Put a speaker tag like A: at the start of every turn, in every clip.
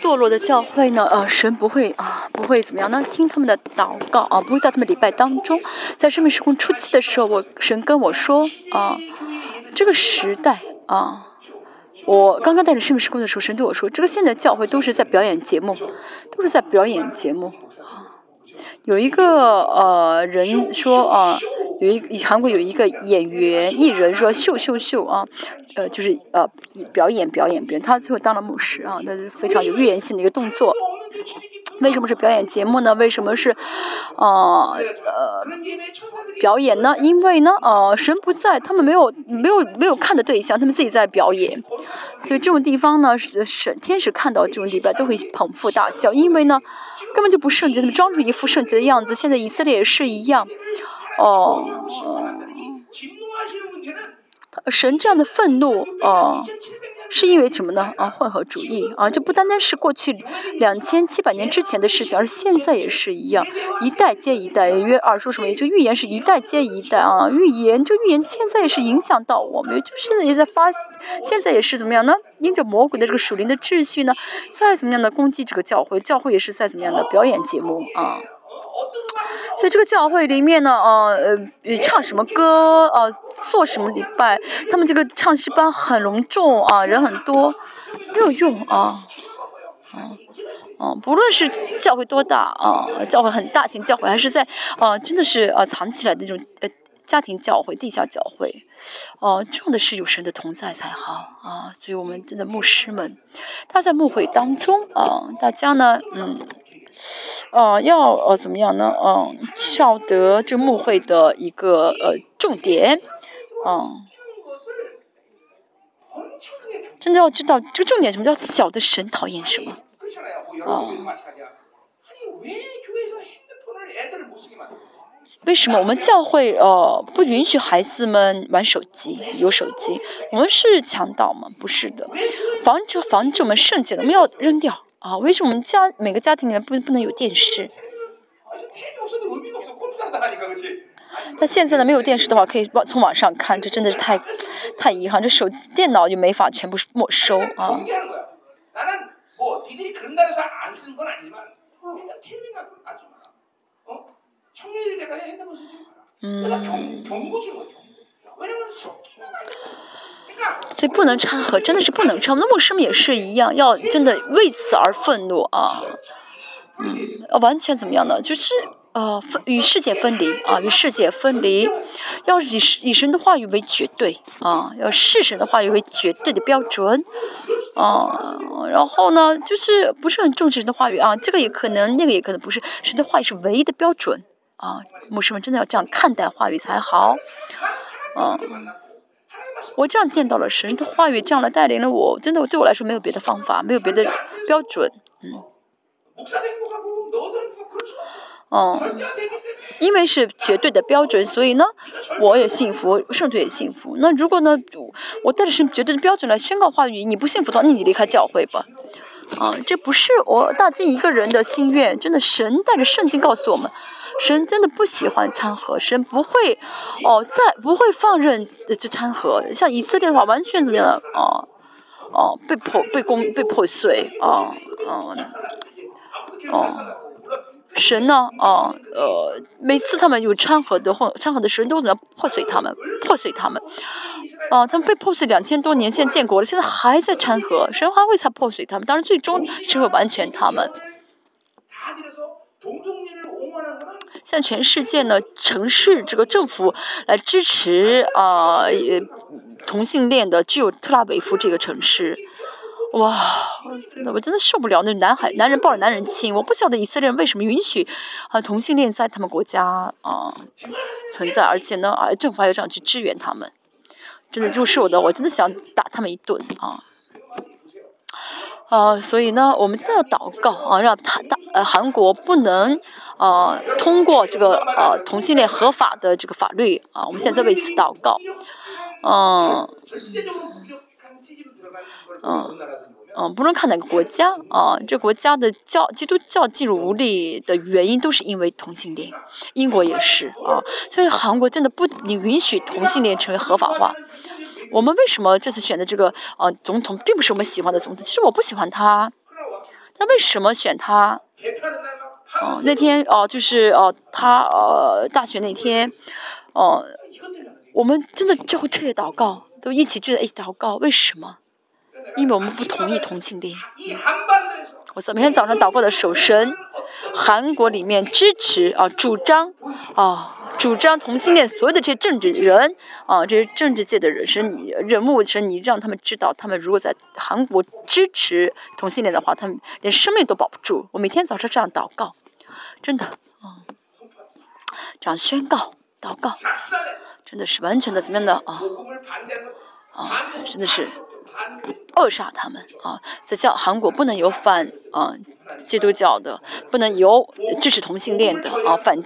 A: 堕落的教会呢，呃，神不会啊，不会怎么样呢？听他们的祷告啊，不会在他们礼拜当中，在生命时空初期的时候，我神跟我说啊，这个时代啊，我刚刚带着生命时空的时候，神对我说，这个现在教会都是在表演节目，都是在表演节目啊。有一个呃人说啊。有一韩国有一个演员艺人说秀秀秀啊，呃就是呃表演表演表演，他最后当了牧师啊，那是非常有预言性的一个动作。为什么是表演节目呢？为什么是，呃呃表演呢？因为呢呃神不在，他们没有没有没有看的对象，他们自己在表演。所以这种地方呢，神天使看到这种礼拜都会捧腹大笑，因为呢根本就不圣洁，他们装出一副圣洁的样子。现在以色列也是一样。哦，神这样的愤怒，哦，是因为什么呢？啊，混合主义啊，这不单单是过去两千七百年之前的事情，而现在也是一样，一代接一代。约二说什么？也就预言是一代接一代啊，预言就预言现在也是影响到我们，就现在也在发，现在也是怎么样呢？因着魔鬼的这个属灵的秩序呢，再怎么样的攻击这个教会，教会也是再怎么样的表演节目啊。所以这个教会里面呢，呃呃，唱什么歌，呃，做什么礼拜，他们这个唱诗班很隆重啊，人很多，没有用啊，啊，啊，不论是教会多大啊，教会很大型教会，还是在啊，真的是啊藏起来的那种呃家庭教会、地下教会，哦，重要的是有神的同在才好啊，所以我们真的牧师们，他在牧会当中啊，大家呢，嗯。呃，要呃怎么样呢？嗯，晓得这牧会的一个呃重点，嗯，真的要知道这个重点什么叫晓得神讨厌什么，啊，为什么我们教会呃不允许孩子们玩手机有手机？我们是强盗吗？不是的，防止防止我们圣洁的，我们要扔掉。啊，为什么家每个家庭里面不不能有电视？但现在呢，没有电视的话，可以从网上看，这真的是太太遗憾。这手机、电脑就没法全部没收啊。嗯。所以不能掺和，真的是不能掺。我们的牧师们也是一样，要真的为此而愤怒啊！嗯，完全怎么样呢？就是呃，分与世界分离啊，与世界分离，要以以神的话语为绝对啊，要视神的话语为绝对的标准啊。然后呢，就是不是很重视神的话语啊，这个也可能，那个也可能不是。神的话语是唯一的标准啊，牧师们真的要这样看待话语才好啊。我这样见到了神的话语，这样来带领了我。真的，对我来说没有别的方法，没有别的标准。嗯。哦，因为是绝对的标准，所以呢，我也幸福，圣徒也幸福。那如果呢，我带着是绝对的标准来宣告话语，你不幸福的话，那你离开教会吧。啊，这不是我大金一个人的心愿，真的，神带着圣经告诉我们。神真的不喜欢掺和，神不会，哦，在不会放任这掺和。像以色列的话，完全怎么样？哦，哦，被破、被攻、被破碎，哦，哦，哦，神呢？哦，呃，每次他们有掺和的或掺和的神，都怎么破碎他们？破碎他们？哦，他们被破碎两千多年，现在建国了，现在还在掺和，神还会才破碎他们？当然，最终只会完全他们。现在全世界呢，城市这个政府来支持啊，同性恋的只有特拉维夫这个城市。哇，真的，我真的受不了那男孩男人抱着男人亲。我不晓得以色列人为什么允许啊同性恋在他们国家啊存在，而且呢啊政府还要这样去支援他们。真的，就是我的，我真的想打他们一顿啊。啊，所以呢，我们真的要祷告啊，让他大呃韩国不能呃通过这个呃同性恋合法的这个法律啊，我们现在为此祷告，嗯嗯嗯，不论看哪个国家啊，这国家的教基督教进入无力的原因都是因为同性恋，英国也是啊，所以韩国真的不你允许同性恋成为合法化。我们为什么这次选的这个呃总统并不是我们喜欢的总统？其实我不喜欢他，那为什么选他？哦，那天哦，就是哦，他呃大学那天，哦，我们真的就会彻夜祷告，都一起聚在一起祷告，为什么？因为我们不同意同性恋。我每天早上祷告的守神，韩国里面支持啊，主张啊。主张同性恋，所有的这些政治人啊，这些政治界的人是你人物，是你让他们知道，他们如果在韩国支持同性恋的话，他们连生命都保不住。我每天早上这样祷告，真的，嗯，这样宣告祷告，真的是完全的怎么样的啊啊，真的是。扼杀他们啊，在教韩国不能有反啊基督教的，不能有支持同性恋的啊反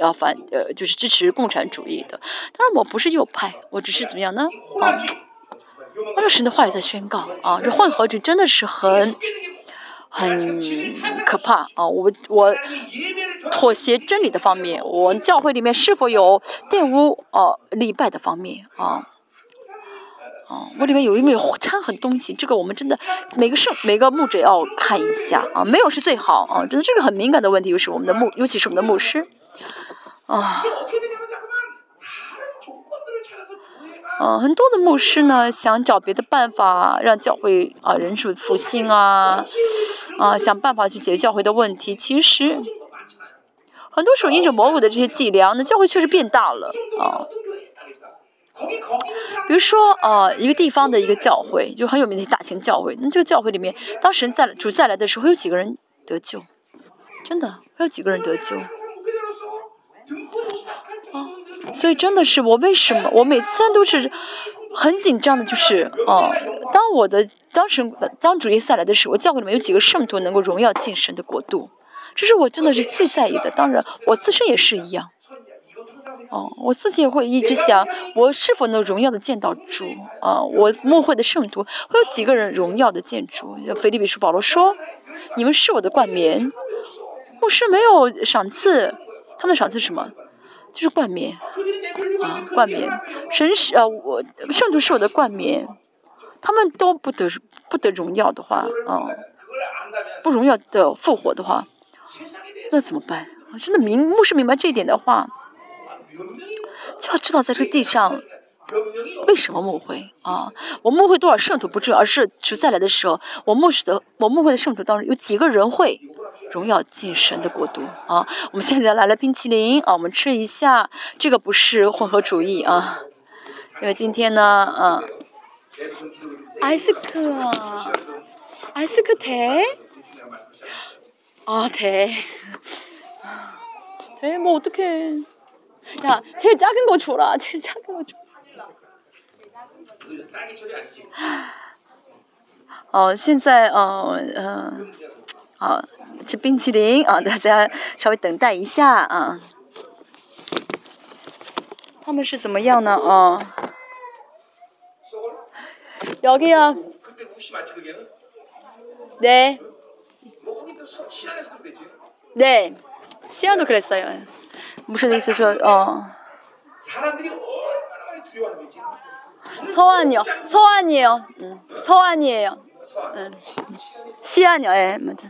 A: 啊反呃就是支持共产主义的。当然我不是右派，我只是怎么样呢？啊，按照神的话语在宣告啊，这混合主真的是很很可怕啊！我我妥协真理的方面，我教会里面是否有玷污哦礼拜的方面啊？哦，我里面有没有掺很东西？这个我们真的每个圣每个牧者要看一下啊，没有是最好啊，真的这个很敏感的问题，尤其是我们的牧，尤其是我们的牧师啊。嗯，很多的牧师呢想找别的办法让教会啊人数复兴啊，啊想办法去解决教会的问题。其实很多时候因着魔鬼的这些伎俩，那教会确实变大了啊。比如说，呃，一个地方的一个教会，就很有名的大型教会。那这个教会里面，当神在主再来的时候，会有几个人得救？真的会有几个人得救？啊，所以真的是我为什么我每次都是很紧张的，就是哦，当我的当时当主耶稣来的时候，我教会里面有几个圣徒能够荣耀进神的国度，这是我真的是最在意的。当然，我自身也是一样。哦，我自己也会一直想，我是否能荣耀的见到主啊？我牧会的圣徒会有几个人荣耀的见主？腓利比书保罗说：“你们是我的冠冕。”牧师没有赏赐，他们的赏赐是什么？就是冠冕啊，冠冕。神是呃，我圣徒是我的冠冕，他们都不得不得荣耀的话啊，不荣耀的复活的话，那怎么办？真的明牧师明白这一点的话。就要知道在这个地上为什么牧会啊？我牧会多少圣徒不重要，而是主再来的时候，我牧师的我牧会的圣徒当中有几个人会荣耀进神的国度啊？我们现在来了冰淇淋啊，我们吃一下，这个不是混合主义啊，因为今天呢，嗯，艾斯克，艾斯克泰，啊泰，泰么어떡해 야, 제일 작은 거 줘라. 제일 작은 거 줘. 哦，现在嗯嗯，好，吃冰淇淋啊，大家稍微等待一下啊。他们是怎么样呢？哦，여기요。 네. 네. 시안도 그랬어요. 무슨 있으셔? 어. 서안이요. 서안이에요. 응. 서안이에요. 응. 시안이요. 예, 맞아.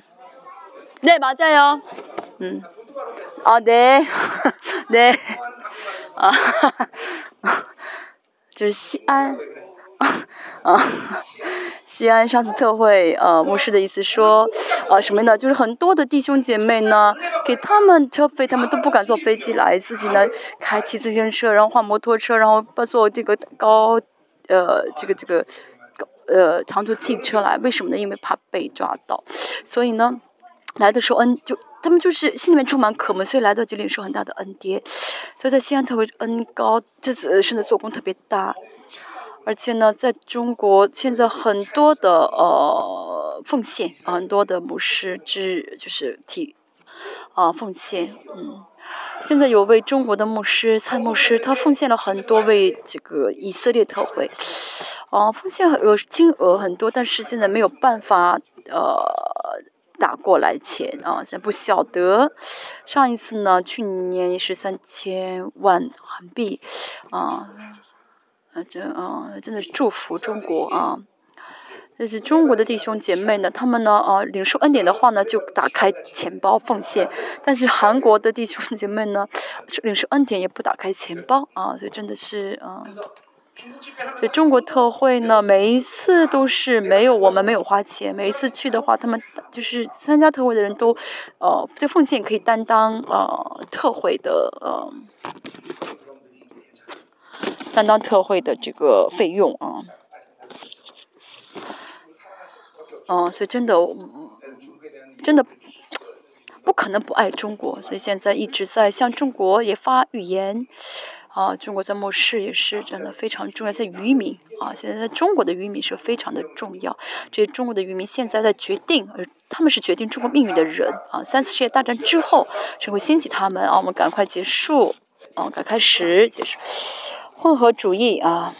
A: 네, 맞아요. 음. 아, 네. 네. 아. 就是西安。 啊，西安上次特会，呃，牧师的意思说，呃，什么呢？就是很多的弟兄姐妹呢，给他们车费，他们都不敢坐飞机来，自己呢开骑自行车，然后换摩托车，然后不坐这个高，呃，这个这个，呃，长途汽车来，为什么呢？因为怕被抓到，所以呢，来的时候恩就他们就是心里面充满渴慕，所以来到这里受很大的恩典，所以在西安特会恩高，这次甚至做工特别大。而且呢，在中国现在很多的呃奉献，很多的牧师之就是提啊奉献，嗯，现在有位中国的牧师蔡牧师，他奉献了很多为这个以色列特会，啊，奉献额金额很多，但是现在没有办法呃打过来钱啊，现在不晓得。上一次呢，去年也是三千万韩币，啊。啊，这啊，真的是祝福中国啊！但是中国的弟兄姐妹呢，他们呢，啊，领受恩典的话呢，就打开钱包奉献；但是韩国的弟兄姐妹呢，领受恩典也不打开钱包啊，所以真的是啊。所以中国特会呢，每一次都是没有我们没有花钱，每一次去的话，他们就是参加特会的人都，呃，这奉献可以担当呃特会的呃，担当特惠的这个费用啊。嗯，所以真的，真的不可能不爱中国，所以现在一直在向中国也发语言。啊，中国在末世也是真的非常重要，在渔民啊，现在在中国的渔民是非常的重要。这些中国的渔民现在在决定，而他们是决定中国命运的人啊。三次世界大战之后，是会兴起他们啊，我们赶快结束啊，赶快开始结束混合主义啊。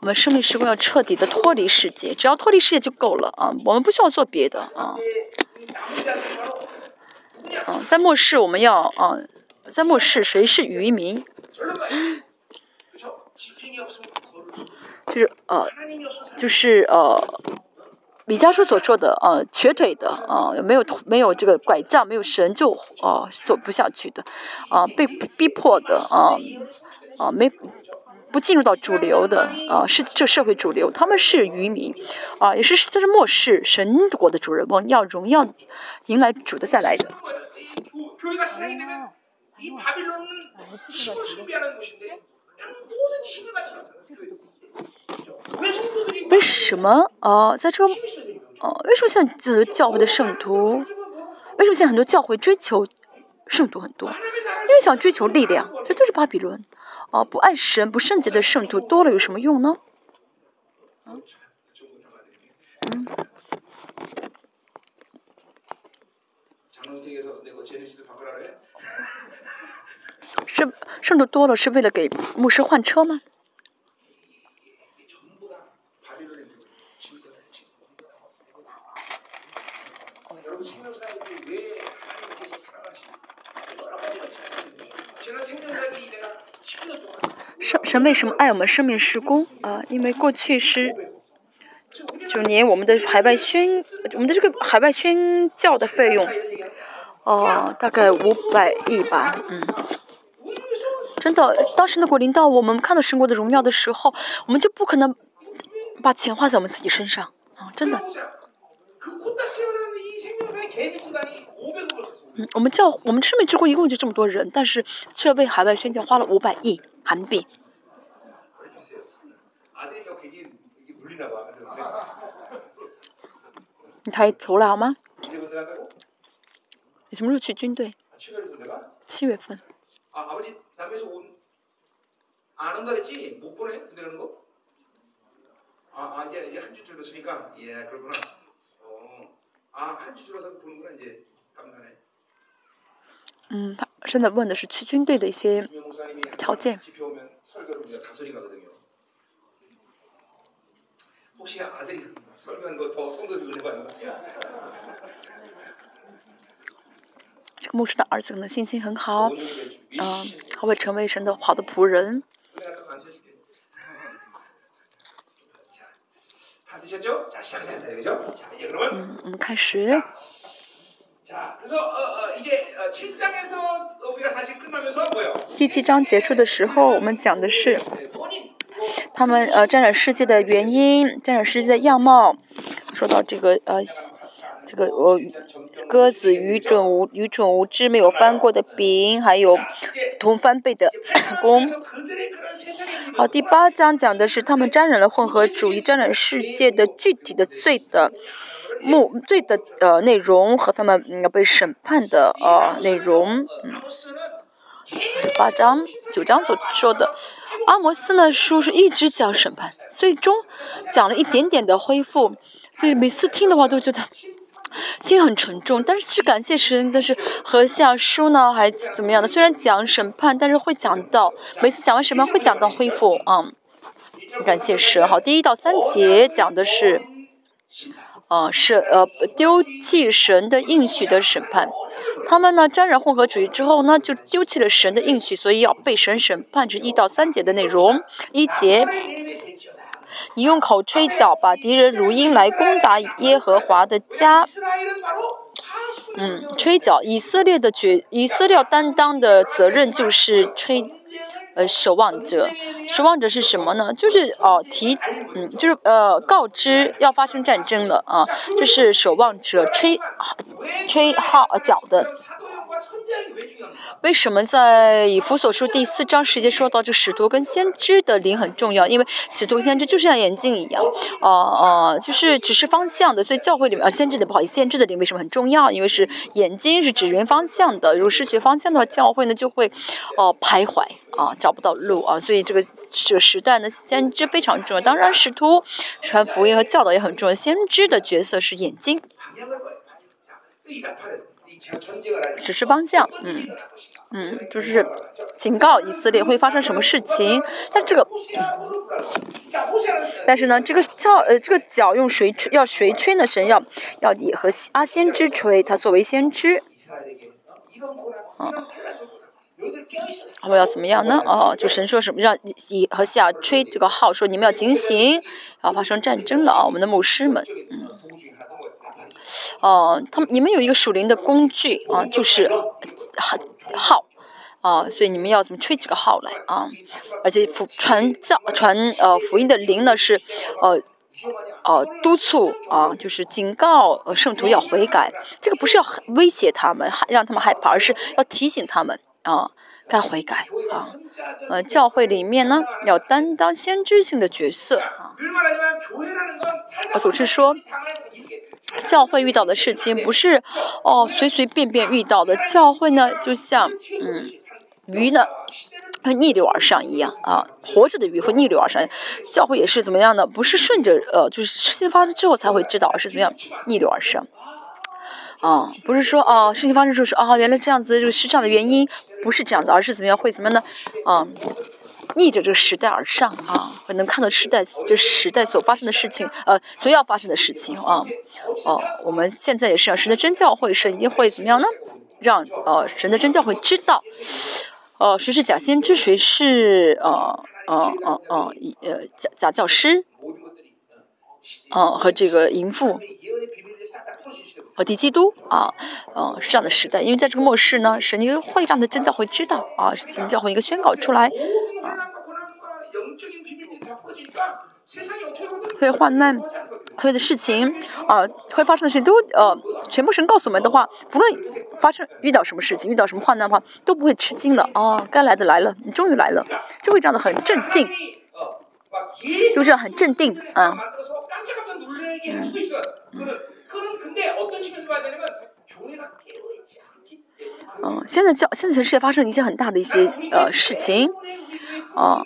A: 我们生命时光要彻底的脱离世界，只要脱离世界就够了啊，我们不需要做别的啊。嗯，在末世我们要啊，在末世谁是渔民？就是呃，就是呃，李家书所说的呃，瘸腿的啊，没有没有这个拐杖，没有神就呃走不下去的啊，被逼迫的啊啊没。不进入到主流的啊，是这社会主流，他们是渔民，啊，也是这是末世神国的主人翁，要荣耀迎来主的再来的。为什么啊？在这啊？为什么现在这个教会的圣徒？为什么现在很多教会追求圣徒很多？因为想追求力量，这就是巴比伦。哦，不爱神、不圣洁的圣徒多了有什么用呢？嗯，是圣徒多了是为了给牧师换车吗？神神为什么爱我们生命施工啊？因为过去是九年，我们的海外宣，我们的这个海外宣教的费用，哦，大概五百亿吧，嗯，真的，当时那国领导，我们看到神国的荣耀的时候，我们就不可能把钱花在我们自己身上啊，真的。嗯，我们教我们生命之国一共就这么多人，但是却为海外宣教花了五百亿韩币。你抬头了好吗？你什么时候去军队？七月份。嗯，他现在问的是去军队的一些条件。这个牧师的儿子可能心情很好，嗯，他会成为神的好的仆人。嗯，我们开始。第七章结束的时候，我们讲的是他们呃沾染世界的原因，沾染世界的样貌。说到这个呃，这个呃鸽子愚蠢无愚蠢无知，没有翻过的饼，还有同翻倍的弓。好，第八章讲的是他们沾染了混合主义，沾染世界的具体的罪的。目罪的呃内容和他们要被审判的呃内容，嗯，八章九章所说的阿摩斯呢书是一直讲审判，最终讲了一点点的恢复，所以每次听的话都觉得心很沉重，但是去感谢神，但是和下书呢还怎么样的？虽然讲审判，但是会讲到每次讲完审判会讲到恢复啊，感谢神。好，第一到三节讲的是。啊，是呃丢弃神的应许的审判，他们呢沾染混合主义之后呢，就丢弃了神的应许，所以要被神审判。这一到三节的内容，一节你用口吹角，把敌人如鹰来攻打耶和华的家。嗯，吹角，以色列的决，以色列担当的责任就是吹。呃，守望者，守望者是什么呢？就是哦，提，嗯，就是呃，告知要发生战争了啊，就是守望者吹，吹号角的。为什么在以弗所书第四章直接说到这使徒跟先知的灵很重要？因为使徒先知就像眼镜一样，哦哦，就是只是方向的。所以教会里面啊，先知的不好意思，先知的灵为什么很重要？因为是眼睛是指人方向的。如果失去方向的话，教会呢就会哦徘徊啊，找不到路啊。所以这个这个时代呢，先知非常重要。当然，使徒传福音和教导也很重要。先知的角色是眼睛。指示方向，嗯，嗯，就是警告以色列会发生什么事情。但这个，但是呢，这个叫呃，这个脚用谁吹？要谁吹呢？神要要以和阿先知吹，他作为先知。啊，我们要怎么样呢？哦，就神说什么让以和西亚吹这个号，说你们要警醒，要发生战争了啊！我们的牧师们，嗯。哦，他们你们有一个属灵的工具啊，就是号啊，所以你们要怎么吹几个号来啊？而且福传教传呃福音的灵呢是呃呃督促啊，就是警告圣徒要悔改，这个不是要威胁他们，让他们害怕，而是要提醒他们啊该悔改啊。呃，教会里面呢要担当先知性的角色啊。我总是说。教会遇到的事情不是哦随随便便遇到的，教会呢就像嗯鱼呢它逆流而上一样啊，活着的鱼会逆流而上，教会也是怎么样的？不是顺着呃就是事情发生之后才会知道，而是怎么样逆流而上啊？不是说哦事情发生之后是啊原来这样子，就是这样的原因，不是这样子，而是怎么样会怎么样呢？啊？逆着这个时代而上啊，能看到时代这时代所发生的事情，呃，所要发生的事情啊，哦，我们现在也是要神的真教会，神一定会怎么样呢？让呃神的真教会知道，哦，谁是假先知，谁是呃呃呃呃呃假假教师，哦和这个淫妇。和敌基督啊，嗯，是这样的时代，因为在这个末世呢，神一会让的真教会知道啊，真教会一个宣告出来，会患难，会的事情啊，会发生的事情都呃，全部神告诉我们的话，不论发生遇到什么事情，遇到什么患难的话，都不会吃惊了啊，该来的来了，你终于来了，就会这样的很镇静，就是很镇定啊。嗯，现在教现在全世界发生一些很大的一些呃事情，啊，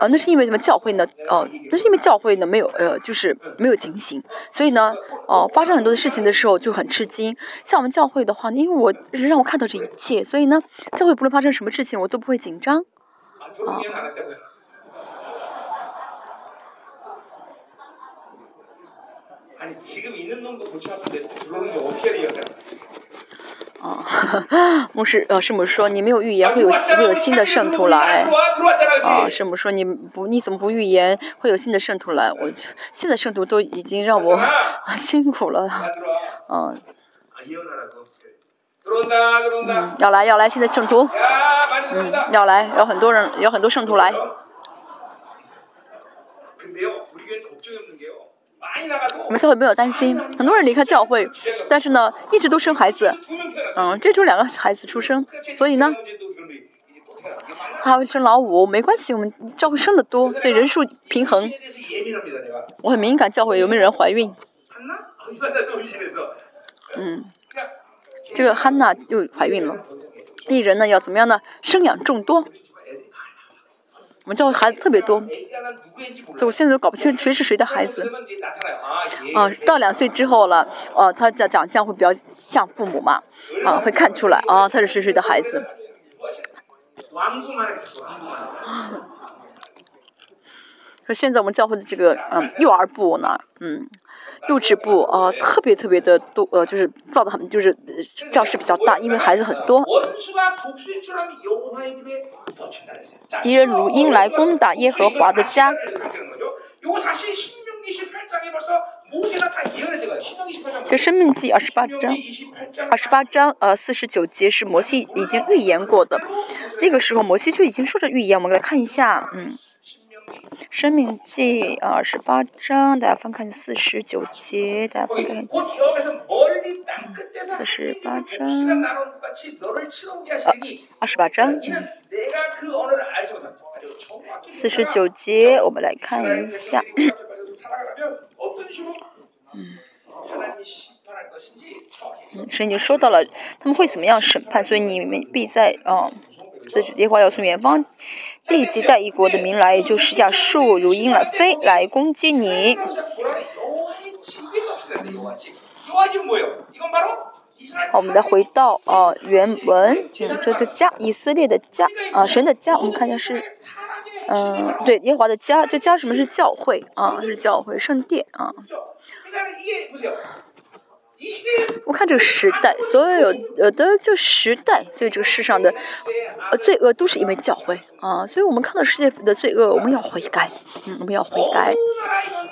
A: 呃，那是因为什么？教会呢？哦，那是因为教会呢没有呃，就是没有警醒，所以呢，哦，发生很多的事情的时候就很吃惊。像我们教会的话，因为我让我看到这一切，所以呢，教会不论发生什么事情，我都不会紧张，啊。哦，牧师呃，师母说你没有预言会有会有新的圣徒来。啊，师母说你不你怎么不预言会有新的圣徒来？我现在圣徒都已经让我 辛苦了。嗯。嗯，要来要来，现在圣徒。嗯，要来，有很多人，有很多圣徒来。我们教会没有担心，很多人离开教会，但是呢，一直都生孩子，嗯，这周两个孩子出生，所以呢，还会生老五，没关系，我们教会生的多，所以人数平衡。我很敏感，教会有没有人怀孕？嗯，这个汉娜又怀孕了，艺人呢要怎么样呢？生养众多。我们教会孩子特别多，就我现在都搞不清谁是谁的孩子。啊，到两岁之后了，哦，他的长相会比较像父母嘛，啊，会看出来，啊，他是谁谁的孩子。说现在我们教会的这个嗯幼儿部呢，嗯，录制部啊，特别特别的多，呃，就是造的很，就是教室比较大，因为孩子很多。敌人如鹰来攻打耶和华的家。这《生命记》二十八章，二十八章呃四十九节是摩西已经预言过的，那个时候摩西就已经说着预言，我们来看一下，嗯。生命记二十八章，大家翻看四十九节，大家翻看。四十八章。二十八章。四十九节，我们来看一下。嗯。嗯，神已经说到了，他们会怎么样审判？所以你们必在啊。这句话要从远方地级带一国的民来，就施架树如鹰来飞来攻击你。好，我们再回到啊原文，这，这家以色列的家啊神的家，我们看一下是，嗯，对耶和华的家，这家什么是教会啊？是教会圣殿啊。我看这个时代，所有有的就时代，所以这个世上的呃罪恶都是因为教会啊，所以我们看到世界的罪恶，我们要悔改，嗯，我们要悔改，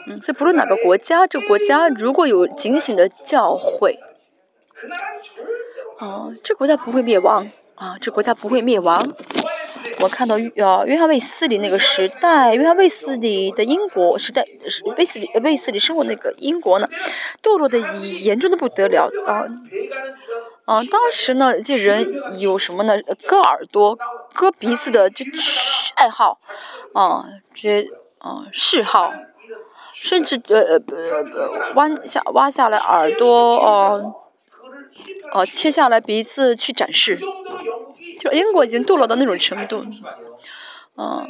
A: 嗯，所以不论哪个国家，这个国家如果有警醒的教会，啊，这国家不会灭亡。啊，这国家不会灭亡。我看到呃，约翰卫斯理那个时代，约翰卫斯理的英国时代，卫斯理卫斯理生活那个英国呢，堕落的严重的不得了啊啊！当时呢，这人有什么呢？割耳朵、割鼻子的这爱好啊，这啊嗜好，甚至呃呃呃弯下挖下来耳朵啊。哦，切下来鼻子去展示，就英国已经堕落到那种程度，嗯，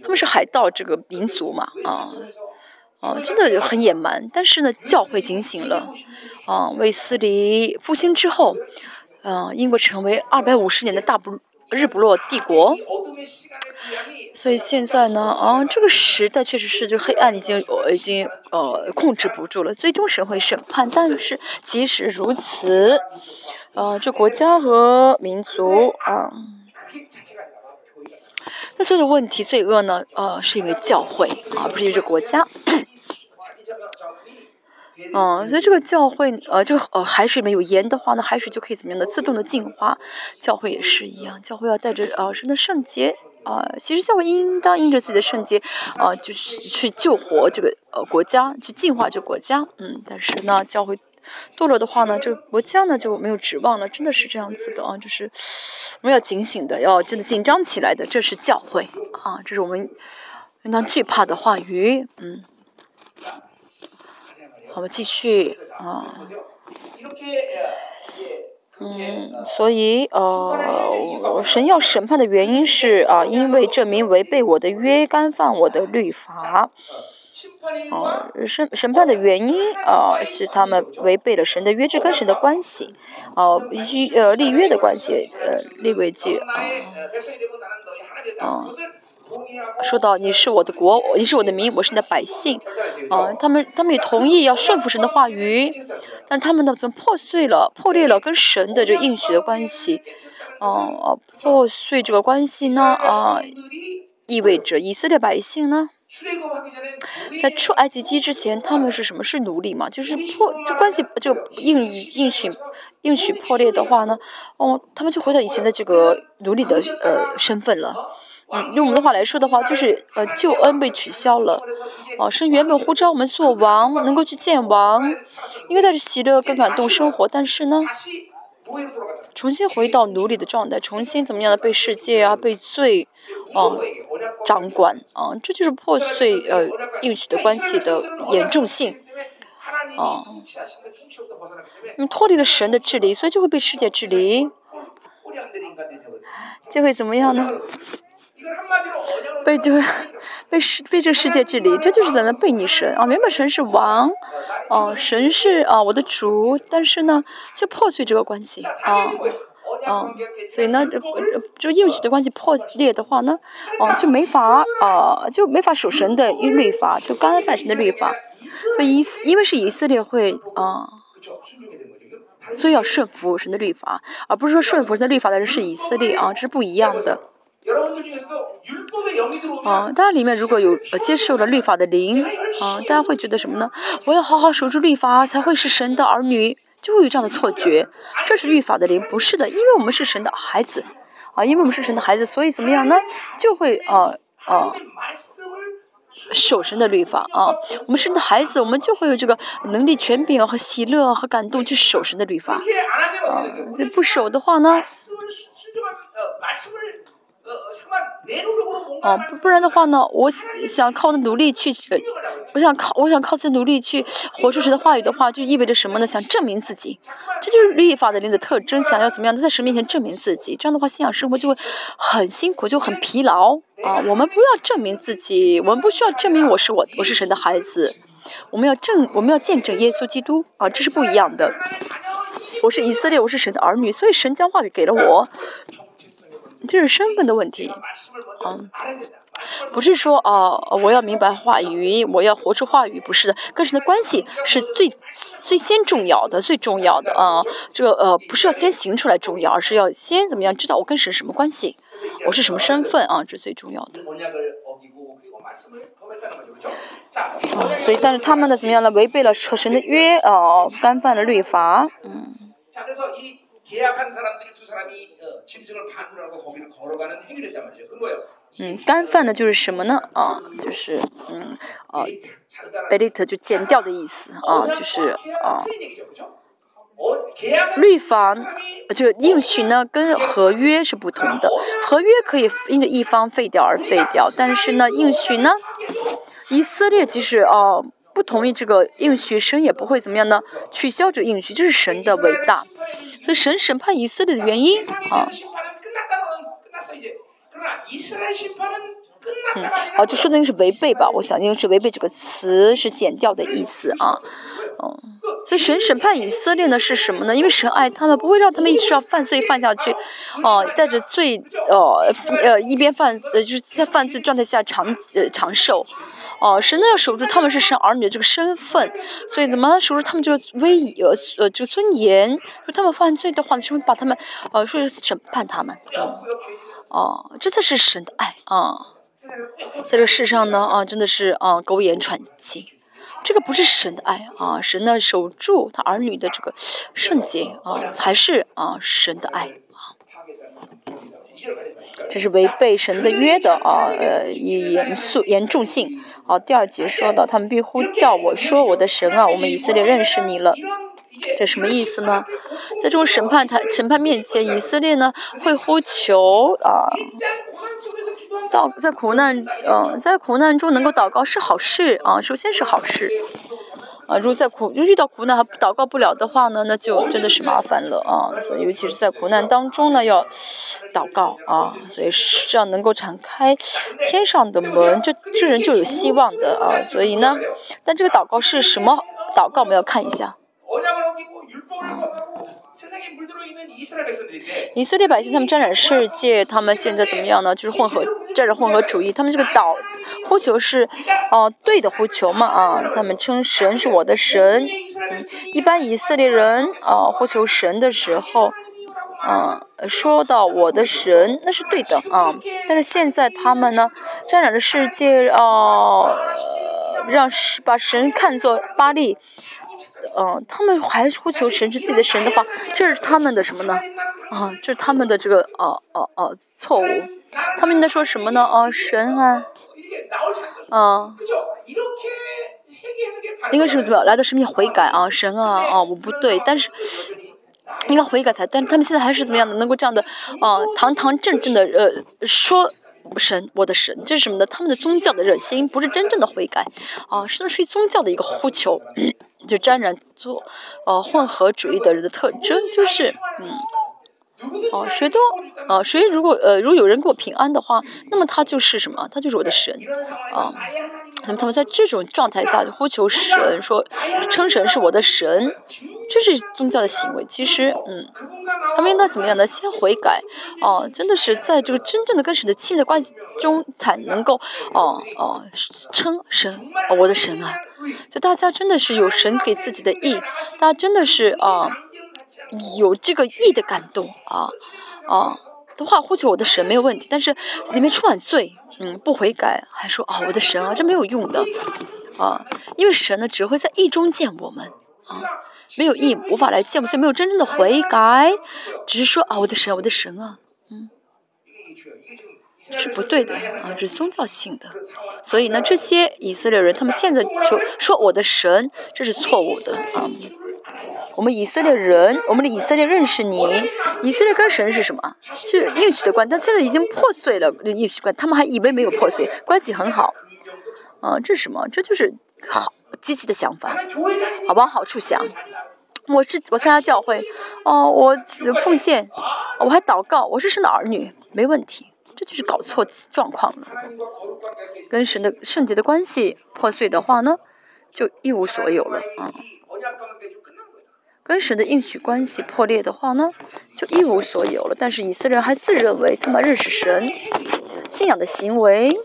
A: 他们是海盗这个民族嘛，啊，啊，真的很野蛮。但是呢，教会警醒了，啊，卫斯理复兴之后，嗯，英国成为二百五十年的大不日不落帝国。所以现在呢，啊，这个时代确实是就黑暗已经已经呃控制不住了，最终神会审判。但是即使如此，呃，这国家和民族啊，那所有的问题罪恶呢，呃，是因为教会啊，不是因为这国家。嗯，所以这个教会，呃，这个呃海水里面有盐的话呢，海水就可以怎么样的自动的净化。教会也是一样，教会要带着呃神的圣洁啊，其实教会应当因着自己的圣洁啊，就是去救活这个呃国家，去净化这个国家。嗯，但是呢，教会堕落的话呢，这个国家呢就没有指望了，真的是这样子的啊，就是我们要警醒的，要真的紧张起来的，这是教会啊，这是我们应当惧怕的话语，嗯。我们继续啊，嗯，所以呃，神要审判的原因是啊，因为证明违背我的约，干犯我的律法。哦，审审判的原因啊，是他们违背了神的约，制跟神的关系。哦，必须呃立约的关系，呃立为记啊，啊。说到你是我的国，你是我的民，我是你的百姓，啊，他们他们也同意要顺服神的话语，但他们呢，怎么破碎了、破裂了跟神的这应许的关系？哦，破碎这个关系呢？啊，意味着以色列百姓呢，在出埃及记之前，他们是什么？是奴隶嘛？就是破这关系，就应应许应许破裂的话呢？哦，他们就回到以前的这个奴隶的呃身份了。嗯，用我们的话来说的话，就是呃，救恩被取消了。哦，是原本呼召我们做王，能够去见王，应该带着喜乐跟感动生活。但是呢，重新回到奴隶的状态，重新怎么样的被世界啊、被罪啊掌管啊，这就是破碎呃应许的关系的严重性。啊，嗯，脱离了神的治理，所以就会被世界治理，就会怎么样呢？被这被世被这个世界治理，这就是在那背逆神啊！原本神是王，哦，神是啊我的主，但是呢，就破碎这个关系啊，啊，所以呢，这这应许的关系破裂的话呢，哦，就没法啊，就没法守神的律法，就干犯神的律法。所以以因为是以色列会啊，所以要顺服神的律法，而不是说顺服神的律法的人是以色列啊，这是不一样的。啊，大家里面如果有接受了律法的灵，啊，大家会觉得什么呢？我要好好守住律法，才会是神的儿女，就会有这样的错觉。这是律法的灵，不是的，因为我们是神的孩子，啊，因为我们是神的孩子，所以怎么样呢？就会啊啊。守神的律法啊，我们神的孩子，我们就会有这个能力、权柄和喜乐和感动去守神的律法。啊，不守的话呢？哦，不不然的话呢？我想靠的努力去，我想靠，我想靠自己努力去活出神的话语的话，就意味着什么呢？想证明自己，这就是律法的灵的特征。想要怎么样？在神面前证明自己，这样的话，信仰生活就会很辛苦，就很疲劳啊！我们不要证明自己，我们不需要证明我是我，我是神的孩子。我们要证，我们要见证耶稣基督啊！这是不一样的。我是以色列，我是神的儿女，所以神将话语给了我。这是身份的问题，嗯，不是说哦，我要明白话语，我要活出话语，不是的，跟神的关系是最最先重要的，最重要的啊，这个呃，不是要先行出来重要，而是要先怎么样知道我跟神什么关系，我是什么身份啊，这是最重要的。啊，所以但是他们呢，怎么样呢？违背了和神的约啊，干犯了律法，嗯。嗯，干饭呢就是什么呢？啊，就是嗯，啊 b e 特就减掉的意思啊，就是啊，律法这个应许呢跟合约是不同的，合约可以因着一方废掉而废掉，但是呢应许呢，以色列即使啊不同意这个应许，神也不会怎么样呢？取消这个应许，这是神的伟大。所以神审判以色列的原因啊，嗯，好，就说的应该是违背吧？我想应该是违背这个词是减掉的意思啊，嗯，所以神审判以色列呢是什么呢？因为神爱他们，不会让他们一直要犯罪犯下去，哦，带着罪，呃，呃，一边犯，呃，就是在犯罪状态下长，呃，长寿。哦，神呢要守住他们是神儿女的这个身份，所以怎么守住他们这个威呃呃这个尊严？说他们犯罪的话，神会把他们呃说是审判他们。哦，这才是神的爱啊！在这世上呢啊，真的是啊苟延喘气，这个不是神的爱啊！神呢守住他儿女的这个圣洁啊，才是啊神的爱啊。这是违背神的约的啊，呃，严肃严重性。好，第二节说到，他们必呼叫我说：“我的神啊，我们以色列认识你了。”这什么意思呢？在这种审判台、审判面前，以色列呢会呼求啊，到在苦难，嗯，在苦难中能够祷告是好事啊，首先是好事。啊，如果在苦就遇到苦难还祷告不了的话呢，那就真的是麻烦了啊！所以尤其是在苦难当中呢，要祷告啊，所以这样能够敞开天上的门，这这人就有希望的啊！所以呢，但这个祷告是什么祷告？我们要看一下。以色列百姓他们沾染世界，他们现在怎么样呢？就是混合沾染混合主义，他们这个祷呼求是，哦，对的呼求嘛啊，他们称神是我的神，嗯，一般以色列人啊呼求神的时候，啊，说到我的神那是对的啊，但是现在他们呢沾染了世界哦，让把神看作巴利。嗯，他们还呼求神是自己的神的话，这是他们的什么呢？啊，这是他们的这个哦哦哦错误。他们应该说什么呢？啊，神啊，啊，应该是怎么来到神面前悔改啊？神啊啊，我不对，但是应该悔改才。但是他们现在还是怎么样的？能够这样的啊，堂堂正正的呃说神，我的神，这是什么呢？他们的宗教的热心，不是真正的悔改啊，是属于宗教的一个呼求。就沾染做，呃，混合主义的人的特征就是，嗯，哦，谁都，啊，谁如果，呃，如果有人给我平安的话，那么他就是什么？他就是我的神，啊，那么他们在这种状态下呼求神，说称神是我的神，这是宗教的行为。其实，嗯，他们应该怎么样呢？先悔改，哦，真的是在这个真正的跟神的亲密关系中才能够，哦哦，称神，我的神啊。就大家真的是有神给自己的意，大家真的是啊，有这个意的感动啊啊的话，呼求我的神没有问题。但是里面充满罪，嗯，不悔改，还说啊我的神啊，这没有用的啊，因为神呢只会在意中见我们啊，没有意无法来见我们，所以没有真正的悔改，只是说啊我的神，我的神啊，嗯。是不对的啊，这是宗教性的，所以呢，这些以色列人他们现在求说我的神，这是错误的啊。我们以色列人，我们的以色列认识你，以色列跟神是什么？是应许的关，但现在已经破碎了应许关，他们还以为没有破碎，关系很好啊。这是什么？这就是好积极的想法，好往好处想。我是我参加教会，哦，我奉献，我还祷告，我是神的儿女，没问题。这就是搞错状况了，跟神的圣洁的关系破碎的话呢，就一无所有了啊。跟神的应许关系破裂的话呢，就一无所有了。但是以色列人还自认为他们认识神，信仰的行为，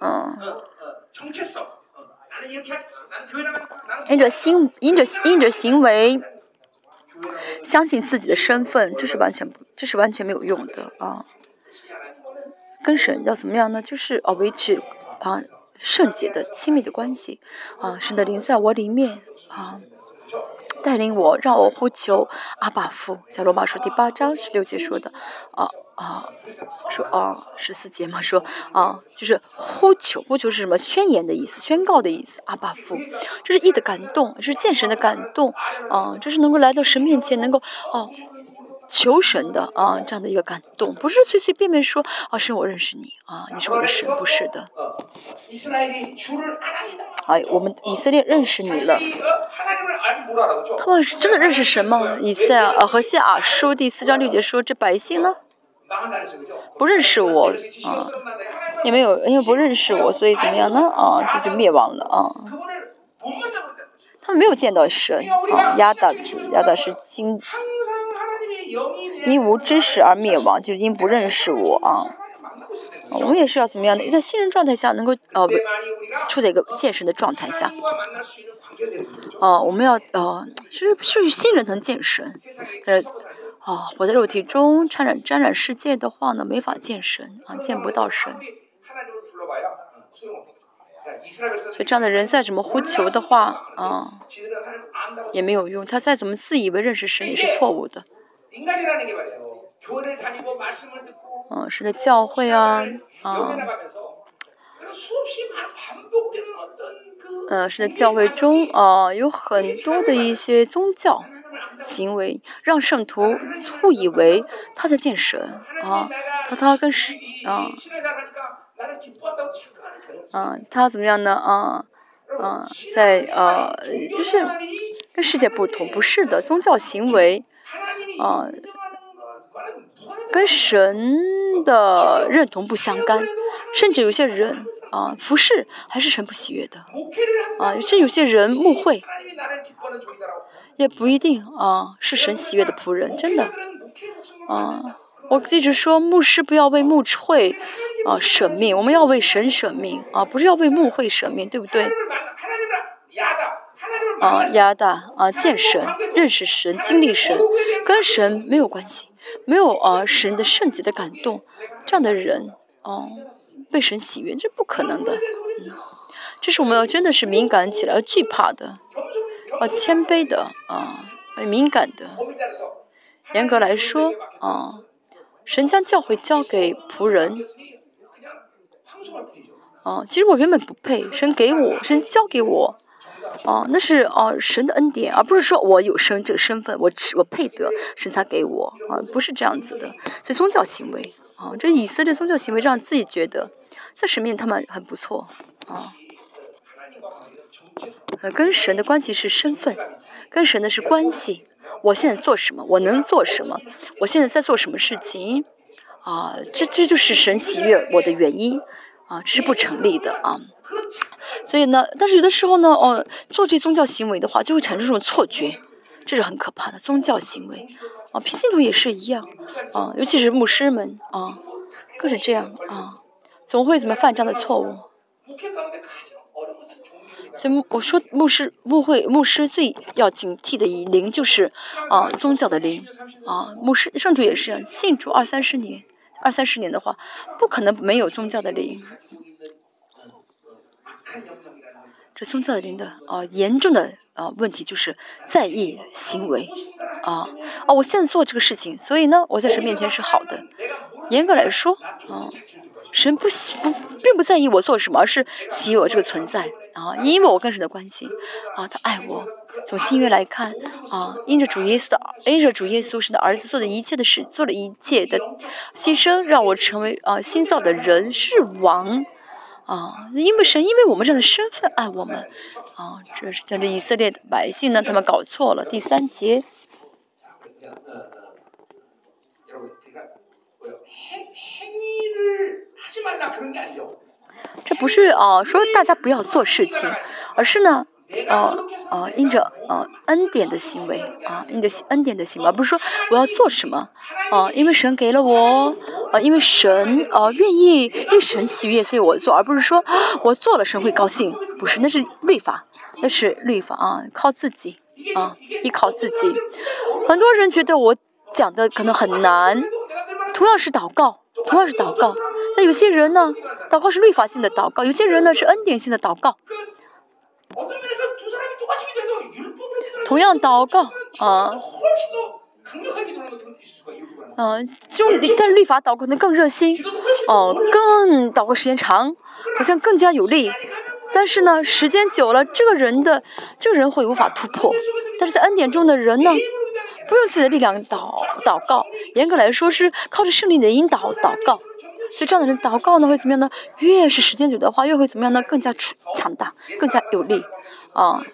A: 嗯，因着心，因着因着行为。相信自己的身份，这是完全不，这是完全没有用的啊！跟神要怎么样呢？就是哦，维持啊圣洁的亲密的关系啊，神的灵在我里面啊。带领我，让我呼求阿爸父。小罗马书第八章十六节说的，啊啊，说啊十四节嘛，说啊就是呼求，呼求是什么？宣言的意思，宣告的意思。阿爸父，这是义的感动，这是见神的感动，啊，这是能够来到神面前，能够哦。求神的啊，这样的一个感动，不是随随便便说啊，神我认识你啊，你是我的神，不是的。哎，我们以色列认识你了。他们是真的认识神吗？以赛啊，和谢尔书第四章六节说，这百姓呢，不认识我啊，也没有，因为不认识我，所以怎么样呢？啊，这就灭亡了啊。他们没有见到神啊，亚达子，亚达是经。因无知识而灭亡，就是因不认识我啊。我们也是要怎么样的，在信任状态下能够呃，处在一个健身的状态下。哦，我们要呃，是是信任能健身，但是啊，活在肉体中沾染沾染世界的话呢，没法健身啊，见不到神。所以这样的人再怎么呼求的话啊，也没有用。他再怎么自以为认识神也是错误的。嗯，是在教会啊，啊，嗯，是在教会中啊，有很多的一些宗教行为，让圣徒误以为他在见神啊，他他跟神啊，嗯，他怎么样呢？啊，啊，在呃，就是跟世界不同，不是的，宗教行为。啊，跟神的认同不相干，甚至有些人啊，服饰还是神不喜悦的，啊，甚至有些人牧会，也不一定啊是神喜悦的仆人，真的，啊，我一直说牧师不要为牧会啊舍命，我们要为神舍命啊，不是要为牧会舍命，对不对？啊，压大啊，见神，认识神，经历神，跟神没有关系，没有啊神的圣洁的感动，这样的人，哦，被神喜悦，这是不可能的，嗯，这是我们要真的是敏感起来，要惧怕的，啊，谦卑的，啊，敏感的，严格来说，啊，神将教会交给仆人，啊，其实我原本不配，神给我，神交给我。哦，那是哦神的恩典，而不是说我有生这个身份，我我配得神才给我啊，不是这样子的。所以宗教行为啊，这以色列宗教行为让自己觉得在神面他们很不错啊。跟神的关系是身份，跟神的是关系。我现在做什么？我能做什么？我现在在做什么事情？啊，这这就是神喜悦我的原因啊，这是不成立的啊。所以呢，但是有的时候呢，哦，做这宗教行为的话，就会产生这种错觉，这是很可怕的宗教行为。啊，平信徒也是一样，啊，尤其是牧师们，啊，更是这样，啊，总会怎么犯这样的错误？所以我说牧师牧会牧师最要警惕的一灵就是啊宗教的灵啊牧师圣主也是信主二三十年二三十年的话不可能没有宗教的灵。这宗教的灵的啊严重的啊问题就是在意行为啊啊我现在做这个事情，所以呢我在神面前是好的。严格来说啊。神不喜不并不在意我做什么，而是喜我这个存在啊，因为我跟神的关系啊，他爱我。从新约来看啊，因着主耶稣的，因着主耶稣神的儿子做的一切的事，做了一切的牺牲，让我成为啊新造的人是王啊。因为神因为我们这样的身份爱我们啊，这是但是以色列的百姓呢，他们搞错了。第三节。这不是啊，说大家不要做事情，而是呢，呃呃，因着呃恩典的行为啊，因着恩典的行为，而不是说我要做什么啊，因为神给了我啊，因为神啊愿意，因为神喜悦，所以我做，而不是说我做了神会高兴，不是，那是律法，那是律法啊，靠自己啊，依靠自己。很多人觉得我讲的可能很难，同样是祷告。同样是祷告，那有些人呢，祷告是律法性的祷告；有些人呢是恩典性的祷告。同样祷告啊，嗯，就但是律法祷告可能更热心，哦，更祷告时间长，好像更加有力。但是呢，时间久了，这个人的这个人会无法突破。但是在恩典中的人呢？不用自己的力量祷祷告，严格来说是靠着圣灵的引导祷告。所以这样的人祷告呢会怎么样呢？越是时间久的话，越会怎么样呢？更加强大，更加有力，啊，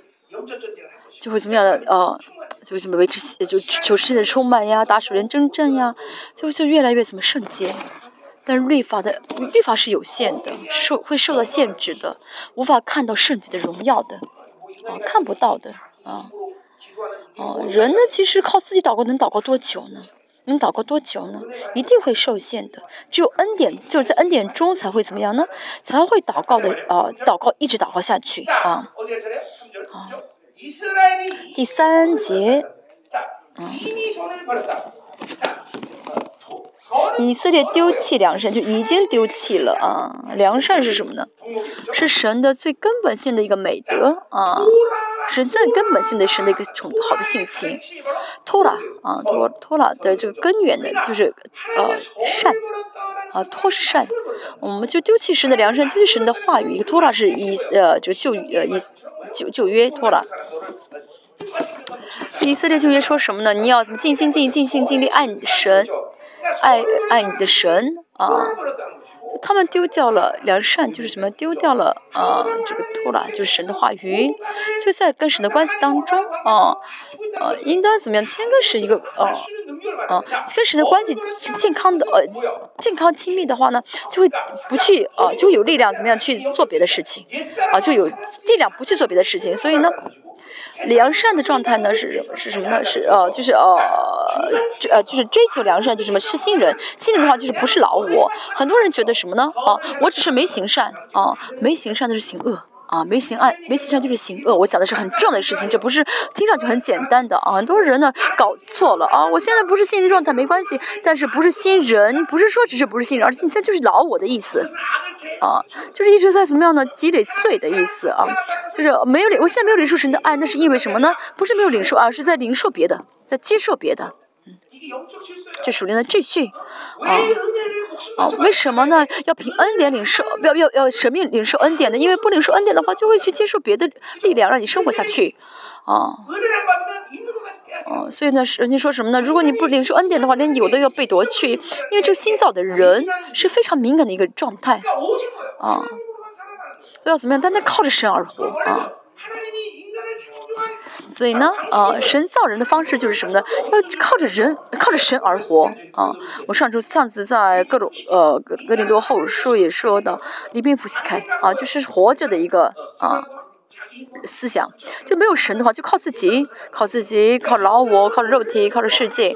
A: 就会怎么样的？呃，就怎么维持，就求世界的充满呀，打属人征战呀，就就越来越怎么圣洁。但是律法的律法是有限的，受会受到限制的，无法看到圣洁的荣耀的，啊，看不到的，啊。哦，人呢，其实靠自己祷告能祷告多久呢？能祷告多久呢？一定会受限的。只有恩典，就是在恩典中才会怎么样呢？才会祷告的啊，祷告一直祷告下去啊。啊，第三节，嗯。以色列丢弃良善，就已经丢弃了啊！良善是什么呢？是神的最根本性的一个美德啊，神最根本性的神的一个宠好的性情。托拉啊，托托拉的这个根源的就是呃善啊，托是善，我们就丢弃神的良善，丢弃神的话语。一个托拉是以呃这个旧呃以旧旧约托拉。以色列旧约说什么呢？你要怎么尽心尽尽心尽力爱你的神？爱爱你的神啊，他们丢掉了良善，就是什么丢掉了啊，这个托拉就是神的话语，就在跟神的关系当中啊，呃，应当怎么样？先跟神一个啊啊，跟神的关系是健康的呃，健康亲密的话呢，就会不去啊，就会有力量怎么样去做别的事情啊，就有力量不去做别的事情，所以呢。良善的状态呢是是什么呢？是呃就是呃呃就是追求良善，就什么是新人，新人的话就是不是老我。很多人觉得什么呢？啊，我只是没行善啊，没行善的是行恶。啊，没行爱，没行善就是行恶。我讲的是很重要的事情，这不是听上去很简单的啊。很多人呢搞错了啊。我现在不是新人状态没关系，但是不是新人，不是说只是不是新人，而且你现在就是老我的意思啊，就是一直在怎么样呢积累罪的意思啊。就是没有领，我现在没有领受神的爱，那是因为什么呢？不是没有领受而是在领受别的，在接受别的。这属灵的秩序，啊。啊，为什么呢？要凭恩典领受，要要要神命领受恩典呢，因为不领受恩典的话，就会去接受别的力量，让你生活下去，啊，哦，所以呢，人家说什么呢？如果你不领受恩典的话，连有的要被夺去，因为这个新造的人是非常敏感的一个状态，啊，所以要怎么样？单单靠着神而活，啊。所以呢，呃，神造人的方式就是什么呢？要靠着人，靠着神而活啊！我上周上次在各种呃格格林多后书也说到，里边夫妻开啊，就是活着的一个啊思想，就没有神的话，就靠自己，靠自己，靠老我，靠肉体，靠着世界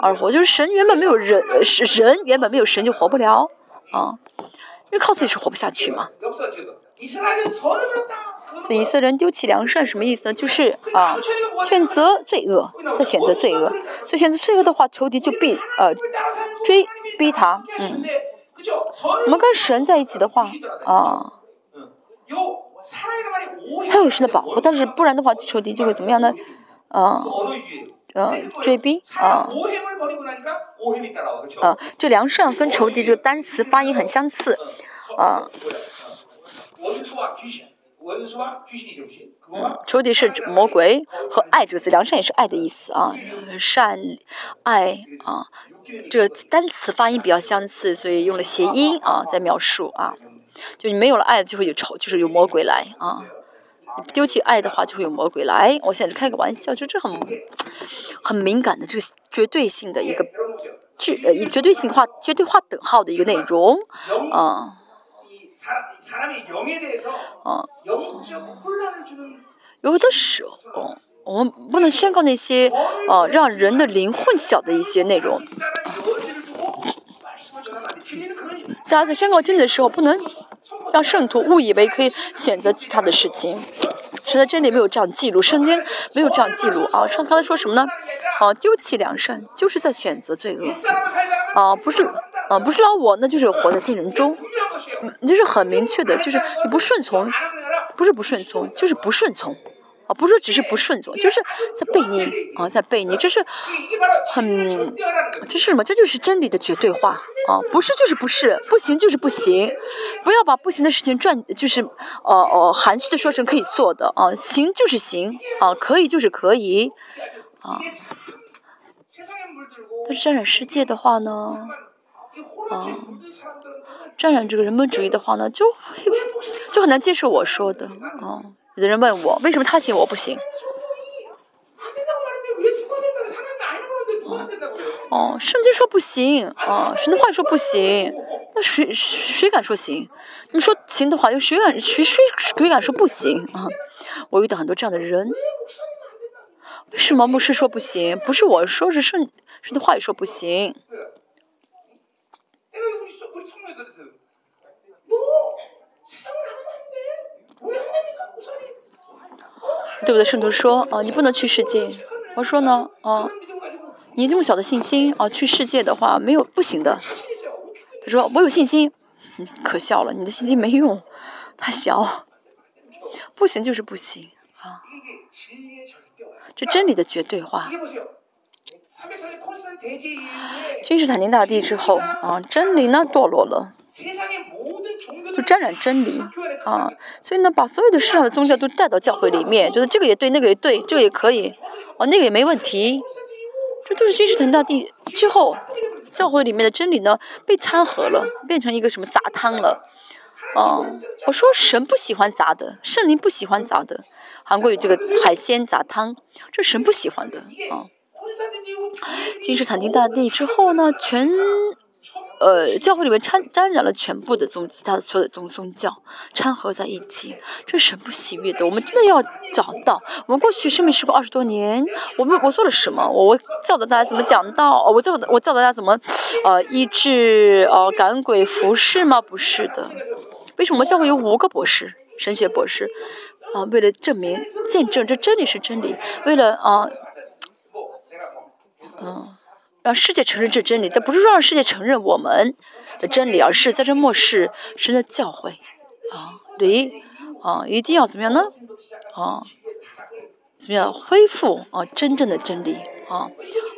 A: 而活。就是神原本没有人，是人原本没有神就活不了啊，因为靠自己是活不下去嘛。以色列人丢弃良善什么意思呢？就是啊，选择罪恶，再选择罪恶，所以选择罪恶的话，仇敌就必呃追逼他，嗯。我们跟神在一起的话啊，他有神的保护，但是不然的话，仇敌就会怎么样呢？啊，呃，追逼啊，啊，这良善跟仇敌这个单词发音很相似，啊。仇敌是魔鬼和爱这个字，良善也是爱的意思啊，善爱啊，这个单词发音比较相似，所以用了谐音啊，在描述啊，就你没有了爱，就会有仇，就是有魔鬼来啊。你丢弃爱的话，就会有魔鬼来。我现在开个玩笑，就这很很敏感的这个绝对性的一个绝呃以绝对性画绝对画等号的一个内容啊。啊，有的时候，我们不能宣告那些呃让人的灵混淆的一些内容。大家在宣告真理的时候，不能让圣徒误以为可以选择其他的事情。神的真理没有这样记录，圣经没有这样记录啊。上刚才说什么呢？啊，丢弃良善，就是在选择罪恶。啊，不是。啊，不是老我，那就是活在信人中，嗯，就是很明确的，就是你不顺从，不是不顺从，就是不顺从，啊，不是只是不顺从，就是在背逆，啊，在背逆，这是很，这是什么？这就是真理的绝对化，啊，不是就是不是，不行就是不行，不要把不行的事情转，就是，呃呃，含蓄的说成可以做的，啊，行就是行，啊，可以就是可以，啊，但是沾染世界的话呢？啊，沾染这个人本主义的话呢，就会就很难接受我说的。啊，有的人问我，为什么他行我不行？哦，圣经说不行，啊，神的话说不行，那谁谁敢说行？你说行的话，又谁敢谁谁谁敢说不行？啊，我遇到很多这样的人，为什么牧师说不行？不是我说，是圣神的话也说不行。对不对？圣徒说：“哦，你不能去世界。”我说呢：“哦，你这么小的信心，哦，去世界的话没有不行的。”他说：“我有信心。”可笑了，你的信心没用，太小，不行就是不行啊！这真理的绝对化。君士坦丁大帝之后啊，真理呢堕落了，就沾染真理啊，所以呢，把所有的世上的宗教都带到教会里面，觉得这个也对，那个也对，这个也可以，哦，那个也没问题，这都是君士坦丁大帝之后，教会里面的真理呢被掺和了，变成一个什么杂汤了，哦，我说神不喜欢杂的，圣灵不喜欢杂的，韩国有这个海鲜杂汤，这神不喜欢的啊。君士坦丁大帝之后呢，全呃教会里面掺沾染了全部的宗其他的所有的宗宗教掺合在一起，这神不喜悦的。我们真的要找到，我们过去生命时过二十多年，我们我做了什么？我我教导大家怎么讲道？我教我教导大家怎么呃医治呃赶鬼服侍吗？不是的。为什么教会有五个博士，神学博士啊？为了证明见证这真理是真理，为了啊。嗯，让世界承认这真理，但不是说让世界承认我们的真理，而是在这末世，神的教诲啊，对，啊，一定要怎么样呢？啊，怎么样恢复啊真正的真理啊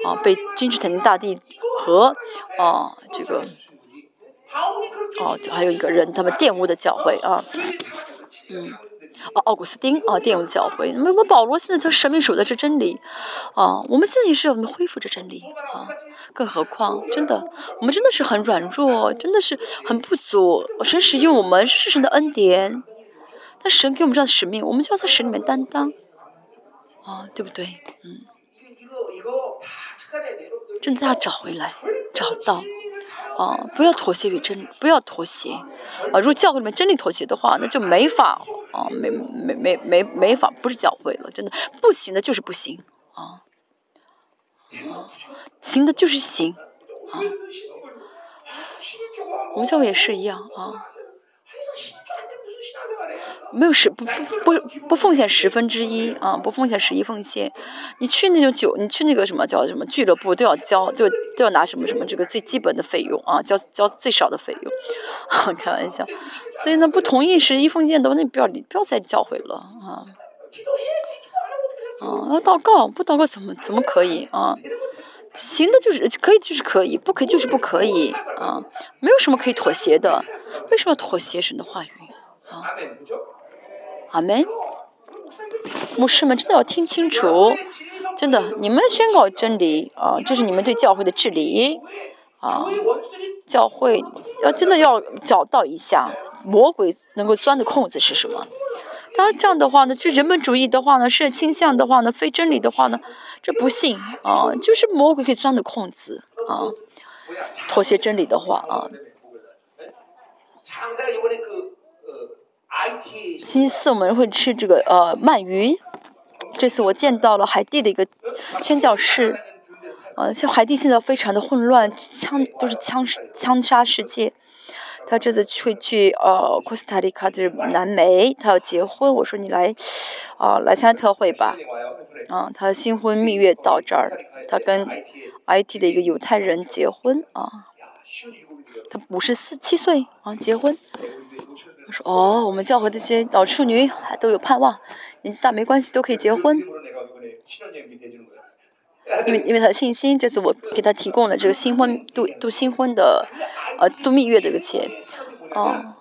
A: 啊，被君士坦丁大帝和啊这个哦，还有一个人他们玷污的教诲啊，嗯。啊，奥古斯丁啊，电影教诲。那么保罗现在他神明守的是真理，啊，我们现在也是我们恢复这真理啊。更何况，真的，我们真的是很软弱，真的是很不足。神使用我们是神的恩典，但神给我们这样的使命，我们就要在神里面担当，啊，对不对？嗯，真的要找回来，找到。啊，不要妥协于真，不要妥协。啊，如果教会里面真理妥协的话，那就没法啊，没没没没没法，不是教会了，真的不行的，就是不行啊。行的就是行啊。我们教会也是一样啊。没有十不不不不奉献十分之一啊，不奉献十一奉献。你去那种酒，你去那个什么叫什么俱乐部都要交，就都要拿什么什么这个最基本的费用啊，交交最少的费用。开玩笑，所以呢，不同意十一奉献的，那不要不要再教会了啊。啊，要祷告，不祷告怎么怎么可以啊？行的就是可以，就是可以；不可以就是不可以啊！没有什么可以妥协的。为什么要妥协神的话语啊？阿门。牧师们真的要听清楚，真的，你们宣告真理啊，这是你们对教会的治理啊。教会要真的要找到一下魔鬼能够钻的空子是什么。他这样的话呢，就人本主义的话呢，是倾向的话呢，非真理的话呢，这不信啊，就是魔鬼可以钻的空子啊，妥协真理的话啊。星期四我们会吃这个呃鳗鱼，这次我见到了海地的一个宣教士，啊，像海地现在非常的混乱，枪都是枪枪杀世界。他这次会去呃，库斯塔利卡就是南美，他要结婚。我说你来，啊，来参加特会吧。啊，他新婚蜜月到这儿，他跟 IT 的一个犹太人结婚啊。他五十四七岁啊，结婚。说哦，我们教会这些老处女还都有盼望，年纪大没关系，都可以结婚。因为因为他的信心，这次我给他提供了这个新婚度度新婚的，呃度蜜月的一个钱，哦。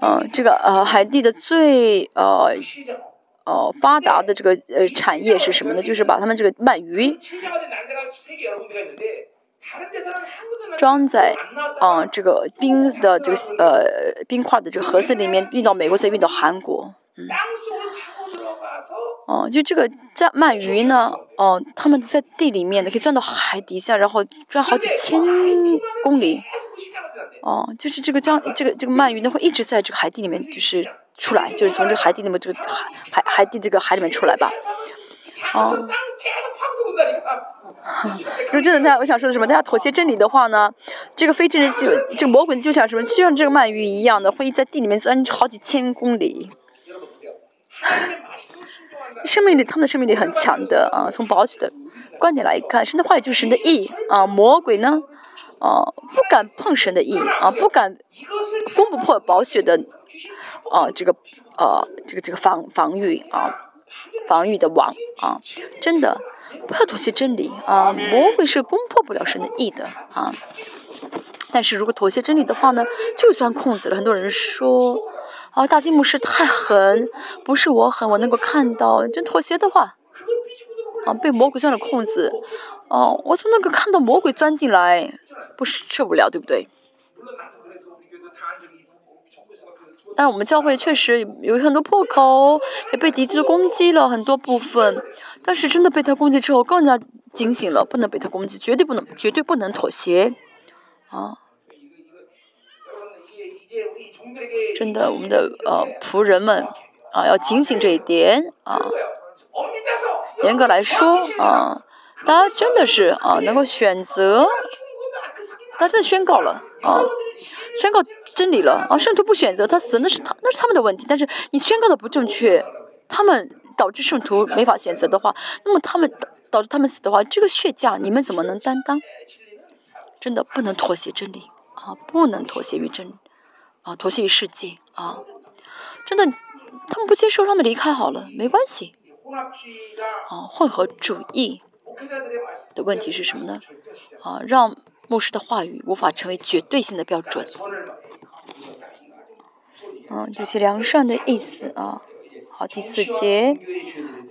A: 嗯，这个呃海地的最呃呃发达的这个呃产业是什么呢？就是把他们这个鳗鱼。装在啊这个冰的这个呃冰块的这个盒子里面运到美国再运到韩国，嗯，哦，就这个这鳗鱼呢，哦，他们在地里面的可以钻到海底下，然后钻好几千公里，哦，就是这个这样这个这个鳗鱼呢会一直在这个海底里面就是出来，就是从这个海底里面这个海海海底这个海里面出来吧，哦。就真的，大家我想说的什么？大家妥协真理的话呢，这个非真理就这个魔鬼就像什么？就像这个鳗鱼一样的，会在地里面钻好几千公里。生命力，他们的生命力很强的啊！从保守的观点来看，神的话语就是神的意啊。魔鬼呢，啊，不敢碰神的意啊，不敢攻不破宝血的啊，这个呃，这个这个防防御啊，防御的网啊，真的。不要妥协真理啊！魔鬼是攻破不了神的意的啊！但是如果妥协真理的话呢，就钻空子了。很多人说啊，大金牧师太狠，不是我狠，我能够看到。真妥协的话啊，被魔鬼钻了空子哦，我从那个看到魔鬼钻进来？不是受不了，对不对？但是我们教会确实有很多破口，也被敌基攻击了很多部分。但是真的被他攻击之后，更加警醒了，不能被他攻击，绝对不能，绝对不能妥协，啊！真的，我们的呃仆人们啊，要警醒这一点啊。严格来说啊，他真的是啊，能够选择，他真的宣告了啊，宣告真理了啊。圣徒不选择他死，那是他那是他们的问题。但是你宣告的不正确，他们。导致圣徒没法选择的话，那么他们导致他们死的话，这个血价你们怎么能担当？真的不能妥协真理啊，不能妥协于真啊，妥协于世界啊！真的，他们不接受，他们离开好了，没关系啊。混合主义的问题是什么呢？啊，让牧师的话语无法成为绝对性的标准。嗯，就是良善的意思啊。好，第四节，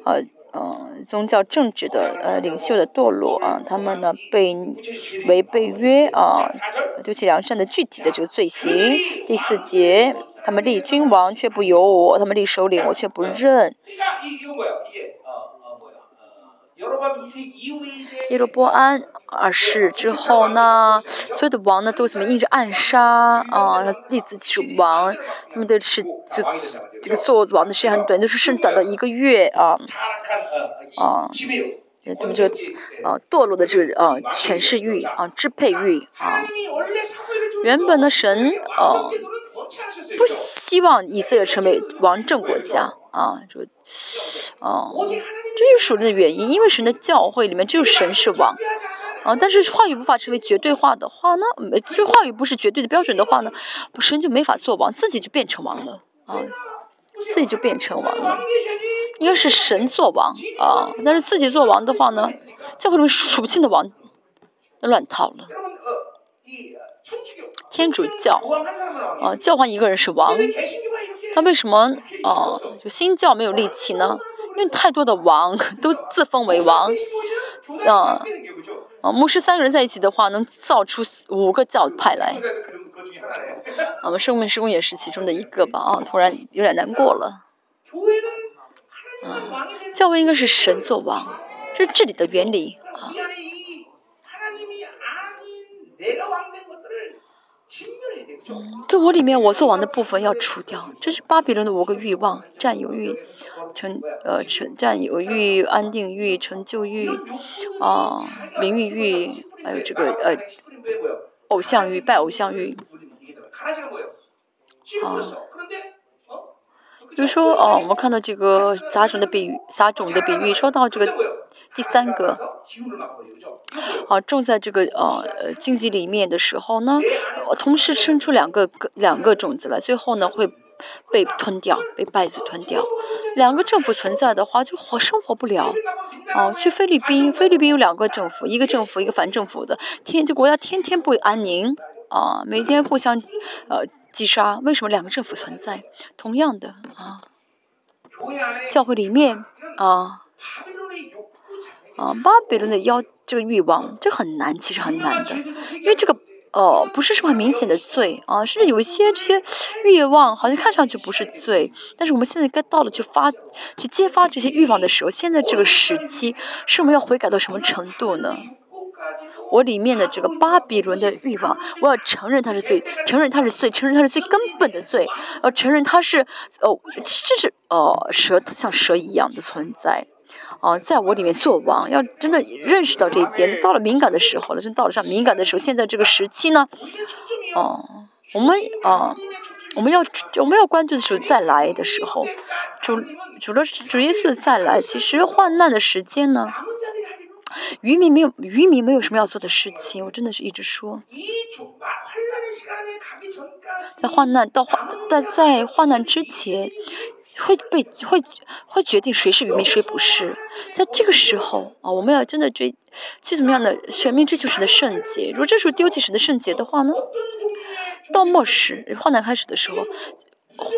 A: 呃，呃，宗教政治的呃领袖的堕落啊，他们呢被违背约啊，丢弃良善的具体的这个罪行。第四节，他们立君王却不由我，他们立首领我却不认。耶罗波安二世之后呢，所有的王呢都怎么印着暗杀啊，立自己是王，他们的是就这个做王的时间很短，都是剩短到一个月啊啊他们这个啊堕落的这个啊权势欲啊支配欲啊，原本的神啊不希望以色列成为王政国家啊，这个啊这是属灵的原因，因为神的教会里面只有神是王啊，但是话语无法成为绝对化的话呢，就话语不是绝对的标准的话呢，神就没法做王，自己就变成王了啊，自己就变成王了。应该是神做王啊，但是自己做王的话呢，教会里面数不清的王，乱套了。天主教啊，教皇一个人是王，他为什么啊？就新教没有力气呢？因为太多的王 都自封为王啊啊！牧师三个人在一起的话，能造出五个教派来。我们圣命施工也是其中的一个吧啊！突然有点难过了。教会应该是神作王，这是治理的原理啊。在我里面，我做王的部分要除掉，这是巴比伦的五个欲望：占有欲、成呃成占有欲、安定欲、成就欲啊、名誉欲，还有这个呃偶像欲、拜偶像欲啊。比如说，哦，我们看到这个撒种的比喻，撒种的比喻，说到这个第三个，啊，种在这个呃荆棘里面的时候呢，同时生出两个两个种子来，最后呢会被吞掉，被稗子吞掉。两个政府存在的话，就活生活不了。哦，去菲律宾，菲律宾有两个政府，一个政府，一个反政府的，天这国家天天不安宁，啊，每天互相，呃。击杀？为什么两个政府存在？同样的啊，教会里面啊啊，巴比伦的妖这个欲望，这很难，其实很难的，因为这个哦，不是什么很明显的罪啊，甚至有一些这些欲望好像看上去不是罪，但是我们现在该到了去发去揭发这些欲望的时候，现在这个时机是我们要悔改到什么程度呢？我里面的这个巴比伦的欲望，我要承认它是罪，承认它是罪，承认它是最根本的罪，要承认它是哦，这是哦蛇像蛇一样的存在，哦，在我里面做王，要真的认识到这一点，就到了敏感的时候了，真到了上敏感的时候，现在这个时期呢，哦，我们啊，我们要我们要关注的时候再来的时候，主主了主耶稣再来，其实患难的时间呢？渔民没有，渔民没有什么要做的事情。我真的是一直说，在患难到患，但在患难之前，会被会会决定谁是渔民，谁不是。在这个时候啊，我们要真的追，去怎么样的全面追求神的圣洁。如果这时候丢弃神的圣洁的话呢？到末时患难开始的时候。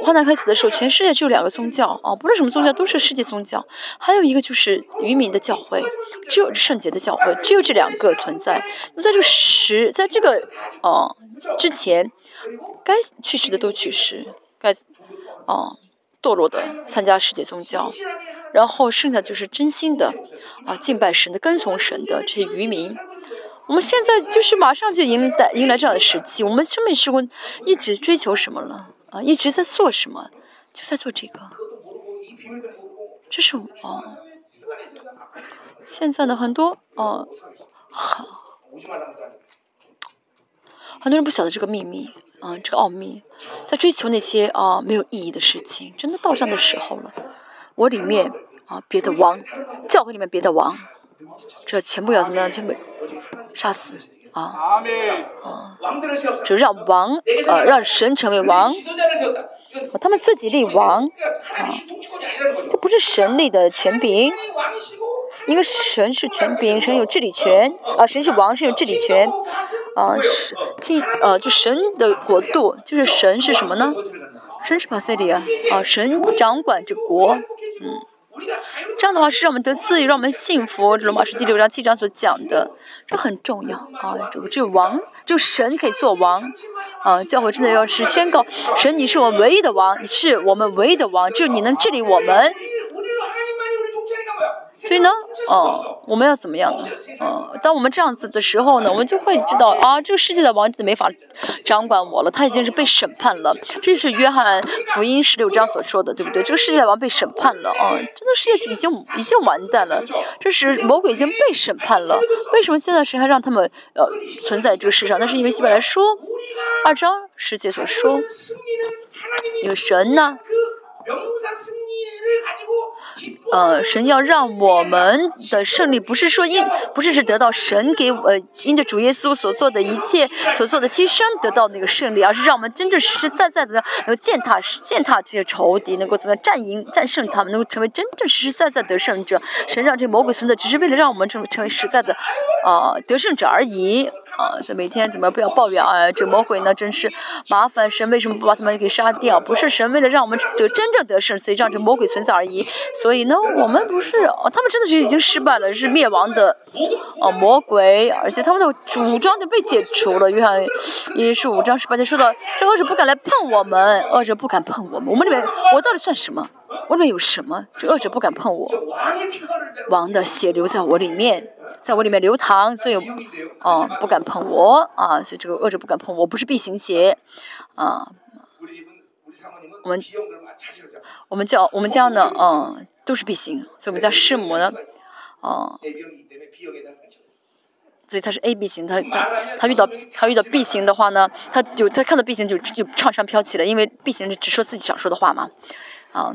A: 患难开始的时候，全世界只有两个宗教啊，不论什么宗教都是世界宗教。还有一个就是渔民的教会，只有圣洁的教会，只有这两个存在。那在这个时，在这个啊之前，该去世的都去世，该啊堕落的参加世界宗教，然后剩下就是真心的啊敬拜神的、跟从神的这些渔民。我们现在就是马上就迎来迎来这样的时期，我们生命时光一直追求什么了？啊，一直在做什么？就在做这个。这是哦，现在的很多哦，好，很多人不晓得这个秘密啊，这个奥秘，在追求那些啊没有意义的事情。真的到这样的时候了，我里面啊别的王，教会里面别的王，这全部要怎么样？全部杀死。啊，啊，就让王，呃，让神成为王，他们自己立王，啊，这不是神立的权柄，一个神是权柄，神有治理权，啊，神是王，是有治理权，啊，是听，呃，就神的国度，就是神是什么呢？神是巴塞利亚，啊，神掌管这国，嗯。这样的话是让我们得自由，让我们幸福。罗马书第六章七章所讲的，这很重要啊！这个只有王，就神可以做王啊！教会真的要是宣告，神你是我们唯一的王，你是我们唯一的王，只有你能治理我们。所以呢，哦，我们要怎么样呢？哦，当我们这样子的时候呢，我们就会知道啊，这个世界的王真的没法掌管我了，他已经是被审判了。这是约翰福音十六章所说的，对不对？这个世界的王被审判了啊，这个世界已经已经完蛋了，这是魔鬼已经被审判了。为什么现在神还让他们呃存在这个世上？那是因为希伯来说二章十节所说，因为神呢。呃，神要让我们的胜利，不是说因，不是是得到神给呃因着主耶稣所做的一切所做的牺牲得到那个胜利，而是让我们真正实实在在的能践踏践踏这些仇敌，能够怎么样战赢战胜他们，能够成为真正实实在在得胜者。神让这魔鬼存在，只是为了让我们成为成为实在的啊得胜者而已。啊，这每天怎么不要抱怨啊？这魔鬼呢，真是麻烦。神为什么不把他们给杀掉？不是神为了让我们得真正得胜，所以让这魔鬼存在而已。所以呢，我们不是哦，他们真的是已经失败了，是灭亡的哦魔鬼，而且他们的主张就被解除了。约翰一是五章十八节说到，这恶者不敢来碰我们，恶者不敢碰我们。我们里面，我到底算什么？我里面有什么？这恶者不敢碰我，王的血流在我里面，在我里面流淌，所以哦不敢碰我啊，所以这个恶者不敢碰我，不是 B 型血啊。我们我们叫我们家呢，嗯，都是 B 型，所以我们家师母呢，哦，所以他是 A B 型，他他他遇到他遇到 B 型的话呢，他就他看到 B 型就就创伤飘起了，因为 B 型是只说自己想说的话嘛。啊。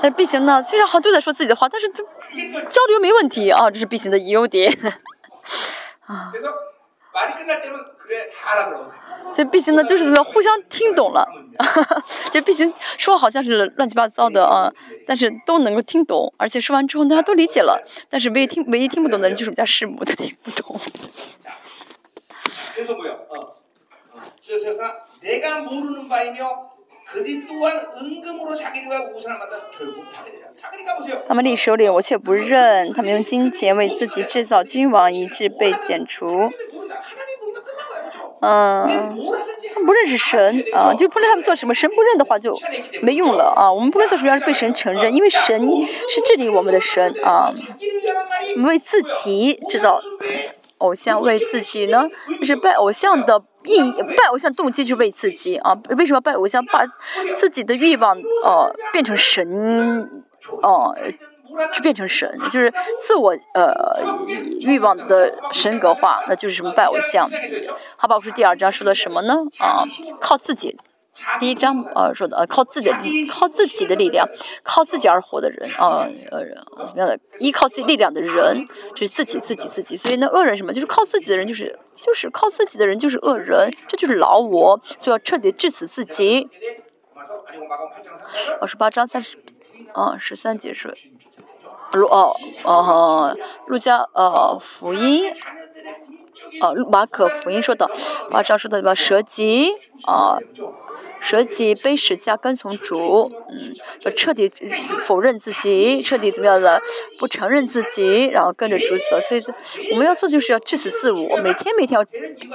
A: 但是 B 型呢，虽然好像都在说自己的话，但是这交流没问题啊，这是 B 型的优点。啊。所以 B 型呢，就是互相听懂了，就 B 型说好像是乱七八糟的啊，但是都能够听懂，而且说完之后大家都理解了。但是唯一听唯一听不懂的人就是我们家师母，他听不懂。他们立首领，我却不认。他们用金钱为自己制造君王，以致被剪除。嗯，他们不认识神啊，就不论他们做什么，神不认的话就没用了啊。我们不论做什么，要是被神承认，因为神是治理我们的神啊。为自己制造偶像，为自己呢，就是拜偶像的。意拜偶像动机就为自己啊？为什么拜偶像？把自己的欲望呃变成神哦，就变成神，就是自我呃欲望的神格化，那就是什么拜偶像？好吧，我说第二章说的什么呢？啊，靠自己。第一章呃说的呃靠自己的靠自己的力量靠自己而活的人啊呃怎么样的依靠自己力量的人就是自己自己自己所以呢恶人什么就是靠自己的人就是就是靠自己的人就是恶人这就是老我就要彻底治死自己。二十八章三十啊十三节是路哦哦路加呃福音呃马可福音说的马上说的什么蛇精啊。舍己背十家跟从主，嗯，要彻底否认自己，彻底怎么样的不承认自己，然后跟着主走。所以我们要做就是要致死自我，每天每天要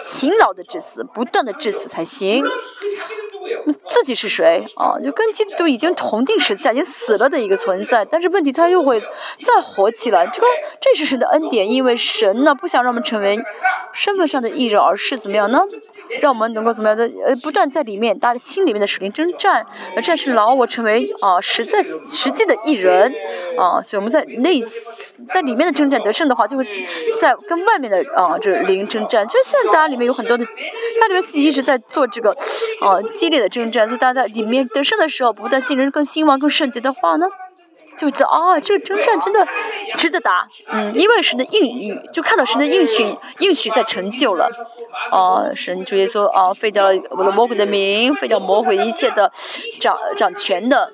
A: 勤劳的致死，不断的致死才行。自己是谁啊？就跟基督已经同定时在，已经死了的一个存在。但是问题他又会再活起来，这个这是神的恩典，因为神呢不想让我们成为身份上的艺人，而是怎么样呢？让我们能够怎么样的呃不断在里面大家心里面的使灵征战，战胜老我，成为啊实在实际的艺人啊。所以我们在内在里面的征战得胜的话，就会在跟外面的啊这灵征战。就是现在大家里面有很多的，它里面自己一直在做这个啊激烈的征战，所以大家在里面得胜的时候，不断信任更兴旺更圣洁的话呢？就知道啊，这个征战真的值得打，嗯，因为神的应许，就看到神的应许，应许在成就了，啊，神主耶稣啊，废掉了我的魔鬼的名，废掉魔鬼一切的掌掌权的，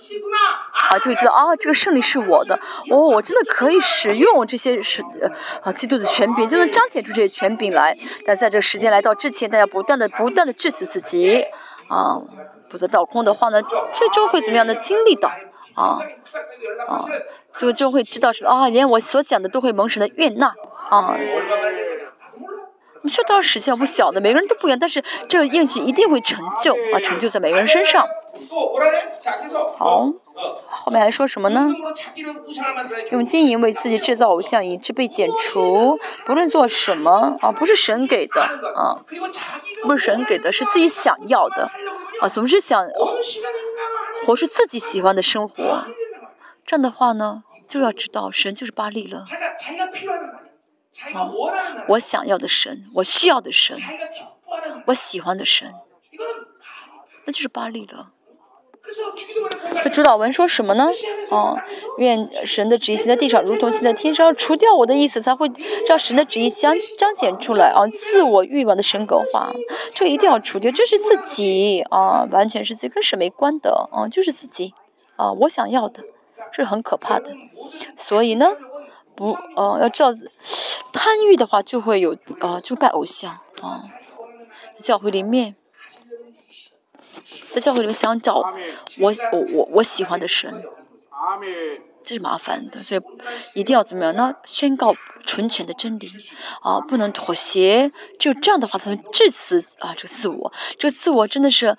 A: 啊，就会知道啊，这个胜利是我的，哦，我真的可以使用这些是啊基督的权柄，就能彰显出这些权柄来。但在这个时间来到之前，大家不断的不断的致死自己，啊，不得倒空的话呢，最终会怎么样的经历到？啊啊，就就会知道是啊，连我所讲的都会蒙神的悦纳啊。你说到实现不小的，每个人都不一样，但是这个应许一定会成就啊，成就在每个人身上。好，后面还说什么呢？用金银为自己制造偶像，以致被剪除。不论做什么啊，不是神给的啊，不是神给的，是自己想要的啊，总是想活出自己喜欢的生活。这样的话呢，就要知道神就是巴利了。啊，我想要的神，我需要的神，我喜欢的神，那就是巴利了。这主导文说什么呢？哦，愿神的旨意行在地上，如同行在天上。除掉我的意思，才会让神的旨意彰彰显出来啊！自我欲望的神格化，这个一定要除掉。这是自己啊，完全是自己跟神没关的啊，就是自己啊，我想要的，这是很可怕的。所以呢，不，呃，要知道贪欲的话，就会有啊，就拜偶像啊，教会里面。在教会里面想找我我我我喜欢的神，这是麻烦的，所以一定要怎么样呢？宣告纯全的真理啊，不能妥协，只有这样的话才能致死啊这个自我，这个自我真的是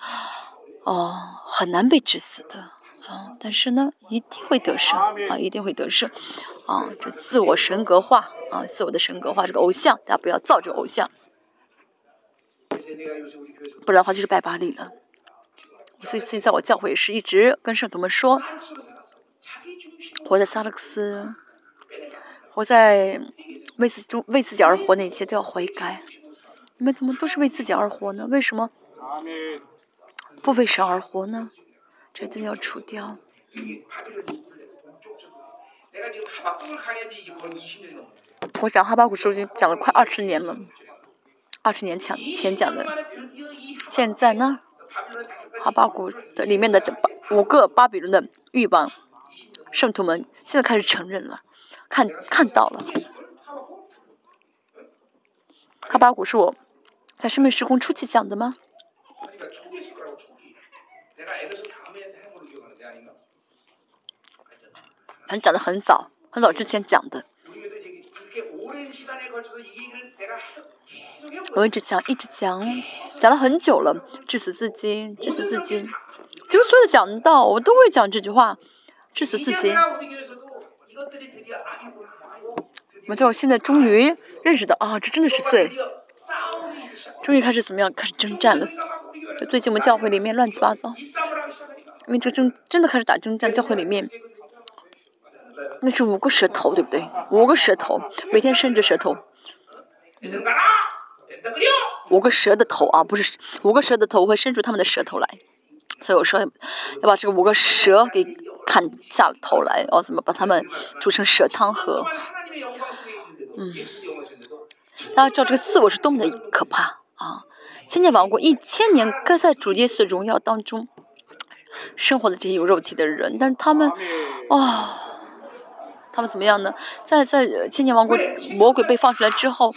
A: 啊很难被致死的但是呢一定会得胜啊，一定会得胜啊，这自我神格化啊，自我的神格化，这个偶像大家不要造这个偶像，不然的话就是拜巴利了。所以，现在我教会也是一直跟圣徒们说，活在萨勒克斯，活在为自中为自己而活那些都要悔改。你们怎么都是为自己而活呢？为什么不为神而活呢？这真的要除掉。我讲哈巴古书已经讲了快二十年了，二十年前前讲的，现在呢？哈巴谷的里面的五个巴比伦的欲望，圣徒们现在开始承认了，看看到了。哈巴谷是我在生命时空初期讲的吗？讲的很早，很早之前讲的。我一直讲，一直讲，讲了很久了。至死至今，至死至今，就所有讲到，我都会讲这句话。至死至今，我叫我现在终于认识到啊，这真的是罪。终于开始怎么样？开始征战了。在最近我们教会里面乱七八糟，因为这真真的开始打征战。教会里面那是五个舌头，对不对？五个舌头，每天伸着舌头。五个蛇的头啊，不是五个蛇的头会伸出他们的舌头来，所以我说要把这个五个蛇给砍下头来，哦，怎么把他们煮成蛇汤喝？嗯，大家知道这个自我是多么的可怕啊！千年王国一千年，该在主耶稣的荣耀当中生活的这些有肉体的人，但是他们，哦。他们怎么样呢？在在千年王国魔鬼被放出来之后，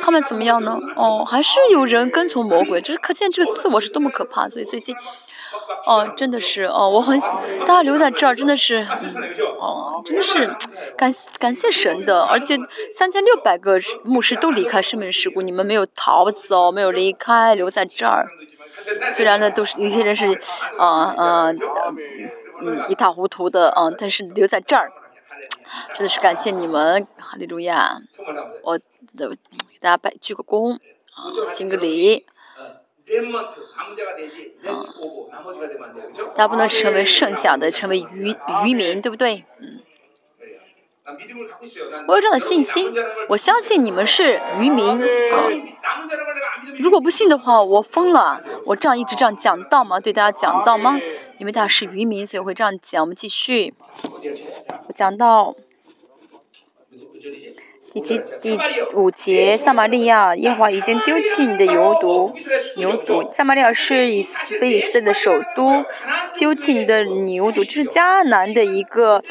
A: 他们怎么样呢？哦，还是有人跟从魔鬼，这是可见这个自我是多么可怕。所以最近，哦，真的是哦，我很大家留在这儿，真的是，哦，真的是感感谢神的。而且三千六百个牧师都离开生命事故，你们没有逃走，没有离开，留在这儿。虽然呢，都是有些人是，啊啊，嗯，一塌糊涂的啊，但是留在这儿。真的是感谢你们，哈利路亚！我给大家拜鞠个躬，啊，行个礼。大家不能成为剩下的，成为渔渔民，对不对？嗯。我有这样的信心，我相信你们是渔民啊。如果不信的话，我疯了！我这样一直这样讲道吗？对大家讲道吗？因为大家是渔民，所以会这样讲。我们继续，我讲到第几第五节，撒玛利亚，耶和华已经丢弃你的油毒，牛犊。撒玛利亚是以色列的首都，丢弃你的牛犊，这是迦南的一个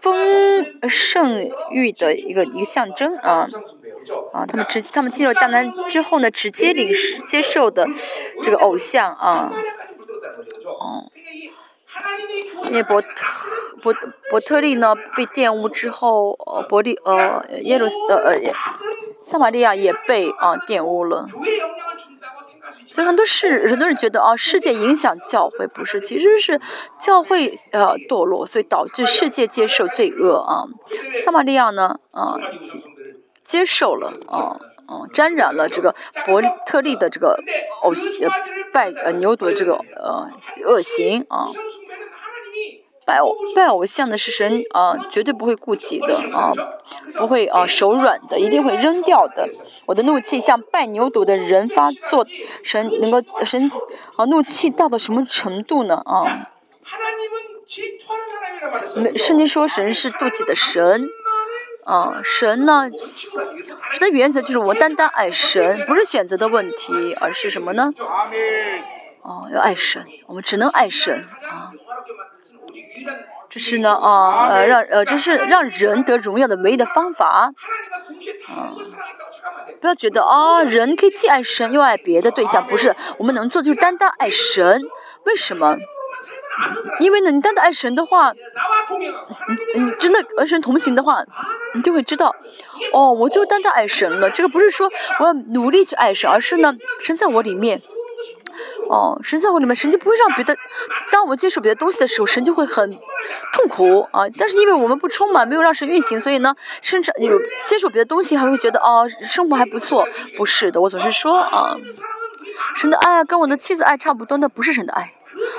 A: 丰盛欲的一个一个象征啊啊！他们直他们进入迦南之后呢，直接领接受的这个偶像啊。哦，那伯特伯伯特利呢被玷污之后，呃伯利呃耶路呃呃撒玛利亚也被啊玷污了。所以很多事，很多人觉得啊，世界影响教会不是，其实是教会呃堕落，所以导致世界接受罪恶啊。撒玛利亚呢啊接接受了啊啊沾染了这个伯特利的这个偶拜呃牛犊的这个呃恶行啊。拜偶拜偶像的是神啊，绝对不会顾及的啊，不会啊手软的，一定会扔掉的。我的怒气向拜牛犊的人发作，神能够神啊怒气大到什么程度呢啊？圣经说神是妒忌的神啊，神呢，神的原则就是我单单爱神，不是选择的问题，而是什么呢？哦，要爱神，我们只能爱神啊。这是呢啊呃让呃这是让人得荣耀的唯一的方法啊！不要觉得啊人可以既爱神又爱别的对象，不是我们能做就是单单爱神。为什么？因为呢你单单爱神的话，你你真的和神同行的话，你就会知道哦我就单单爱神了。这个不是说我要努力去爱神，而是呢神在我里面。哦，神在我里面，神就不会让别的。当我们接触别的东西的时候，神就会很痛苦啊。但是因为我们不充满，没有让神运行，所以呢，甚至有接触别的东西，还会觉得哦，生活还不错。不是的，我总是说啊，神的爱啊，跟我的妻子爱差不多，那不是神的爱。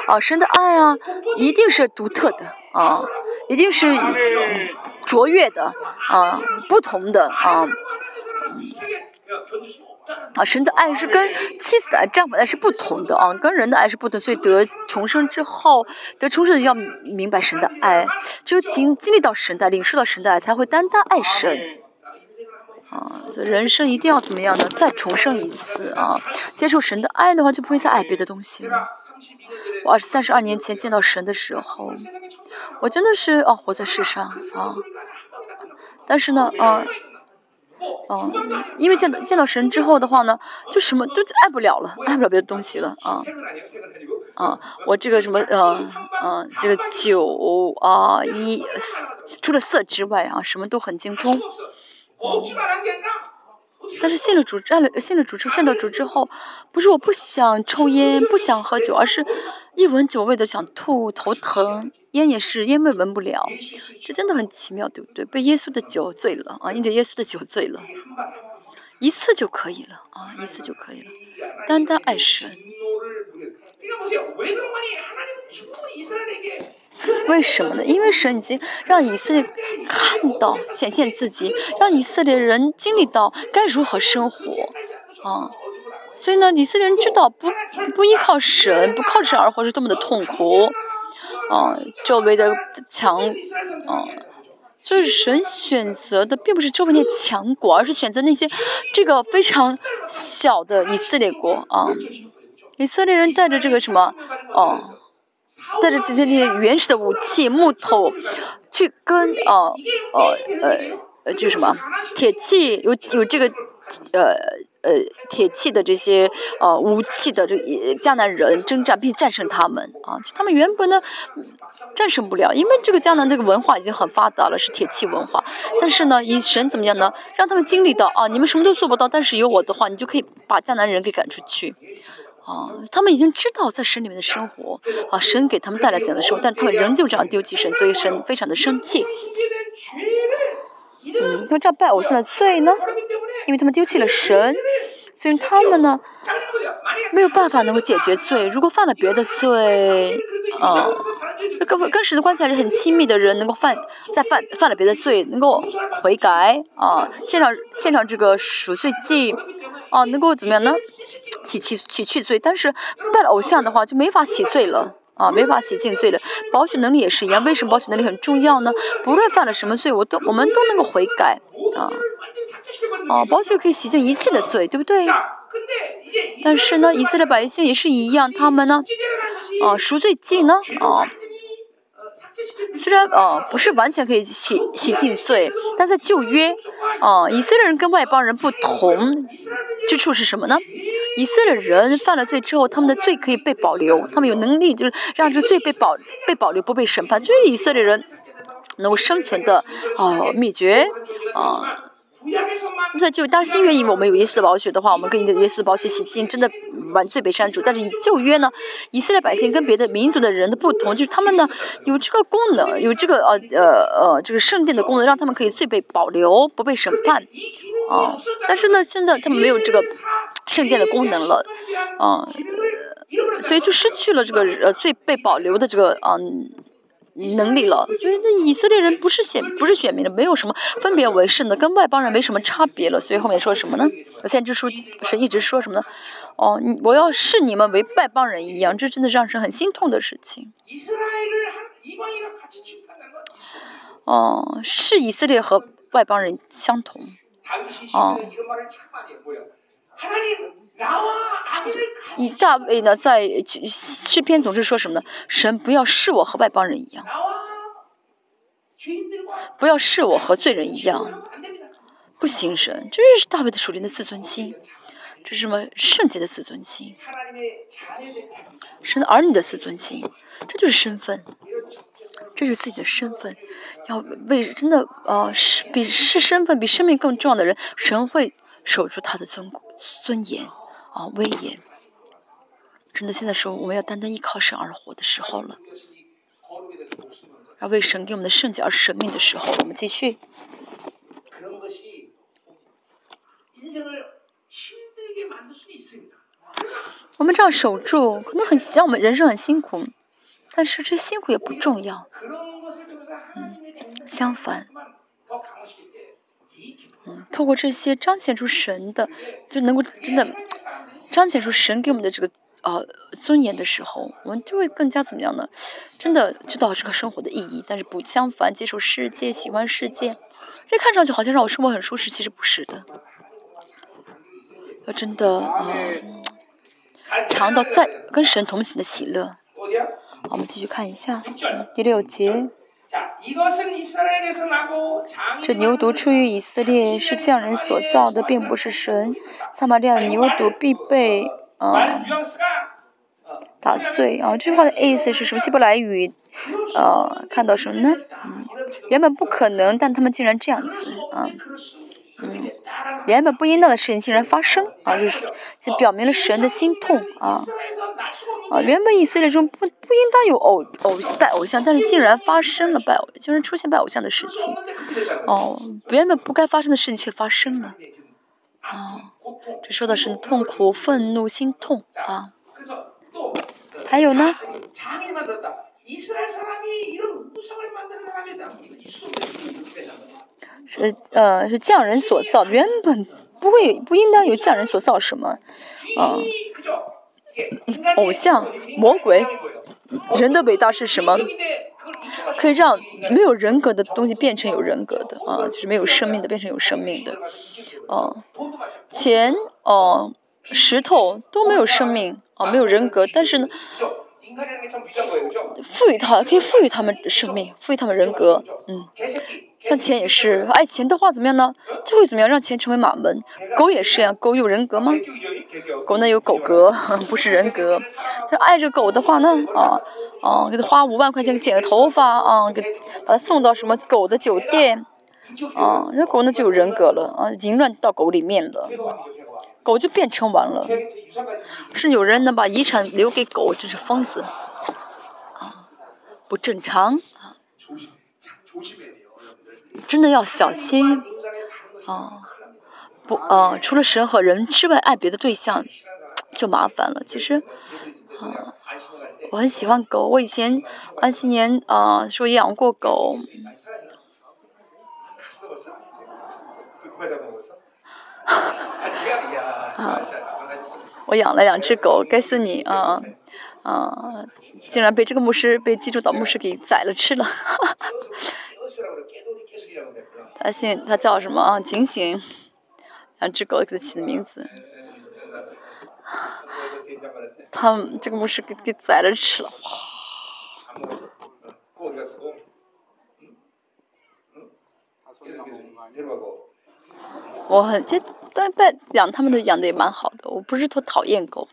A: 啊，神的爱啊，一定是独特的啊，一定是卓越的啊，不同的啊。啊，神的爱是跟妻子的爱、丈夫的爱是不同的啊，跟人的爱是不同，所以得重生之后，得重生要明白神的爱，只有经经历到神的、领受到神的爱，才会单单爱神。啊，人生一定要怎么样呢？再重生一次啊！接受神的爱的话，就不会再爱别的东西了。我二十三十二年前见到神的时候，我真的是哦，活在世上啊，但是呢，啊。哦，因为见到见到神之后的话呢，就什么都爱不了了，爱不了别的东西了啊啊！我这个什么呃呃，这个酒啊一除了色之外啊，什么都很精通。但是信了主，站了信了主之后，见到主之后，不是我不想抽烟，不想喝酒，而是一闻酒味都想吐，头疼。烟也是，烟味闻不了，这真的很奇妙，对不对？被耶稣的酒醉了啊，因着耶稣的酒醉了，一次就可以了啊，一次就可以了，单单爱神。为什么呢？因为神已经让以色列看到、显现自己，让以色列人经历到该如何生活啊。所以呢，以色列人知道不不依靠神，不靠神而活是多么的痛苦。啊，周围的强，啊，所以神选择的并不是周围那些强国，而是选择那些这个非常小的以色列国啊。以色列人带着这个什么，哦，带着这些那些原始的武器、木头，去跟啊，呃呃呃，就什么铁器，有有这个，呃。呃，铁器的这些呃武器的这迦南人征战并战胜他们啊，他们原本呢战胜不了，因为这个迦南这个文化已经很发达了，是铁器文化。但是呢，以神怎么样呢？让他们经历到啊，你们什么都做不到，但是有我的话，你就可以把迦南人给赶出去啊。他们已经知道在神里面的生活啊，神给他们带来怎样的生活，但他们仍旧这样丢弃神，所以神非常的生气。嗯，他们这样拜偶像的罪呢？因为他们丢弃了神，所以他们呢没有办法能够解决罪。如果犯了别的罪，啊，跟跟神的关系还是很亲密的人，能够犯再犯犯了别的罪，能够悔改啊，现场现场这个赎罪祭，啊，能够怎么样呢？洗洗洗去罪。但是拜了偶像的话，就没法洗罪了。啊，没法洗净罪了。保险能力也是一样，为什么保险能力很重要呢？不论犯了什么罪，我都我们都能够悔改啊。啊，保险可以洗净一切的罪，对不对？但是呢，以色列百姓也是一样，他们呢，啊，赎罪祭呢，啊。虽然呃不是完全可以洗洗净罪，但在旧约，哦以色列人跟外邦人不同之处是什么呢？以色列人犯了罪之后，他们的罪可以被保留，他们有能力就是让这罪被保被保留不被审判，就是以色列人能够生存的哦秘诀啊。在就当新约因为我们有耶稣的宝血的话，我们跟耶稣的宝血洗净，真的完罪被删除。但是旧约呢，以色列百姓跟别的民族的人的不同，就是他们呢有这个功能，有这个呃呃呃这个圣殿的功能，让他们可以罪被保留，不被审判。啊，但是呢，现在他们没有这个圣殿的功能了，啊，所以就失去了这个呃最被保留的这个嗯。能力了，所以那以色列人不是选不是选民的，没有什么分别为圣的，跟外邦人没什么差别了。所以后面说什么呢？先知书是一直说什么呢？哦，我要视你们为外邦人一样，这真的让人很心痛的事情。哦，是以色列和外邦人相同。哦。以大卫呢，在诗篇总是说什么呢？神不要视我和外邦人一样，不要视我和罪人一样，不行神，这是大卫的属灵的自尊心，这是什么圣洁的自尊心？神的儿女的自尊心，这就是身份，这是自己的身份，要为真的呃是比是身份比生命更重要的人，神会守住他的尊尊严。啊，威严！真的，现在是我们要单单依靠神而活的时候了。要为神给我们的圣洁而舍命的时候，我们继续。我们这样守住，可能很让我们人生很辛苦，但是这辛苦也不重要。嗯，相反。嗯，透过这些彰显出神的，就能够真的彰显出神给我们的这个呃尊严的时候，我们就会更加怎么样呢？真的知道这个生活的意义，但是不相反，接受世界，喜欢世界，这看上去好像让我生活很舒适，其实不是的。要真的啊，尝到在跟神同行的喜乐。好，我们继续看一下第六节。这牛犊出于以色列，是匠人所造的，并不是神。撒玛利亚的牛犊必被啊打碎啊！这句话的意思是什么？希伯来语啊，看到什么呢？嗯，原本不可能，但他们竟然这样子啊。嗯，原本不应当的事情竟然发生啊，就是就表明了神的心痛啊啊！原本以色列中不不应当有偶偶拜偶像，但是竟然发生了拜偶，竟然出现拜偶像的事情哦，原本不该发生的事情却发生了啊！这说的是痛苦、愤怒、心痛啊！还有呢？是呃，是匠人所造，原本不会不应当有匠人所造什么，啊，偶像、魔鬼，人的伟大是什么？可以让没有人格的东西变成有人格的啊，就是没有生命的变成有生命的，哦，钱哦，石头都没有生命啊，没有人格，但是呢，赋予他可以赋予他们生命，赋予他们人格，嗯。像钱也是，爱钱的话怎么样呢？就会怎么样？让钱成为马门。狗也是呀，狗有人格吗？狗呢有狗格，不是人格。他爱着狗的话呢，啊啊，给他花五万块钱剪个头发啊，给把他送到什么狗的酒店，啊，那狗呢就有人格了啊，淫乱到狗里面了，狗就变成完了。是有人能把遗产留给狗，这是疯子，啊，不正常啊。真的要小心，啊，不，呃，除了神和人之外，爱别的对象就麻烦了。其实，啊，我很喜欢狗，我以前安息年啊说养过狗，啊，我养了两只狗，该死你啊啊，竟然被这个牧师被基督岛牧师给宰了吃了。他姓，他叫什么啊？警醒，两只狗给他起的名字。他这个牧师给给宰了吃了。我很，这但但养他们都养的也蛮好的，我不是特讨厌狗。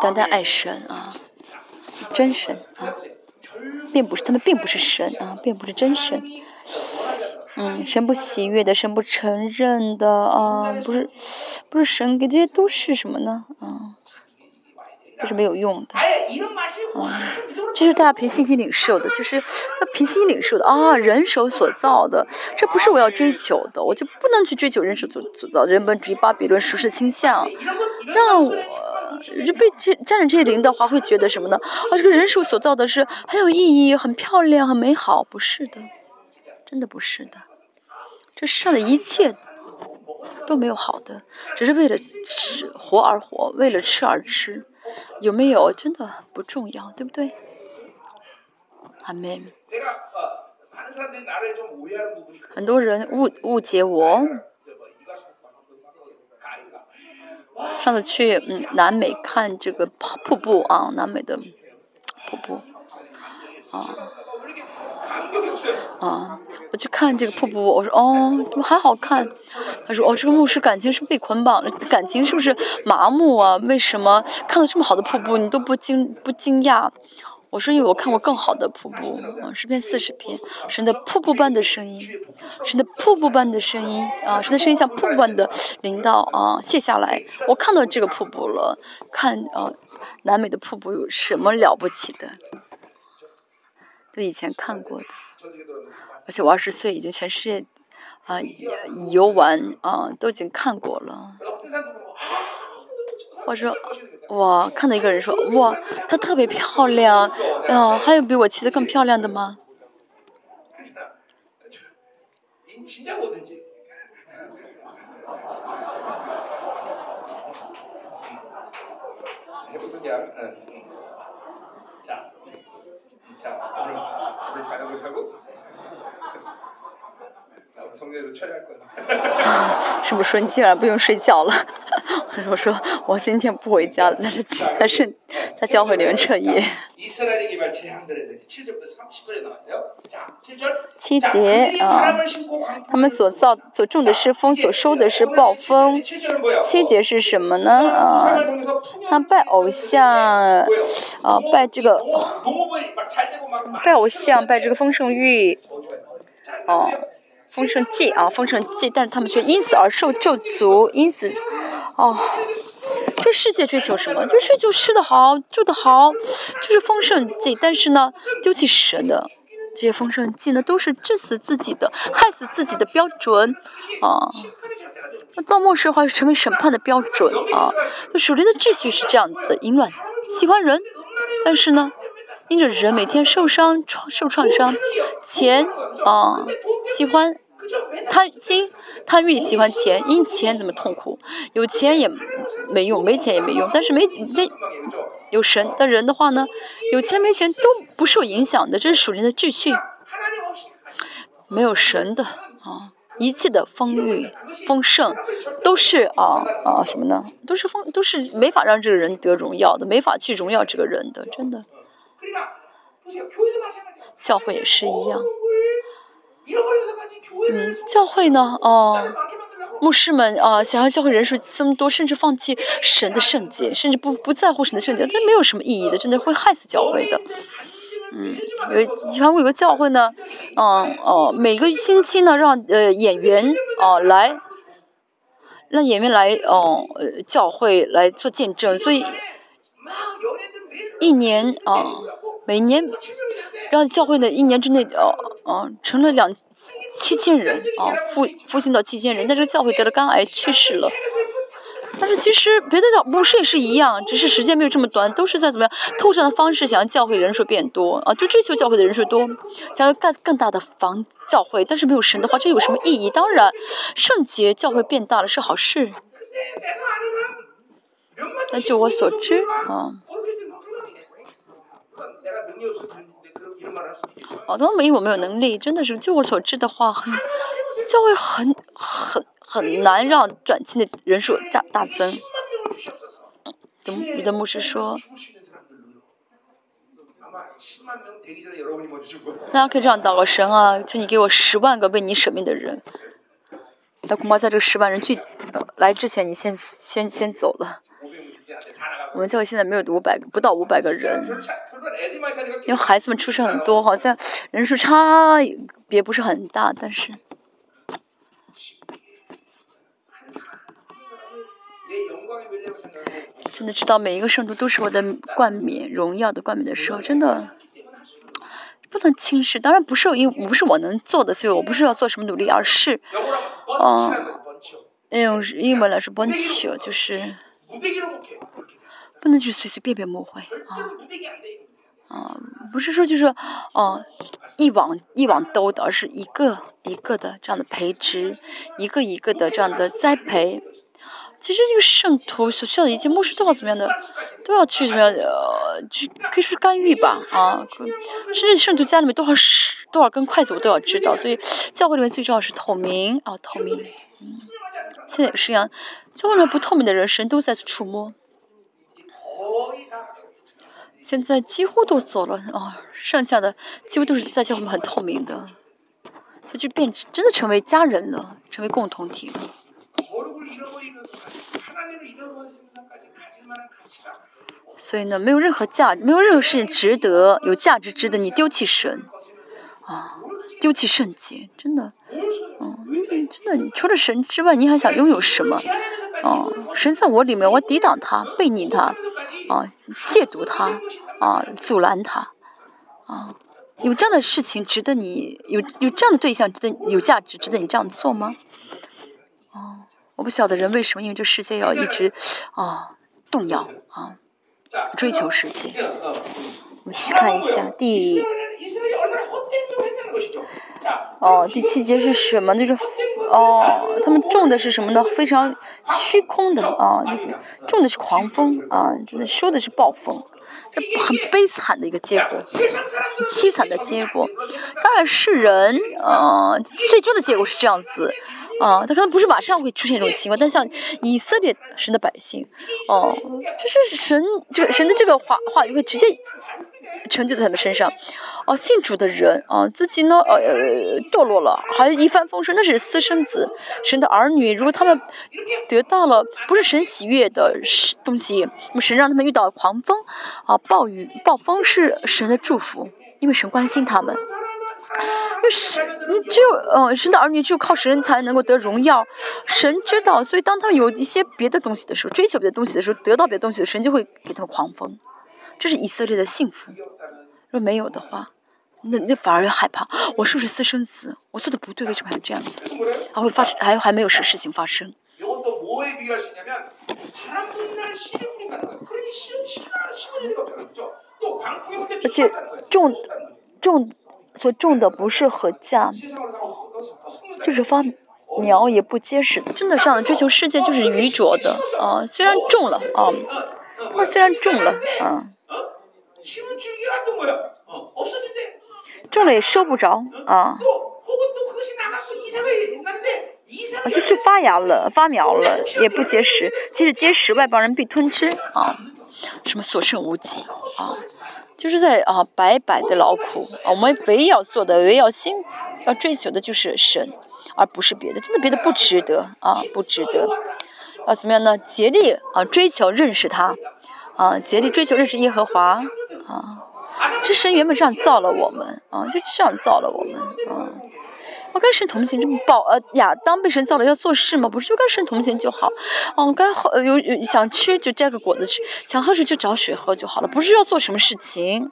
A: 单单爱神啊，真神啊。并不是他们并不是神啊，并不是真神，嗯，神不喜悦的，神不承认的啊，不是，不是神给这些都是什么呢？啊，都是没有用的。啊，这是大家凭信心领受的，就是要凭信心领受的啊，人手所造的，这不是我要追求的，我就不能去追求人手所所造人本主义、巴比伦舒适倾向，让我就被这沾染这些灵的话，会觉得什么呢？啊，这个人手所造的是很有意义、很漂亮、很美好，不是的。真的不是的，这世上的一切都没有好的，只是为了吃活而活，为了吃而吃，有没有真的不重要，对不对？阿门。很多人误误解我。上次去嗯南美看这个瀑布啊，南美的瀑布啊。啊，我去看这个瀑布，我说哦，怎么还好看？他说哦，这个牧师感情是被捆绑了，感情是不是麻木啊？为什么看到这么好的瀑布你都不惊不惊讶？我说因为我看过更好的瀑布，啊，十篇四十篇，神的瀑布般的声音，神的瀑布般的声音啊，神的声音像瀑布般的淋到啊卸下来，我看到这个瀑布了，看啊南美的瀑布有什么了不起的？都以前看过的，而且我二十岁已经全世界啊游玩啊都已经看过了。我说哇，看到一个人说哇，她特别漂亮啊，还有比我骑的更漂亮的吗？是不是说你今晚不用睡觉了？我说我今天不回家了，但是 但是在教会里面彻夜。七节啊，他们所造所种的是风，所收的是暴风。七节是什么呢？啊，他拜偶像，啊拜这个，拜偶像拜这个丰盛玉，哦。丰盛祭啊，丰盛祭，但是他们却因此而受咒诅，因此，哦，这世界追求什么？就追求吃的好，住的好，就是丰盛祭。但是呢，丢弃神的这些丰盛祭呢，都是致死自己的，害死自己的标准啊。那造末世的话，是成为审判的标准啊。属灵的秩序是这样子的：淫乱，喜欢人，但是呢。因着人每天受伤、创受创伤，钱啊，喜欢贪心，贪欲喜欢钱，因钱怎么痛苦？有钱也没用，没钱也没用。但是没这有神的人的话呢，有钱没钱都不受影响的，这是属灵的秩序。没有神的啊，一切的丰裕、丰盛都是啊啊什么呢？都是丰，都是没法让这个人得荣耀的，没法去荣耀这个人的，真的。教会也是一样，嗯，教会呢，哦，牧师们啊，想要教会人数这么多，甚至放弃神的圣洁，甚至不不在乎神的圣洁，这没有什么意义的，真的会害死教会的。嗯，有韩国有个教会呢，嗯哦，每个星期呢，让呃演员哦来，让演员来哦呃教会来做见证，所以。一年啊，每年让教会的一年之内，哦哦，成了两七千人啊，复复兴到七千人，但这个教会得了肝癌去世了。但是其实别的教牧师也是一样，只是时间没有这么短，都是在怎么样透这样的方式，想要教会人数变多啊，就追求教会的人数多，想要干更大的房教会，但是没有神的话，这有什么意义？当然，圣洁教会变大了是好事。那就我所知啊。他们没有我没有能力，真的是，就我所知的话，很教会很很很难让转进的人数大大增。有的牧师说，大家可以这样祷告神啊，求你给我十万个为你舍命的人。那恐怕在这十万人聚来之前，你先先先走了。我们教会现在没有五百个，不到五百个人，因为孩子们出生很多，好像人数差别不是很大，但是。真的知道每一个圣徒都是我的冠冕，荣耀的冠冕的时候，真的不能轻视。当然不是因不是我能做的，所以我不是要做什么努力，而是，嗯，用英文来说 b o n c h 就是不能去随随便便抹会啊，啊，不是说就是，哦，一网一网兜的，而是一个一个的这样的培植，一个一个的这样的栽培。其实这个圣徒所需要的一切，牧师都要怎么样的，都要去怎么样呃，去可以说是干预吧，啊，甚至圣徒家里面多少是多少根筷子，我都要知道。所以教会里面最重要是透明啊，透明。嗯，现在也是一样，教会里面不透明的人，神都在触摸。现在几乎都走了啊，剩下的几乎都是在教会里面很透明的，所以就变真的成为家人了，成为共同体了。所以呢，没有任何价，没有任何事情值得有价值，值得你丢弃神啊，丢弃圣洁，真的，嗯，真的，除了神之外，你还想拥有什么？啊，神在我里面，我抵挡他，背逆他，啊，亵渎他，啊，阻拦他，啊，有这样的事情值得你有有这样的对象值得有价值，值得你这样做吗？哦，我不晓得人为什么因为这世界要一直啊动摇啊。追求世界，我们去看一下第哦第七节是什么？就是哦，他们种的是什么呢？非常虚空的啊，那个种的是狂风啊，真的说的是暴风，这很悲惨的一个结果，凄惨的结果。当然是人啊，最终的结果是这样子。啊，他可能不是马上会出现这种情况，但像以色列神的百姓，哦，就是神这个神的这个话话语会直接成就在他们身上。哦，信主的人啊，自己呢呃堕落了，还一帆风顺，那是私生子，神的儿女。如果他们得到了不是神喜悦的东西，那么神让他们遇到狂风啊暴雨暴风是神的祝福，因为神关心他们。就是你只有嗯，神的儿女只有靠神才能够得荣耀，神知道，所以当他们有一些别的东西的时候，追求别的东西的时候，得到别的东西的时候，神就会给他们狂风，这是以色列的幸福。若没有的话，那那反而害怕，我是不是私生子？我做的不对，为什么还这样子？还会发生，还还没有事事情发生。而且种种。所种的不是禾稼，就是发苗也不结实。真的上追求世界就是愚拙的啊！虽然种了啊，那虽然种了啊，种了也收不着啊。啊，就是发芽了，发苗了也不结实，即使结实，外邦人必吞吃啊，什么所剩无几啊。就是在啊白白的劳苦啊，我们唯一要做的，唯一要心要追求的就是神，而不是别的，真的别的不值得啊，不值得。要怎么样呢？竭力啊追求认识他，啊竭力追求认识耶和华啊。这神原本这样造了我们啊，就这样造了我们啊。我跟神同行，这么宝呃亚当被神造了要做事吗？不是，就跟神同行就好。哦，该喝有有想吃就摘个果子吃，想喝水就找水喝就好了，不是要做什么事情。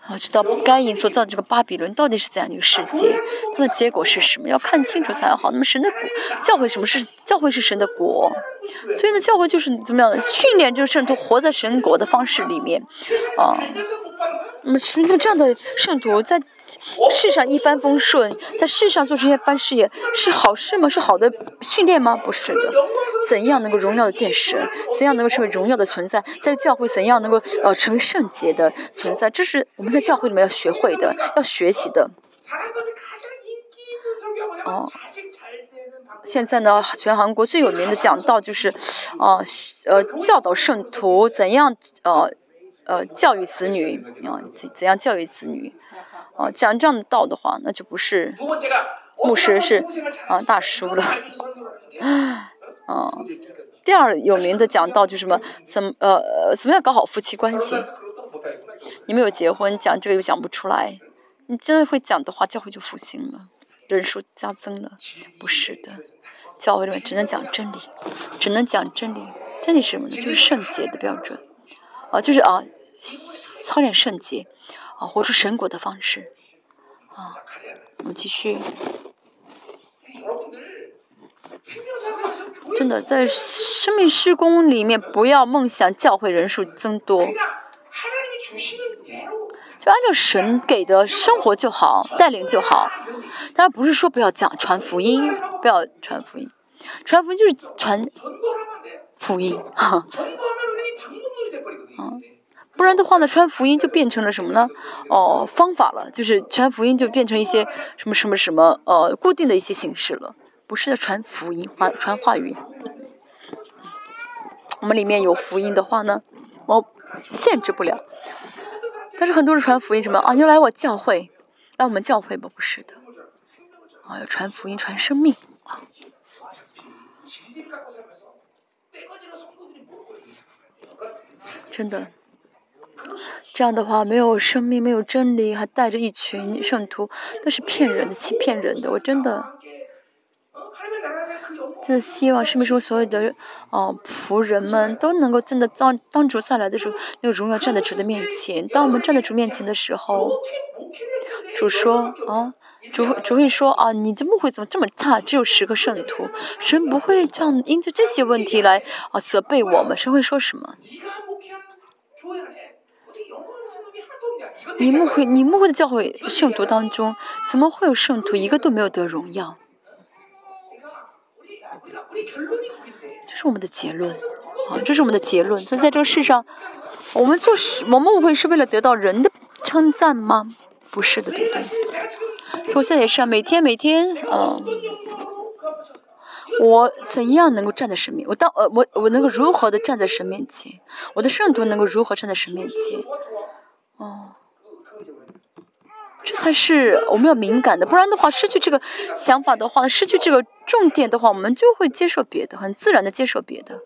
A: 啊，知道该隐所造的这个巴比伦到底是怎样的一个世界？它的结果是什么？要看清楚才好。那么神的教会什么是教会是神的国，所以呢，教会就是怎么样训练这个圣徒活在神国的方式里面，啊。那么，用这样的圣徒在世上一帆风顺，在世上做这些番事业是好事吗？是好的训练吗？不是的。怎样能够荣耀的见神？怎样能够成为荣耀的存在？在教会怎样能够呃成为圣洁的存在？这是我们在教会里面要学会的，要学习的。哦，现在呢，全韩国最有名的讲道就是，哦，呃，教导圣徒怎样呃。呃，教育子女啊，怎怎样教育子女？啊，讲这样的道的话，那就不是牧师，是啊大叔了。啊，第二有名的讲道就什么怎么呃怎么样搞好夫妻关系？你没有结婚讲这个又讲不出来，你真的会讲的话，教会就复兴了，人数加增了。不是的，教会里面只能讲真理，只能讲真理。真理是什么呢？就是圣洁的标准，啊，就是啊，操练圣洁，啊，活出神国的方式，啊，我们继续。真的，在生命施工里面，不要梦想教会人数增多，就按照神给的生活就好，带领就好。当然不是说不要讲传福音，不要传福音，传福音就是传福音，哈。嗯，不然的话呢，传福音就变成了什么呢？哦，方法了，就是传福音就变成一些什么什么什么呃固定的一些形式了。不是在传福音，话传话语。我们里面有福音的话呢，我限制不了。但是很多人传福音什么啊？你来我教会，来我们教会吧？不是的，啊，要传福音，传生命啊。真的，这样的话没有生命，没有真理，还带着一群圣徒，都是骗人的，欺骗人的。我真的。真的希望生命中所有的哦仆人们都能够真的当当主再来的时候，那个荣耀站在主的面前。当我们站在主面前的时候，主说啊，主主会说啊，你这牧会怎么这么差？只有十个圣徒，神不会这样因着这些问题来啊责备我们。神会说什么？你牧会你牧会的教会圣徒当中，怎么会有圣徒一个都没有得荣耀？这是我们的结论，啊，这是我们的结论。所以在这个世上，我们做我们误会是为了得到人的称赞吗？不是的，对不对？我现在也是啊，每天每天，嗯，我怎样能够站在神面？我当呃，我我能够如何的站在神面前？我的圣徒能够如何站在神面前？哦。这才是我们要敏感的，不然的话，失去这个想法的话，失去这个重点的话，我们就会接受别的，很自然的接受别的。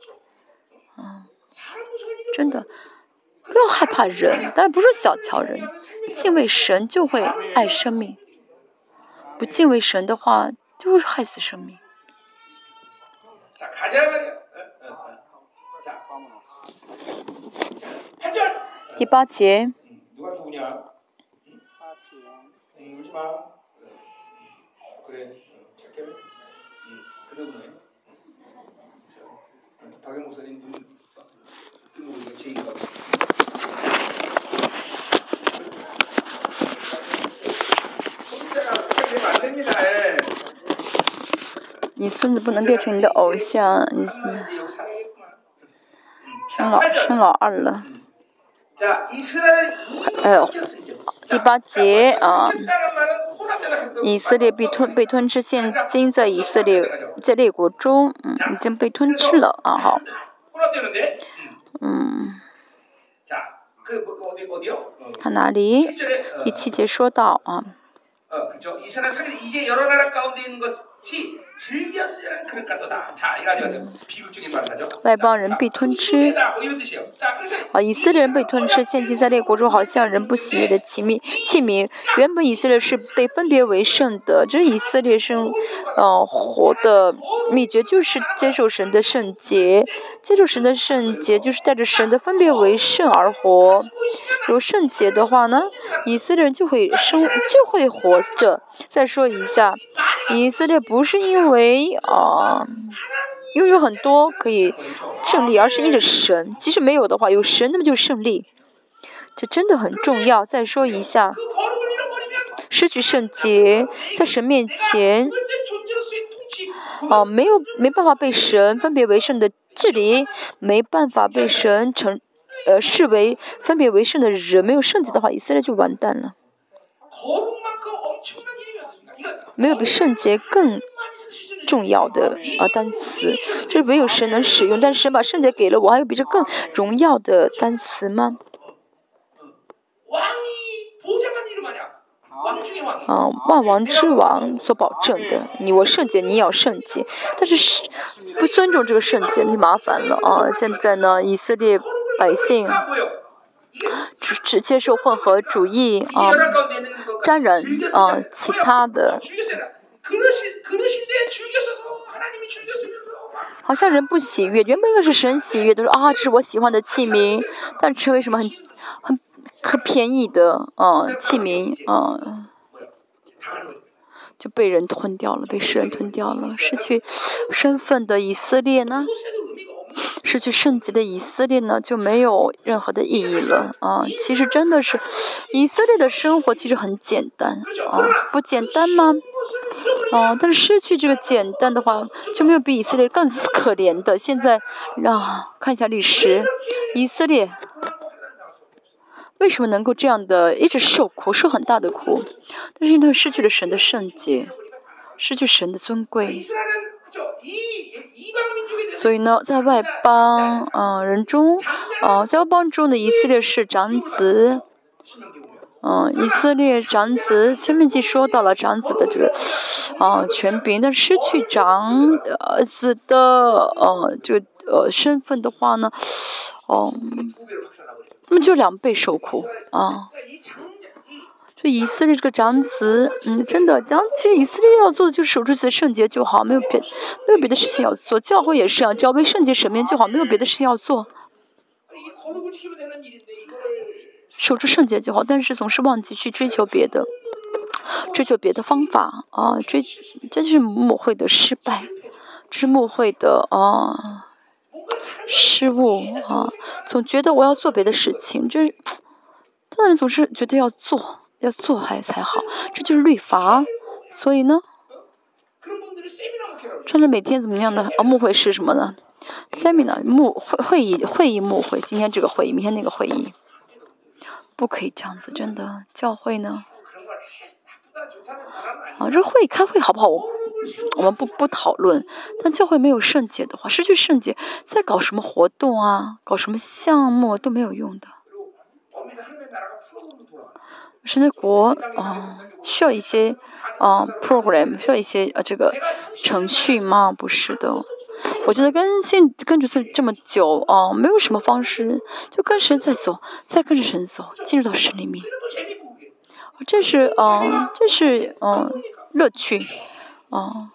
A: 嗯，真的，不要害怕人，当然不是小瞧人，敬畏神就会爱生命，不敬畏神的话，就是害死生命。第八节。你孙子不能变成你的偶像，你生老生老二了。哎呦。第八节啊，以色列被吞被吞吃，现今在以色列在列国中，嗯，已经被吞吃了啊，好，嗯，看哪里？第七节说到啊。外邦人被吞吃，啊，以色列人被吞吃，现今在列国中好像人不喜悦的器皿。器皿原本以色列是被分别为圣的，这以色列生，呃，活的秘诀就是接受神的圣洁，接受神的圣洁就是带着神的分别为圣而活。有圣洁的话呢，以色列人就会生就会活着。再说一下，以色列不是因为啊拥有很多可以胜利，而是因着神。即使没有的话，有神那么就胜利，这真的很重要。再说一下，失去圣洁，在神面前，啊没有没办法被神分别为圣的治理，没办法被神成呃视为分别为圣的人，没有圣洁的话，以色列就完蛋了。没有比圣洁更重要的啊单词，这唯有神能使用。但是神把圣洁给了我，还有比这更荣耀的单词吗？啊，万王之王所保证的，你我圣洁，你也要圣洁。但是不尊重这个圣洁，就麻烦了啊！现在呢，以色列百姓只只接受混合主义啊，沾染啊其他的，好像人不喜悦，原本应该是神喜悦的，说啊，这是我喜欢的器皿，但成为什么很很很便宜的啊器皿啊。就被人吞掉了，被世人吞掉了，失去身份的以色列呢？失去圣洁的以色列呢，就没有任何的意义了啊！其实真的是，以色列的生活其实很简单啊，不简单吗？哦，但是失去这个简单的话，就没有比以色列更可怜的。现在让看一下历史，以色列。为什么能够这样的一直受苦，受很大的苦？但是因为他们失去了神的圣洁，失去神的尊贵，所以呢，在外邦啊人中，啊在外邦中的以色列是长子，嗯，以色列长子，前面记说到了长子的这个啊权柄，但失去长子的呃这个呃身份的话呢，哦。那么就两倍受苦啊！这以色列这个长子，嗯，真的，然后其实以色列要做的就是守住自己的圣洁就好，没有别没有别的事情要做。教会也是啊，只要为圣洁审面就好，没有别的事情要做。守住圣洁就好，但是总是忘记去追求别的，追求别的方法啊，追，这就是牧会的失败，这是牧会的啊。失误啊，总觉得我要做别的事情，就是，当然总是觉得要做，要做还才好，这就是律法。所以呢，穿着每天怎么样的啊？幕会是什么呢？seminar 幕会会议会议幕会，今天这个会议，明天那个会议，不可以这样子，真的。教会呢？啊，这会开会好不好？我我们不不讨论。但教会没有圣洁的话，失去圣洁，再搞什么活动啊，搞什么项目都没有用的。神的国啊，需要一些啊 program，需要一些呃这个程序吗？不是的。我觉得跟信跟主这这么久啊，没有什么方式，就跟神在走，再跟着神走，进入到神里面。这是嗯，这是嗯，乐趣，啊，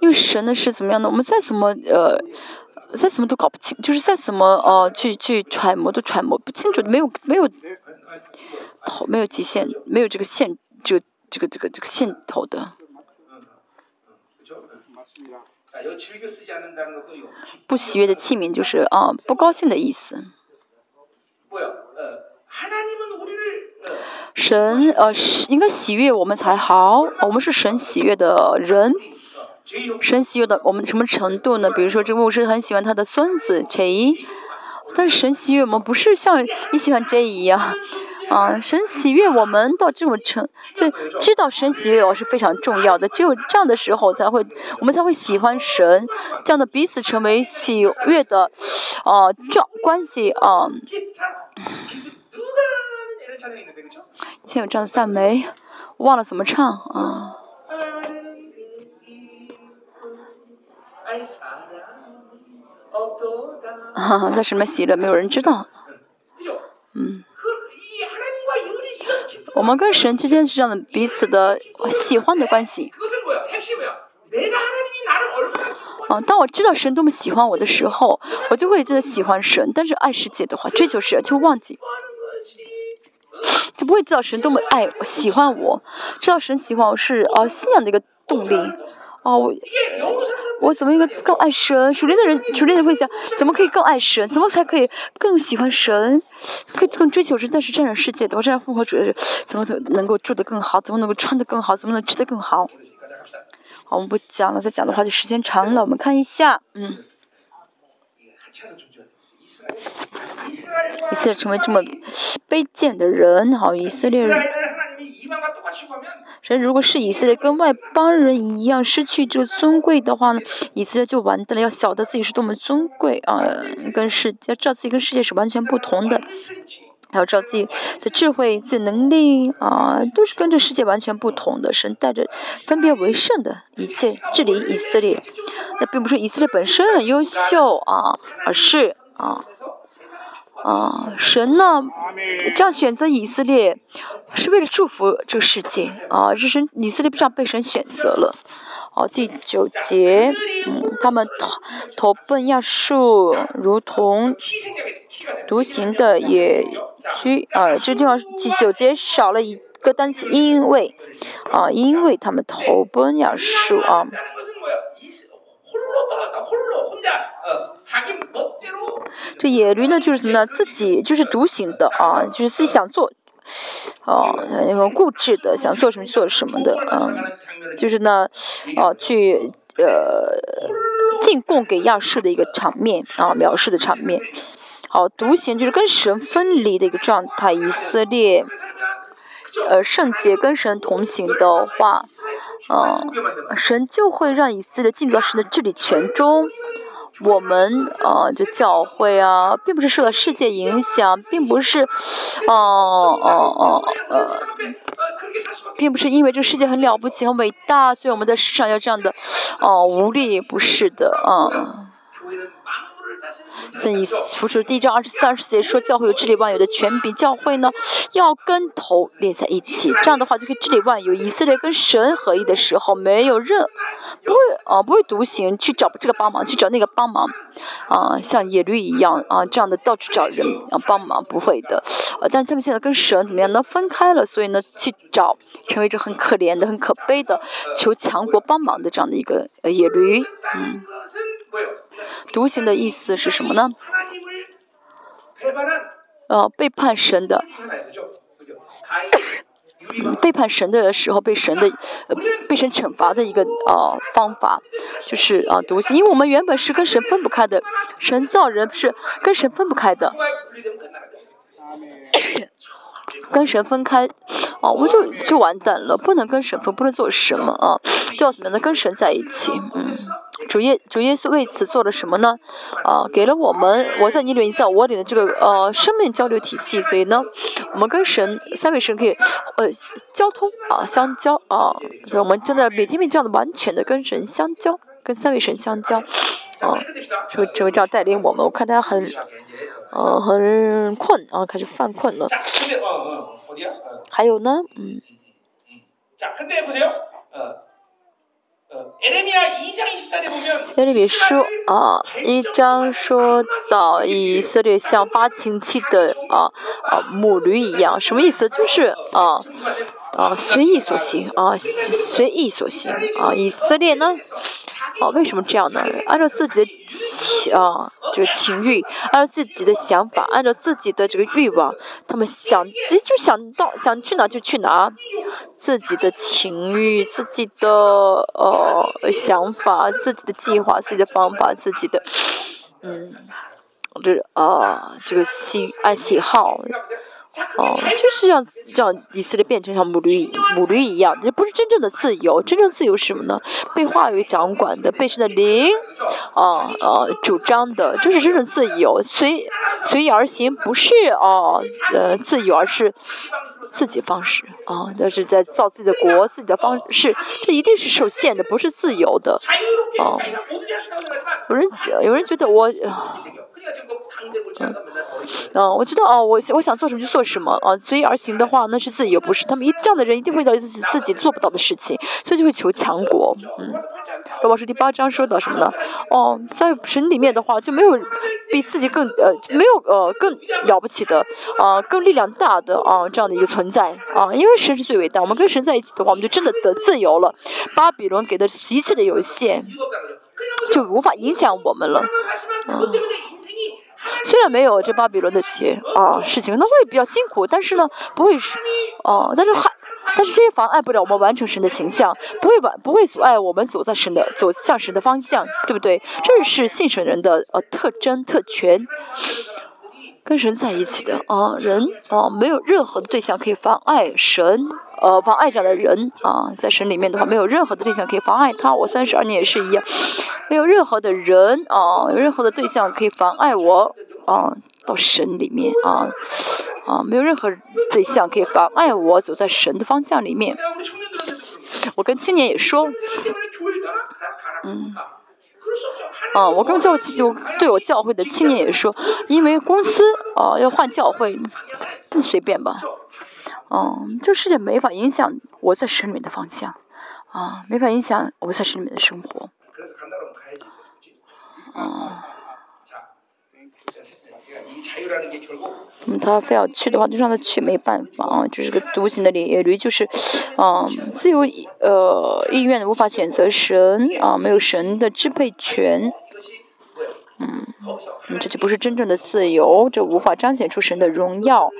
A: 因为神的是怎么样的？我们再怎么呃，再怎么都搞不清，就是再怎么呃去去揣摩都揣摩不清楚，没有没有头，没有极限，没有这个线，这个这个这个这个线头的。不喜悦的器皿就是啊，不高兴的意思。神呃，应该喜悦我们才好。我们是神喜悦的人，神喜悦的我们什么程度呢？比如说，这个牧师很喜欢他的孙子 J，但是神喜悦我们不是像你喜欢 J 一样啊。神喜悦我们到这种程，就知道神喜悦我是非常重要的。只有这样的时候，才会我们才会喜欢神，这样的彼此成为喜悦的啊，这关系啊。以前有这样的赞美，我忘了怎么唱啊。哈哈，在什么喜乐，没有人知道。嗯。我们跟神之间是这样的彼此的喜欢的关系。啊，当我知道神多么喜欢我的时候，我就会真的喜欢神。但是爱世界的话，追求神就忘记。就不会知道神多么爱喜欢我，知道神喜欢我是啊信仰的一个动力，哦我我怎么应该更爱神？属灵的人，属灵的会想，怎么可以更爱神？怎么才可以更喜欢神？可以更追求神？但是这样世界的话，这样复活主义怎么能能够住得更好？怎么能够穿得更好？怎么能吃得更好？好，我们不讲了，再讲的话就时间长了。我们看一下，嗯。以色列成为这么卑贱的人，好，以色列人。神如果是以色列跟外邦人一样失去这个尊贵的话呢，以色列就完蛋了。要晓得自己是多么尊贵啊，跟世要知道自己跟世界是完全不同的。还要知道自己的智慧、自己能力啊，都是跟这世界完全不同的。神带着分别为圣的一切治理以色列，那并不是以色列本身很优秀啊，而是啊啊，神呢这样选择以色列，是为了祝福这个世界啊，是神以色列不这样被神选择了。哦，第九节，嗯，他们投投奔亚述，如同独行的野居啊。这地方第九节少了一个单词，因为啊，因为他们投奔亚述啊。这野驴呢，就是什么呢？自己就是独行的啊，就是自己想做。哦，那个固执的，想做什么做什么的，啊，就是呢，哦，去呃进贡给亚述的一个场面啊，描述的场面。好，独行就是跟神分离的一个状态。以色列，呃，圣洁跟神同行的话，嗯，神就会让以色列进入到神的治理权中。我们啊，这教会啊，并不是受到世界影响，并不是，哦哦哦呃，并不是因为这个世界很了不起、很伟大，所以我们在世上要这样的，哦，无力，不是的，啊。所以，福书第一章二十四、二十四节说，教会有治理万有的权柄。教会呢，要跟头连在一起，这样的话就可以治理万有。以色列跟神合一的时候，没有任不会啊，不会独行去找这个帮忙，去找那个帮忙，啊，像野驴一样啊，这样的到处找人啊帮忙，不会的。啊，但他们现在跟神怎么样呢？分开了，所以呢，去找成为这很可怜的、很可悲的，求强国帮忙的这样的一个呃野驴，嗯。独行的意思是什么呢？呃，背叛神的，背叛神的时候被神的，呃，被神惩罚的一个呃方法，就是啊独行，因为我们原本是跟神分不开的，神造人是跟神分不开的，跟神分开，啊，我们就就完蛋了，不能跟神分，不能做什么啊，就要怎么样呢？跟神在一起，嗯。主耶主耶稣为此做了什么呢？啊，给了我们我在你里，你在我里的这个呃生命交流体系。所以呢，我们跟神三位神可以呃交通啊相交啊，所以我们真的每天每这样的完全的跟神相交，跟三位神相交啊。所以这位这样带领我们，我看他很呃很困啊，开始犯困了。还有呢，嗯。耶利米书啊，一章说到以色列像发情期的啊啊母驴一样，什么意思？就是啊啊随意所行啊随意所行啊以色列呢？哦，为什么这样呢？按照自己的情啊，这个情欲，按照自己的想法，按照自己的这个欲望，他们想，直接就想到想去哪就去哪，自己的情欲，自己的呃想法，自己的计划，自己的方法，自己的嗯，这啊这个喜爱喜好。哦，就是让让以色列变成像母驴母驴一样，这不是真正的自由。真正自由是什么呢？被话语掌管的，被神的灵，啊啊主张的，这是真正的自由。随随意而行，不是哦呃自由，而是自己方式啊，那是在造自己的国，自己的方式，这一定是受限的，不是自由的。哦，有人有人觉得我。嗯，我知道哦，我我想做什么就做什么啊，随意而行的话那是自由，不是他们一这样的人一定会遇到自己自己做不到的事情，所以就会求强国。嗯，罗马书第八章说到什么呢？哦，在神里面的话就没有比自己更呃没有呃更了不起的啊更力量大的啊这样的一个存在啊，因为神是最伟大，我们跟神在一起的话，我们就真的得自由了。巴比伦给的一切的有限，就无法影响我们了。嗯。虽然没有这巴比伦的些啊事情，那会比较辛苦，但是呢，不会是，哦，但是还，但是这些妨碍不了我们完成神的形象，不会完，不会阻碍我们走在神的走向神的方向，对不对？这是信神人的呃特征特权，跟神在一起的啊人啊，没有任何的对象可以妨碍神，呃，妨碍这样的人啊，在神里面的话，没有任何的对象可以妨碍他。我三十二年也是一样，没有任何的人啊，有任何的对象可以妨碍我。啊到神里面啊啊，没有任何对象可以妨碍我走在神的方向里面。我跟青年也说，嗯。啊，我跟教就对我教会的青年也说，因为公司啊要换教会，你随便吧。嗯，这世界没法影响我在神里面的方向，啊，没法影响我在神里面的生活。啊。嗯，他非要去的话，就让他去，没办法啊，就是个独行的野驴，就是，嗯，自由呃意愿无法选择神啊，没有神的支配权，嗯，这就不是真正的自由，这无法彰显出神的荣耀，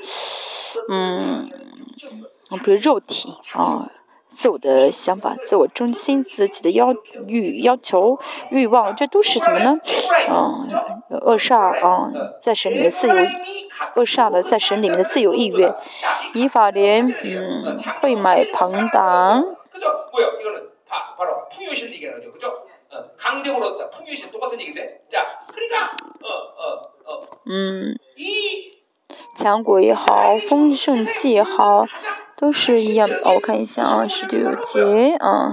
A: 嗯，比如肉体啊。自我的想法、自我中心、自己的要欲、要求、欲望，这都是什么呢？嗯，扼杀啊，在神里面自由，扼杀了在神里面的自由意愿，以法莲，嗯，会买庞党。嗯，强国也好，丰盛季也好。都是一样哦，我看一下啊，十九节啊。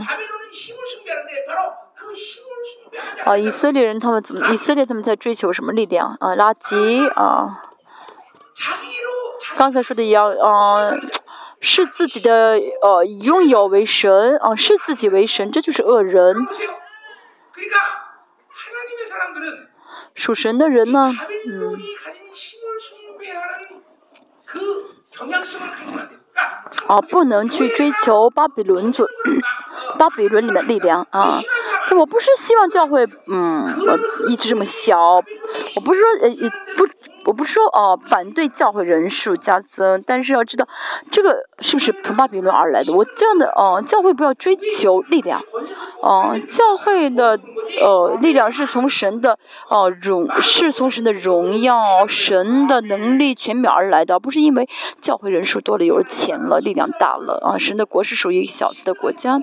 A: 啊，以色列人他们怎么？以色列他们在追求什么力量啊？垃圾啊。刚才说的一样啊，视自己的呃拥有为神啊，视自己为神，这就是恶人。属神的人呢，嗯。哦，不能去追求巴比伦所巴比伦里面力量啊！所以我不是希望教会嗯一直这么小，我不是说呃不。我不说哦，反对教会人数加增，但是要知道，这个是不是从巴比伦而来的？我这样的哦，教会不要追求力量，哦，教会的呃力量是从神的哦荣，是从神的荣耀、神的能力全面而来的，不是因为教会人数多了、有了钱了、力量大了啊！神的国是属于小子的国家，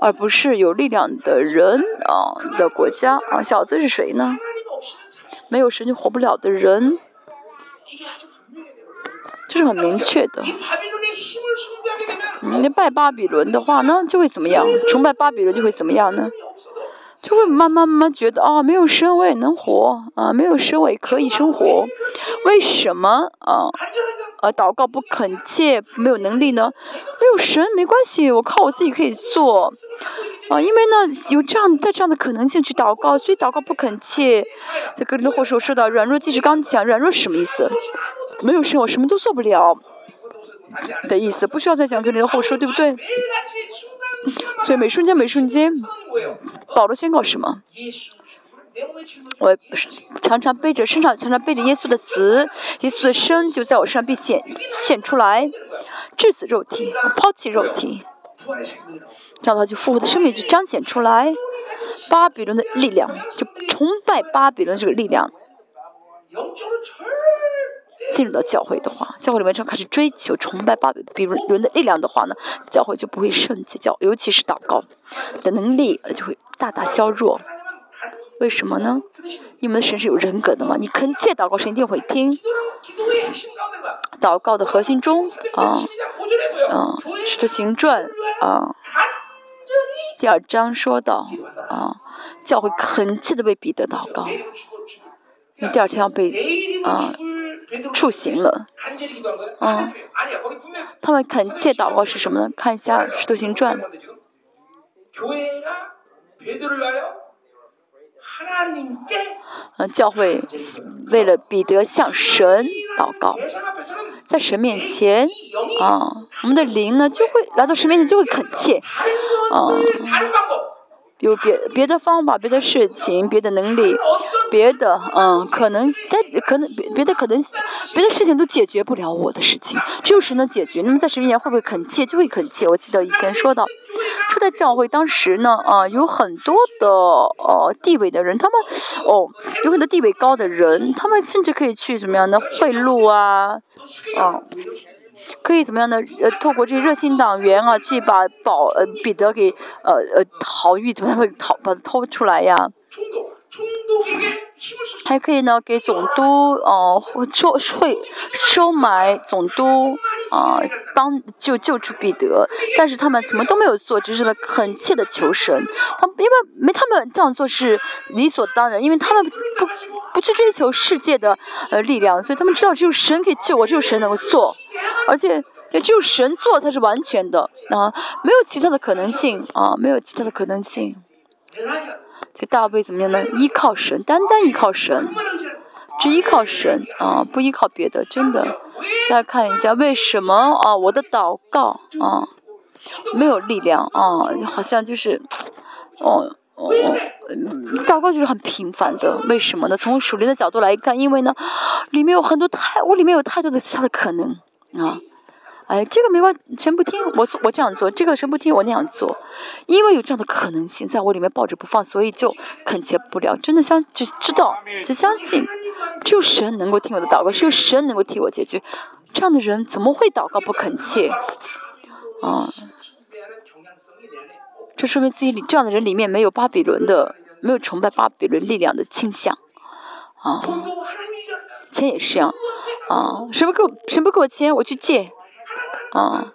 A: 而不是有力量的人啊的国家啊！小子是谁呢？没有神就活不了的人，这是很明确的。你拜巴比伦的话呢，就会怎么样？崇拜巴比伦就会怎么样呢？就会慢慢慢慢觉得啊，没有神我也能活啊，没有神我也可以生活。为什么啊？啊，祷告不恳切，没有能力呢？没有神没关系，我靠我自己可以做。啊，因为呢，有这样带这样的可能性去祷告，所以祷告不恳切。在格林的后书说到，软弱即是刚强，软弱是什么意思？没有神，我什么都做不了的意思。不需要再讲格林的后书，对不对？所以每瞬间每瞬间，保罗宣告什么？我常常背着身上，常常背着耶稣的死，耶稣的生就在我身上必显现出来，致死肉体，抛弃肉体。这样的话，就复活的生命就彰显出来，巴比伦的力量，就崇拜巴比伦这个力量，进入到教会的话，教会里面就开始追求崇拜巴比伦的力量的话呢，教会就不会圣洁，教尤其是祷告的能力就会大大削弱。为什么呢？你们的神是有人格的嘛？你恳切祷告，神一定会听。祷告的核心中啊，嗯，使徒行传啊，第二章说到啊，教会恳切的为彼得祷告，你第二天要被啊处刑了，嗯，他们恳切祷告是什么呢？看一下使徒行传。嗯，教会为了彼得向神祷告，在神面前啊，我们的灵呢就会来到神面前就会恳切，啊，有别别的方法、别的事情、别的能力、别的嗯，可能但可能别别的可能别的事情都解决不了我的事情，只有神能解决。那么在神面前会不会恳切？就会恳切。我记得以前说到。初代教会当时呢，啊，有很多的呃地位的人，他们哦，有很多地位高的人，他们甚至可以去怎么样的贿赂啊，啊，可以怎么样的呃，透过这些热心党员啊，去把保呃彼得给呃呃逃狱，他们逃把他偷出来呀。还可以呢，给总督哦收会收买总督啊，帮救救出彼得。但是他们什么都没有做，只是恳切的求神。他们因为没他们这样做是理所当然，因为他们不不去追求世界的呃力量，所以他们知道只有神可以救我，只有神能够做，而且也只有神做才是完全的啊，没有其他的可能性啊，没有其他的可能性。就大卫怎么样呢？依靠神，单单依靠神，只依靠神啊，不依靠别的。真的，大家看一下，为什么啊？我的祷告啊，没有力量啊，好像就是，哦哦哦，祷告就是很平凡的。为什么呢？从属灵的角度来看，因为呢，里面有很多太，我里面有太多的其他的可能啊。哎，这个没关，神不听我我这样做，这个神不听我那样做，因为有这样的可能性在我里面抱着不放，所以就恳切不了。真的相就知道就相信，只有神能够听我的祷告，只有神能够替我解决。这样的人怎么会祷告不恳切？啊，这说明自己里这样的人里面没有巴比伦的，没有崇拜巴比伦力量的倾向。啊，钱也是一样。啊，神不给我，神不给我钱，我去借。啊，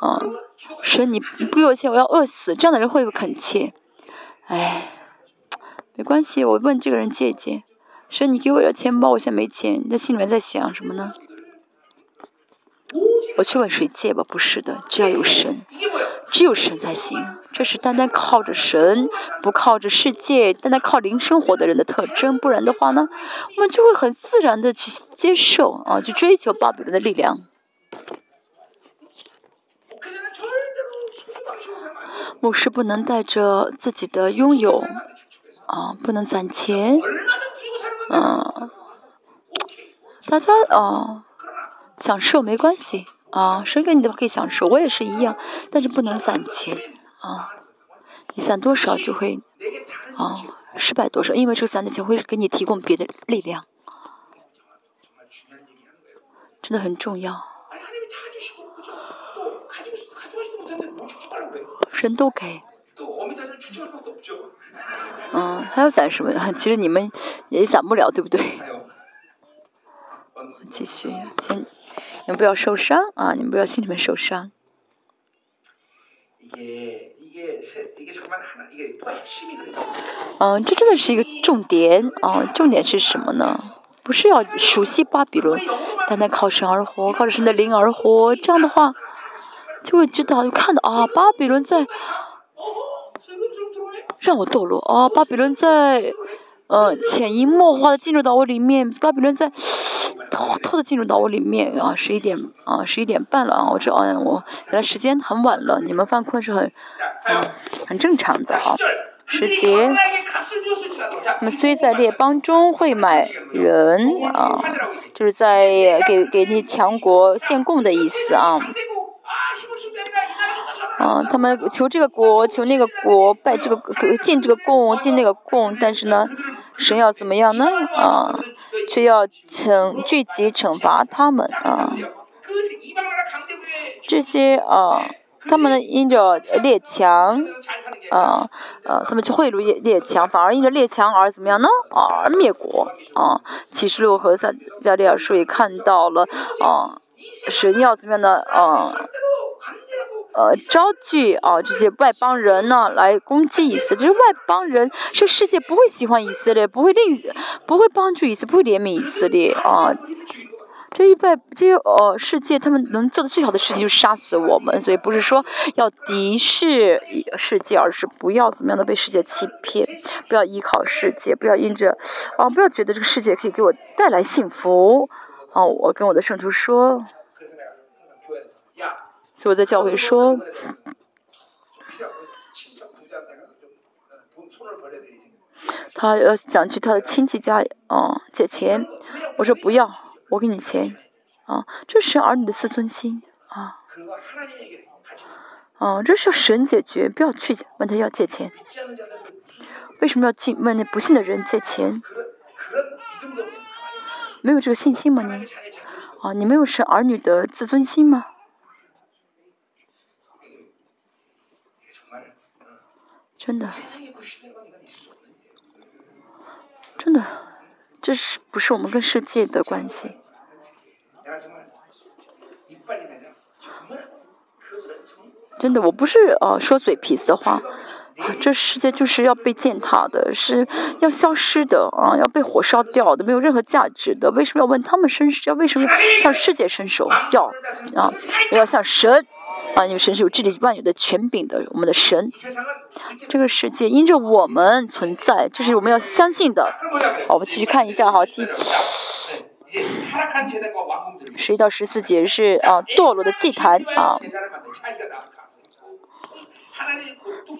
A: 啊，神，你不给我钱，我要饿死。这样的人会不会恳切？哎，没关系，我问这个人借一借。神，你给我点钱包，我现在没钱。你在心里面在想什么呢？我去问谁借吧？不是的，只要有神，只有神才行。这是单单靠着神，不靠着世界，单单靠灵生活的人的特征。不然的话呢，我们就会很自然的去接受啊，去追求巴比伦的力量。牧师不能带着自己的拥有，啊，不能攒钱，嗯，大家啊，享受没关系，啊，谁给你的可以享受，我也是一样，但是不能攒钱，啊，你攒多少就会，啊，失败多少，因为这个攒的钱会给你提供别的力量，真的很重要。神都给。嗯，还要攒什么？其实你们也攒不了，对不对？继续，先，你们不要受伤啊！你们不要心里面受伤。嗯，这真的是一个重点啊！重点是什么呢？不是要熟悉巴比伦，单单靠神而活，靠着神的灵而活，这样的话。就会知道，就看到啊，巴比伦在让我堕落啊，巴比伦在呃潜移默化的进入到我里面，巴比伦在偷偷的进入到我里面啊，十一点啊，十一点半了啊，我知道，我原来时间很晚了，你们犯困是很嗯很正常的啊，时节，那么虽在列邦中会买人啊，就是在给给那强国献贡的意思啊。啊，他们求这个国，求那个国，拜这个进这个贡，进那个贡，但是呢，神要怎么样呢？啊，却要惩聚集惩罚他们啊。这些啊，他们呢因着列强，啊，呃，他们去贿赂列列强，反而因着列强而怎么样呢？而灭国啊。启示录和撒加利亚书也看到了啊，神要怎么样的啊？呃，招聚啊这些外邦人呢来攻击以色列，这外邦人，这世界不会喜欢以色列，不会令，不会帮助以色列，不会怜悯以色列啊。这一外这些呃世界，他们能做的最好的事情就是杀死我们，所以不是说要敌视世界，而是不要怎么样的被世界欺骗，不要依靠世界，不要因着啊，不要觉得这个世界可以给我带来幸福哦。我跟我的圣徒说。所以我在教会说，他要想去他的亲戚家啊借钱，我说不要，我给你钱啊，这是儿女的自尊心啊，啊，这是要神解决，不要去问他要借钱，为什么要进问那不信的人借钱？没有这个信心吗你？啊，你没有是儿女的自尊心吗？真的，真的，这是不是我们跟世界的关系？真的，我不是呃说嘴皮子的话。这世界就是要被践踏的，是要消失的啊，要被火烧掉的，没有任何价值的。为什么要问他们伸手？要为什么向世界伸手？要啊，要向神啊，因为神是有治理万有的权柄的，我们的神。这个世界因着我们存在，这是我们要相信的。好，我们继续看一下哈，第十一到十四节是啊堕落的祭坛啊。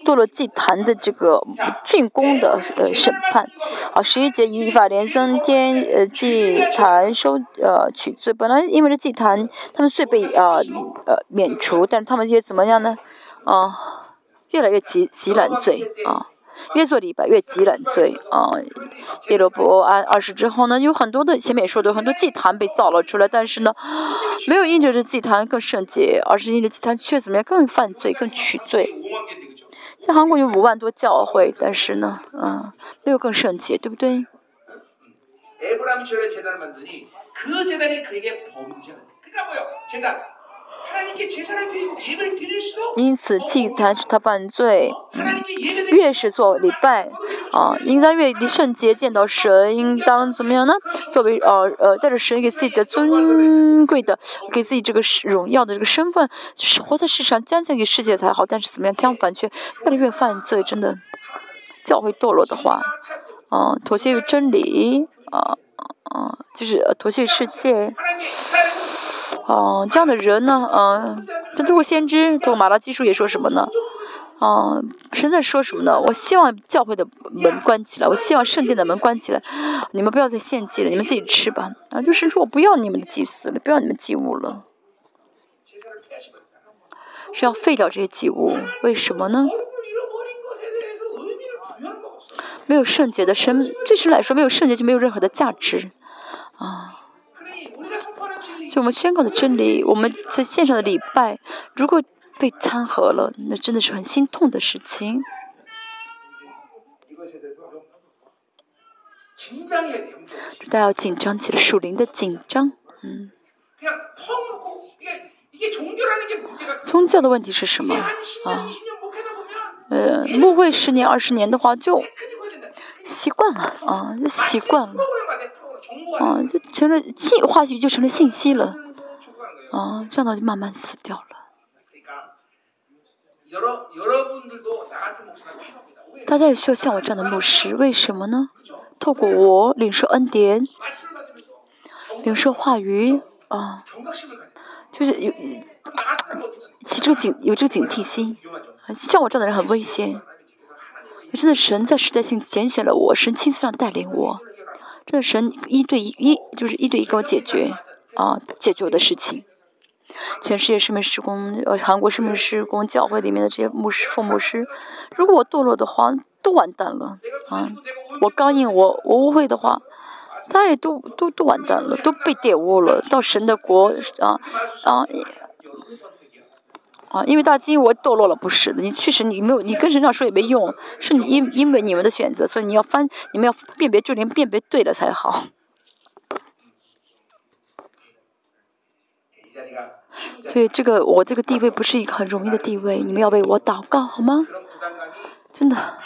A: 堕落祭坛的这个竣工的呃审判，啊，十一节以法连增添呃祭坛收呃取罪，本来因为这祭坛，他们罪被啊呃免除，但是他们也怎么样呢？啊，越来越积积揽罪啊，越做礼拜越积揽罪啊。耶罗伯安二世之后呢，有很多的前面说的很多祭坛被造了出来，但是呢，没有因着这祭坛更圣洁，而是因着祭坛却怎么样更犯罪更取罪。在韩国有五万多教会，但是呢，嗯，没有更圣洁，对不对？因此，祭坛是他犯罪。越是做礼拜，啊，应当越离圣洁，见到神，应当怎么样呢？作为呃呃，带着神给自己的尊贵的，给自己这个荣耀的这个身份，活在世上，将献给世界才好。但是怎么样？相反，却越来越犯罪，真的，教会堕落的话，啊，妥协于真理，啊啊，就是妥协于世界。哦，这样的人呢，嗯，这通过先知，通过马拉基书也说什么呢？哦，神在说什么呢？我希望教会的门关起来，我希望圣殿的门关起来，你们不要再献祭了，你们自己吃吧。啊，就神说我不要你们的祭祀了，不要你们祭物了，是要废掉这些祭物。为什么呢？没有圣洁的神，对神来说，没有圣洁就没有任何的价值，啊。就我们宣告的真理，我们在线上的礼拜，如果被掺和了，那真的是很心痛的事情。大家要紧张起来，属灵的紧张，嗯。宗教的问题是什么啊？呃，牧会十年、二十年的话，就习惯了啊，就习惯了。啊，就成了信话语就成了信息了，啊，这样的话就慢慢死掉了。大家也需要像我这样的牧师，为什么呢？透过我领受恩典，领受话语，啊，就是有起这个警有这个警惕心，像我这样的人很危险。真的，神在时代性拣选了我，神亲自上带领我。这神一对一，一就是一对一给我解决啊，解决我的事情。全世界圣门施工，呃，韩国圣门施工教会里面的这些牧师、副牧师，如果我堕落的话，都完蛋了啊！我刚硬，我我误会的话，他也都都都完蛋了，都被玷污了。到神的国啊啊！啊，因为大金我堕落了，不是的，你确实你没有，你跟神上说也没用，是你因因为你们的选择，所以你要翻，你们要辨别，就连辨别对了才好。所以这个我这个地位不是一个很容易的地位，你们要为我祷告好吗？真的，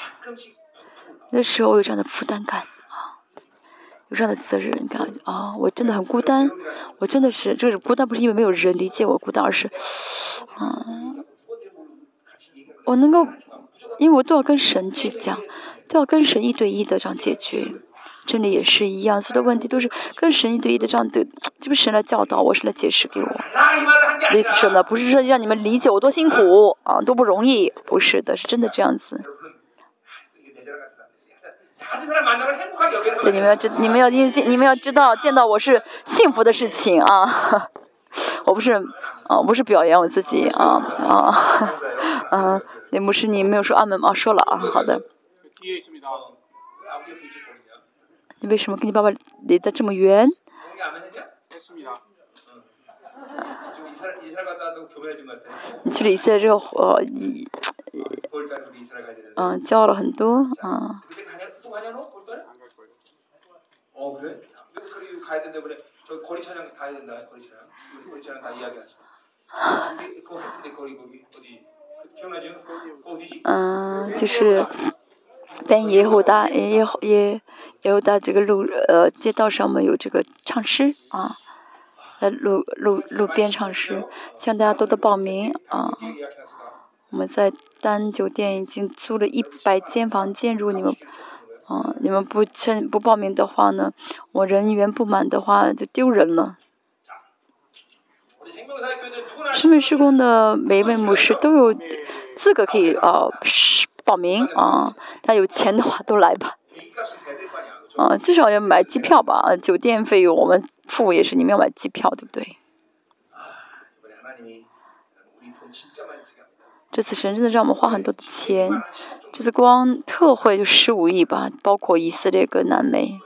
A: 有的时候我有这样的负担感。有这样的责任感啊！我真的很孤单，我真的是，就是孤单，不是因为没有人理解我孤单，而是，啊，我能够，因为我都要跟神去讲，都要跟神一对一的这样解决，真理也是一样，所有的问题都是跟神一对一的这样的，这不是神来教导我，是来解释给我。意思是呢，不是说让你们理解我多辛苦啊，多不容易，不是的，是真的这样子。你们要知，你们要因你们要知道，见到我是幸福的事情啊！我不是，啊，我不是表扬我自己啊啊！嗯，那牧师你没有说阿门吗？说了啊，好的。你为什么跟你爸爸离得这么远？你去了以色列之后，呃，嗯教了很多啊嗯就是但也有大也也也有大这个路呃街道上面有这个唱诗啊在路路路边唱诗希望大家多多报名啊我们在丹酒店已经租了一百间房间，如果你们，啊，你们不签不报名的话呢，我人员不满的话就丢人了。室内施工的每一位牧师都有资格可以啊报名啊，他有钱的话都来吧。啊，至少要买机票吧，酒店费用我们付也是，你们要买机票对不对？这次神真的让我们花很多的钱，这次光特惠就十五亿吧，包括以色列跟南美。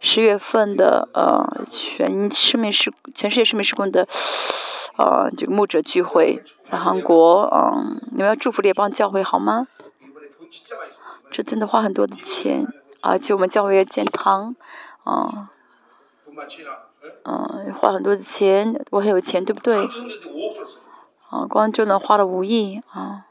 A: 十月份的呃全世面世全世界世面世工的呃这个牧者聚会在韩国嗯，你们要祝福列帮教会好吗？这真的花很多的钱，而且我们教会要建堂啊，嗯，花很多的钱，我很有钱对不对？啊光就能花了五亿啊。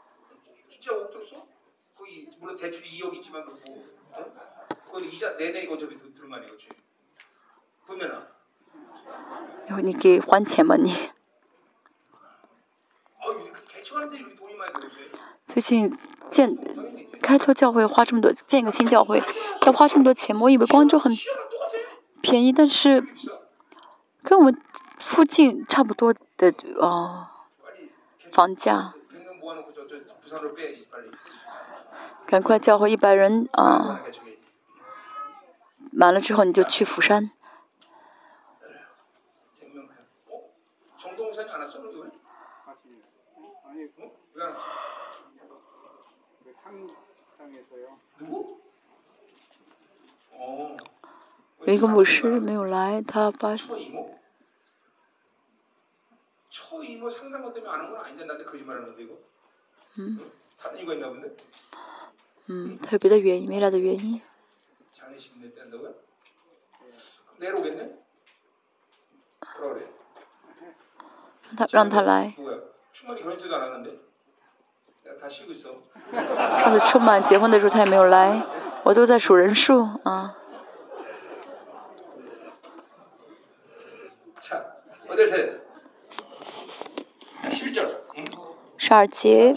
A: 你给还钱吧你最近建开拓教会花这么多建个新教会要花这么多钱我以为光州很便宜但是跟我们附近差不多的哦房价。赶快叫回一百人啊。满了之后你就去釜山。有一个牧师没有来他发
B: 처이모? 처이모 상담 것 때문에 안 한 건 아닌데 나한테 거짓말하는 건데 이거?
A: 음.
B: 응? 다른 이유가 있나 본데?
A: 嗯，他有别的原因，没来的原因。
B: 장례식 내 때 한다고요? 내일 오겠네? 뭐라 그래?
A: 让他让他来。
B: 누구야? 충만이 결혼식도 안 하는데? 내가 다 쉬고 있어
A: 上次出满结婚的时候他也没有来，我都在数人数啊。
B: 자 어딜 차
A: 十二节。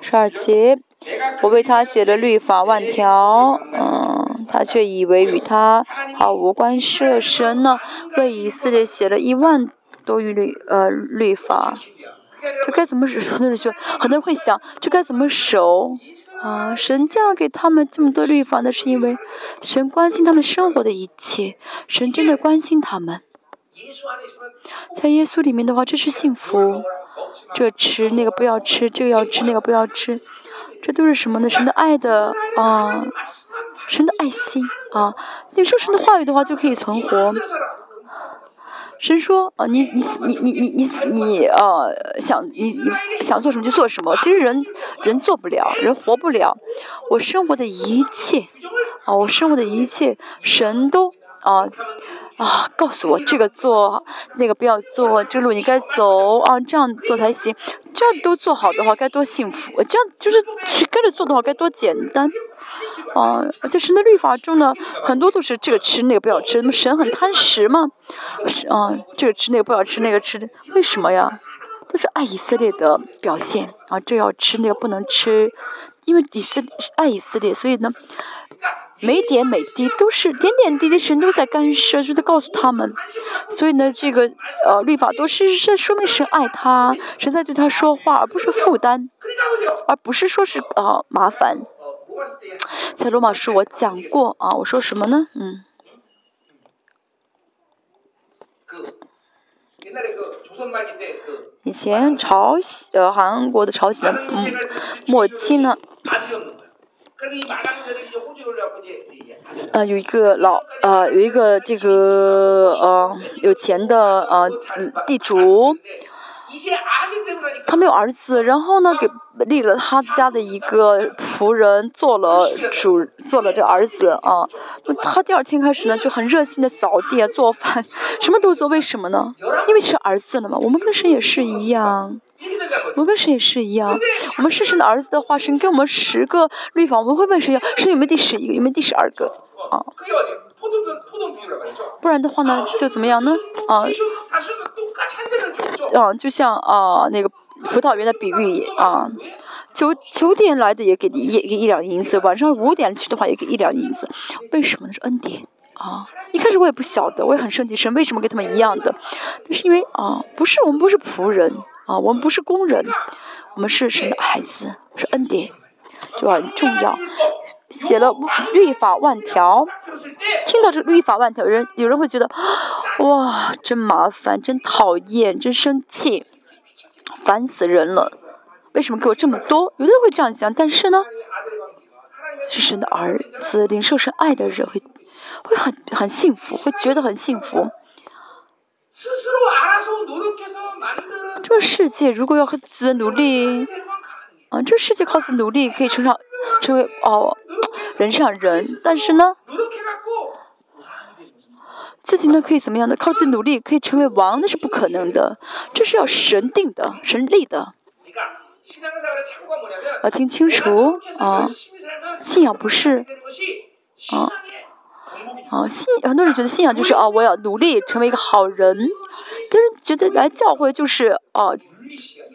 A: 十二节，我为他写了律法万条，嗯，他却以为与他毫无关涉。神呢，为以色列写了一万多余律呃律法。这该怎么守？很多人说，很多人会想，这该怎么守？啊，神教给他们这么多律法那，是因为神关心他们生活的一切，神真的关心他们。在耶稣里面的话，这是幸福。这吃那个不要吃，这个要吃那个不要吃，这都是什么呢？神的爱的啊，神的爱心啊。你说神的话语的话，就可以存活。神说啊，你你你你你你你呃，想你你想做什么就做什么。其实人人做不了，人活不了。我生活的一切啊，我生活的一切，神都啊。啊告诉我这个做那个不要做，这路你该走啊，这样做才行。这样都做好的话，该多幸福！这样就是跟着做的话，该多简单。啊，而且神的律法中呢，很多都是这个吃那个不要吃。那么神很贪食吗？是啊，这个吃那个不要吃，那个吃，为什么呀？都是爱以色列的表现啊，这要吃那个不能吃，因为以色是爱以色列，所以呢，每点每滴都是点点滴滴神都在干涉就在告诉他们。所以呢这个呃律法都是是说明神爱他神在对他说话而不是负担而不是说是呃麻烦。在罗马书我讲过啊我说什么呢？嗯。以前朝鲜呃韩国的朝鲜嗯末期呢呃有一个老呃有一个这个呃有钱的呃地主他没有儿子，然后呢，给立了他家的一个仆人做了主，做了这儿子啊。他第二天开始呢，就很热心的扫地啊、做饭，什么都做。为什么呢？因为是儿子了嘛。我们跟神也是一样，我们跟神也是一样。我们是神的儿子的话，神给我们十个律法，我们会问神要神有没有第十一个，有没有第十二个啊？不然的话呢，就怎么样呢？啊？啊，就像啊那个葡萄园的比喻啊，九九点来的也给一给一两银子，晚上五点去的话也给一两银子，为什么呢？是恩典啊！一开始我也不晓得，我也很生气，神为什么跟他们一样的？但是因为啊，不是我们不是仆人啊，我们不是工人，我们是神的孩子，是恩典，就很重要。写了律法万条，听到这律法万条，人有人会觉得，哇，真麻烦，真讨厌，真生气，烦死人了。为什么给我这么多？有的人会这样想，但是呢，是神的儿子，领受神爱的人会会很很幸福，会觉得很幸福。这个世界如果要靠自己的努力，啊，这个世界靠自己努力可以成长。成为哦，人上人，但是呢，自己呢可以怎么样的？靠自己努力可以成为王，那是不可能的，这是要神定的、神立的。要听清楚啊，信仰不是啊啊信，很多人觉得信仰就是啊，我要努力成为一个好人，但是觉得来教会就是啊。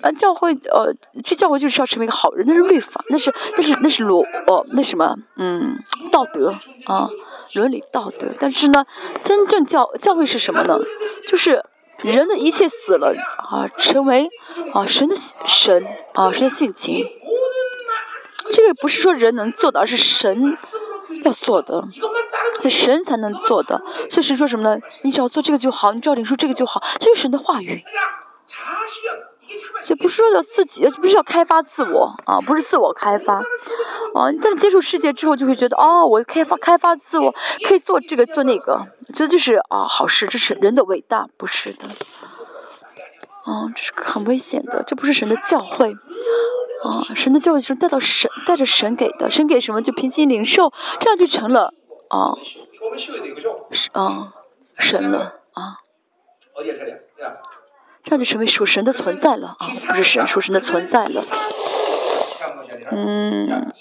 A: 啊，教会呃，去教会就是要成为一个好人，那是律法，那是那是那是罗哦，那什么嗯，道德啊，伦理道德。但是呢，真正教教会是什么呢？就是人的一切死了啊，成为啊神的神啊神的性情。这个不是说人能做的，而是神要做的，是神才能做的。所以神说什么呢？你只要做这个就好，你只要领受这个就好，这是神的话语。这不是说要自己，不是要开发自我啊，不是自我开发，啊，但是接触世界之后就会觉得，哦，我开发开发自我，可以做这个做那个，觉得这是啊好事，这是人的伟大，不是的，啊，这是很危险的，这不是神的教诲，啊，神的教诲是带到神带着神给的，神给什么就平心领受，这样就成了啊，啊，神了啊。这样就成为属神的存在了啊，不是神属神的存在了。嗯，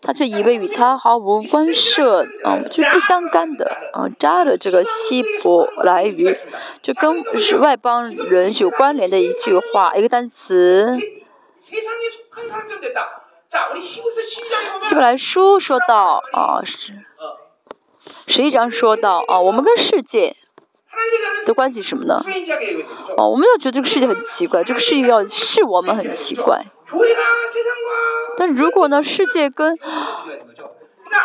A: 他却以为与他毫无关涉，嗯，就不相干的嗯，扎了这个希伯来语，就跟是外邦人有关联的一句话，一个单词。希伯来书说到啊，是十一章说到啊，我们跟世界。的关系什么呢？哦，我们要觉得这个世界很奇怪，这个世界要是我们很奇怪。但如果呢，世界跟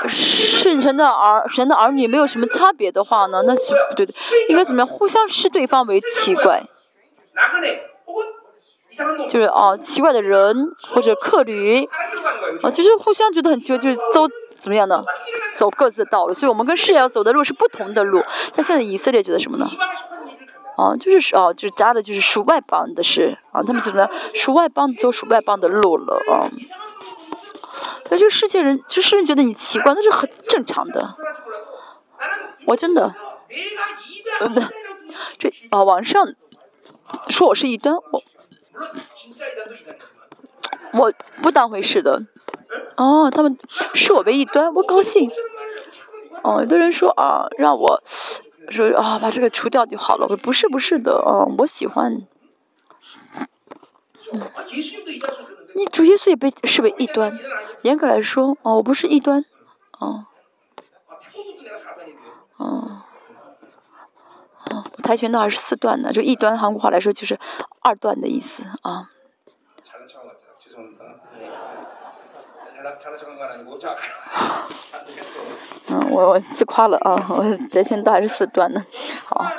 A: 是神的儿神的儿女没有什么差别的话呢，那是不对的。应该怎么样？互相视对方为奇怪，就是哦，奇怪的人或者客旅，啊，就是互相觉得很奇怪，就是都怎么样呢？走各自的道路，所以我们跟世界要走的路是不同的路。那现在以色列觉得什么呢？啊，就是哦，就是加的就是属外邦的事啊，他们觉得属外邦走属外邦的路了啊。所以这世界人，就世人觉得你奇怪，那是很正常的。我真的，真的，这啊，网上说我是异端，我我不当回事的。哦，他们视我为异端，我高兴。哦，有的人说啊，让我说啊，把这个除掉就好了。我说不是，不是的，哦，我喜欢。你主耶稣也被视为异端，严格来说，哦，我不是异端，哦，哦，哦，跆拳道还是四段的，就异端韩国话来说就是二段的意思啊。嗯，我我自夸了啊，我跆拳道还是四段呢，好。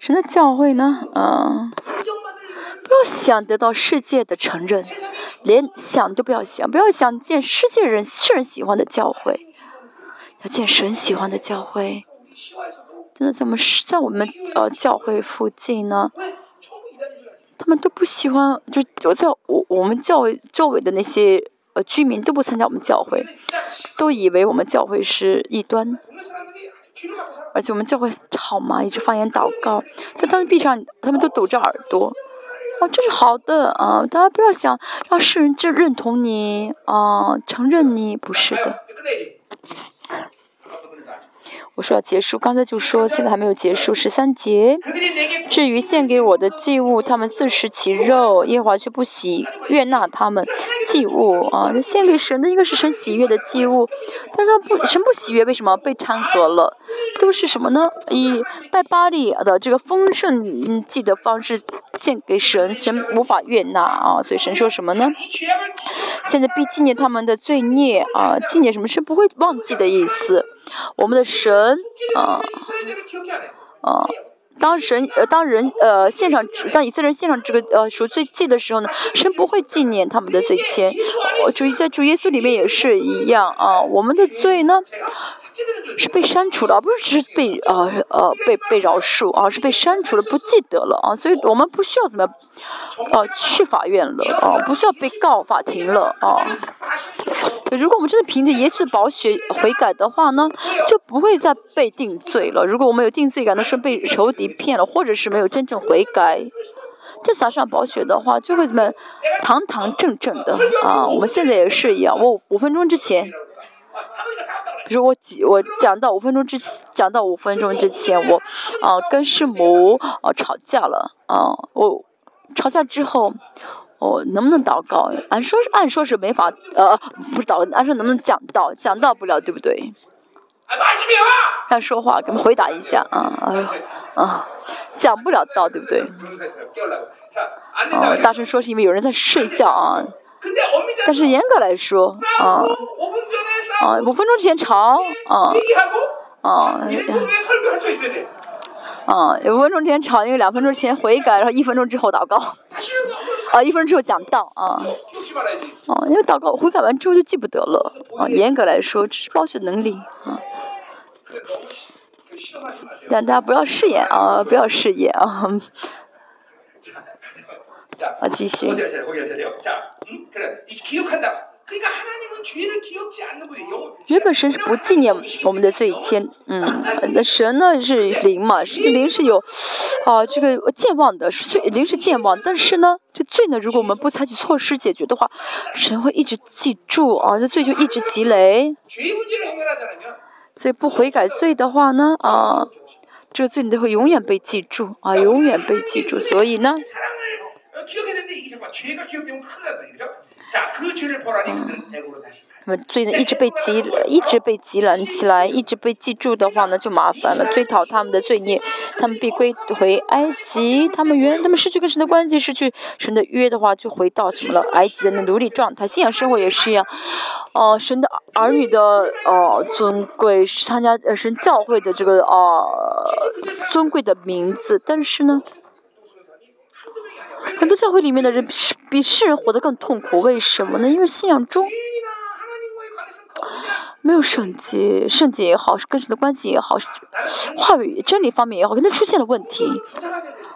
A: 神的教会呢，嗯，不要想得到世界的承认，连想都不要想，不要想见世界人世人喜欢的教会，要见神喜欢的教会。真的在我们是在我们呃教会附近呢，他们都不喜欢，就就在我我们教周围的那些呃居民都不参加我们教会，都以为我们教会是异端，而且我们教会好嘛，一直放言祷告，所以他们闭上，他们都堵着耳朵。哦，这是好的啊，大家不要想让世人就认同你啊，承认你，不是的。我说要结束，刚才就说现在还没有结束。十三节，至于献给我的祭物，他们自食其肉，耶和华却不喜悦纳他们祭物啊！献给神的应该是神喜悦的祭物，但是他不神不喜悦，为什么被掺和了？都是什么呢？以拜巴利的这个丰盛祭的方式献给神，神无法悦纳啊！所以神说什么呢？现在必纪念他们的罪孽啊！纪念什么是不会忘记的意思？我们的神。
B: 嗯哦
A: 哦当神，呃，当人，呃，现场，当以色列人现场这个呃赎罪祭的时候呢，神不会纪念他们的罪。前，呃，注意，在主耶稣里面也是一样啊，我们的罪呢，是被删除了，而不是只是被呃呃被被饶恕，而是被删除了，不记得了啊，所以我们不需要怎么去法院了啊，不需要被告法庭了啊。如果我们真的凭着耶稣的宝血悔改的话呢，就不会再被定罪了，如果我们有定罪感的时候被仇敌。被骗了，或者是没有真正悔改，这撒上宝血的话，就会怎么堂堂正正的啊。我们现在也是一样，我五分钟之前，比如我几，我讲到五分钟之，讲到五分钟之前，我啊跟师母啊吵架了啊，我吵架之后，我能不能祷告？按说是按说是没法，呃，不祷，按说能不能讲到，讲到不了，对不对？在说话，给我们回答一下啊啊啊！讲不了道，对不对？
B: 哦，
A: 大声说是因为有人在睡觉啊。但是严格来说，啊啊，五分钟之前吵啊啊，啊，五分钟之前吵，因为两分钟前悔改，然后一分钟之后祷告。啊，一分钟之后讲道啊。哦、因为祷告悔改完之后就记不得了啊。严格来说，这是暴雪能力啊。但大家不要试验啊，不要试验啊。啊，继续。原本神是不纪念我们的罪愆，嗯，那神呢是灵嘛，是灵是有，啊，这个健忘的，是灵是健忘。但是呢，这罪呢，如果我们不采取措施解决的话，神会一直记住啊，这罪就一直积累。所以不悔改罪的话呢，啊，这个罪你都会永远被记住啊，永远被记住。所以呢。他们最呢一直被积一直被积累起来一直被记住的话呢就麻烦了最讨他们的罪孽他们被归回埃及他们原他们失去跟神的关系失去神的约的话就回到什么了埃及人的奴隶状态信仰生活也是一样。哦神的儿女的哦尊贵是参加神教会的这个哦尊贵的名字但是呢很多教会里面的人比比世人活得更痛苦。为什么呢？因为信仰中没有圣洁，圣洁也好，跟神的关系也好，话语真理方面也好，跟他出现了问题。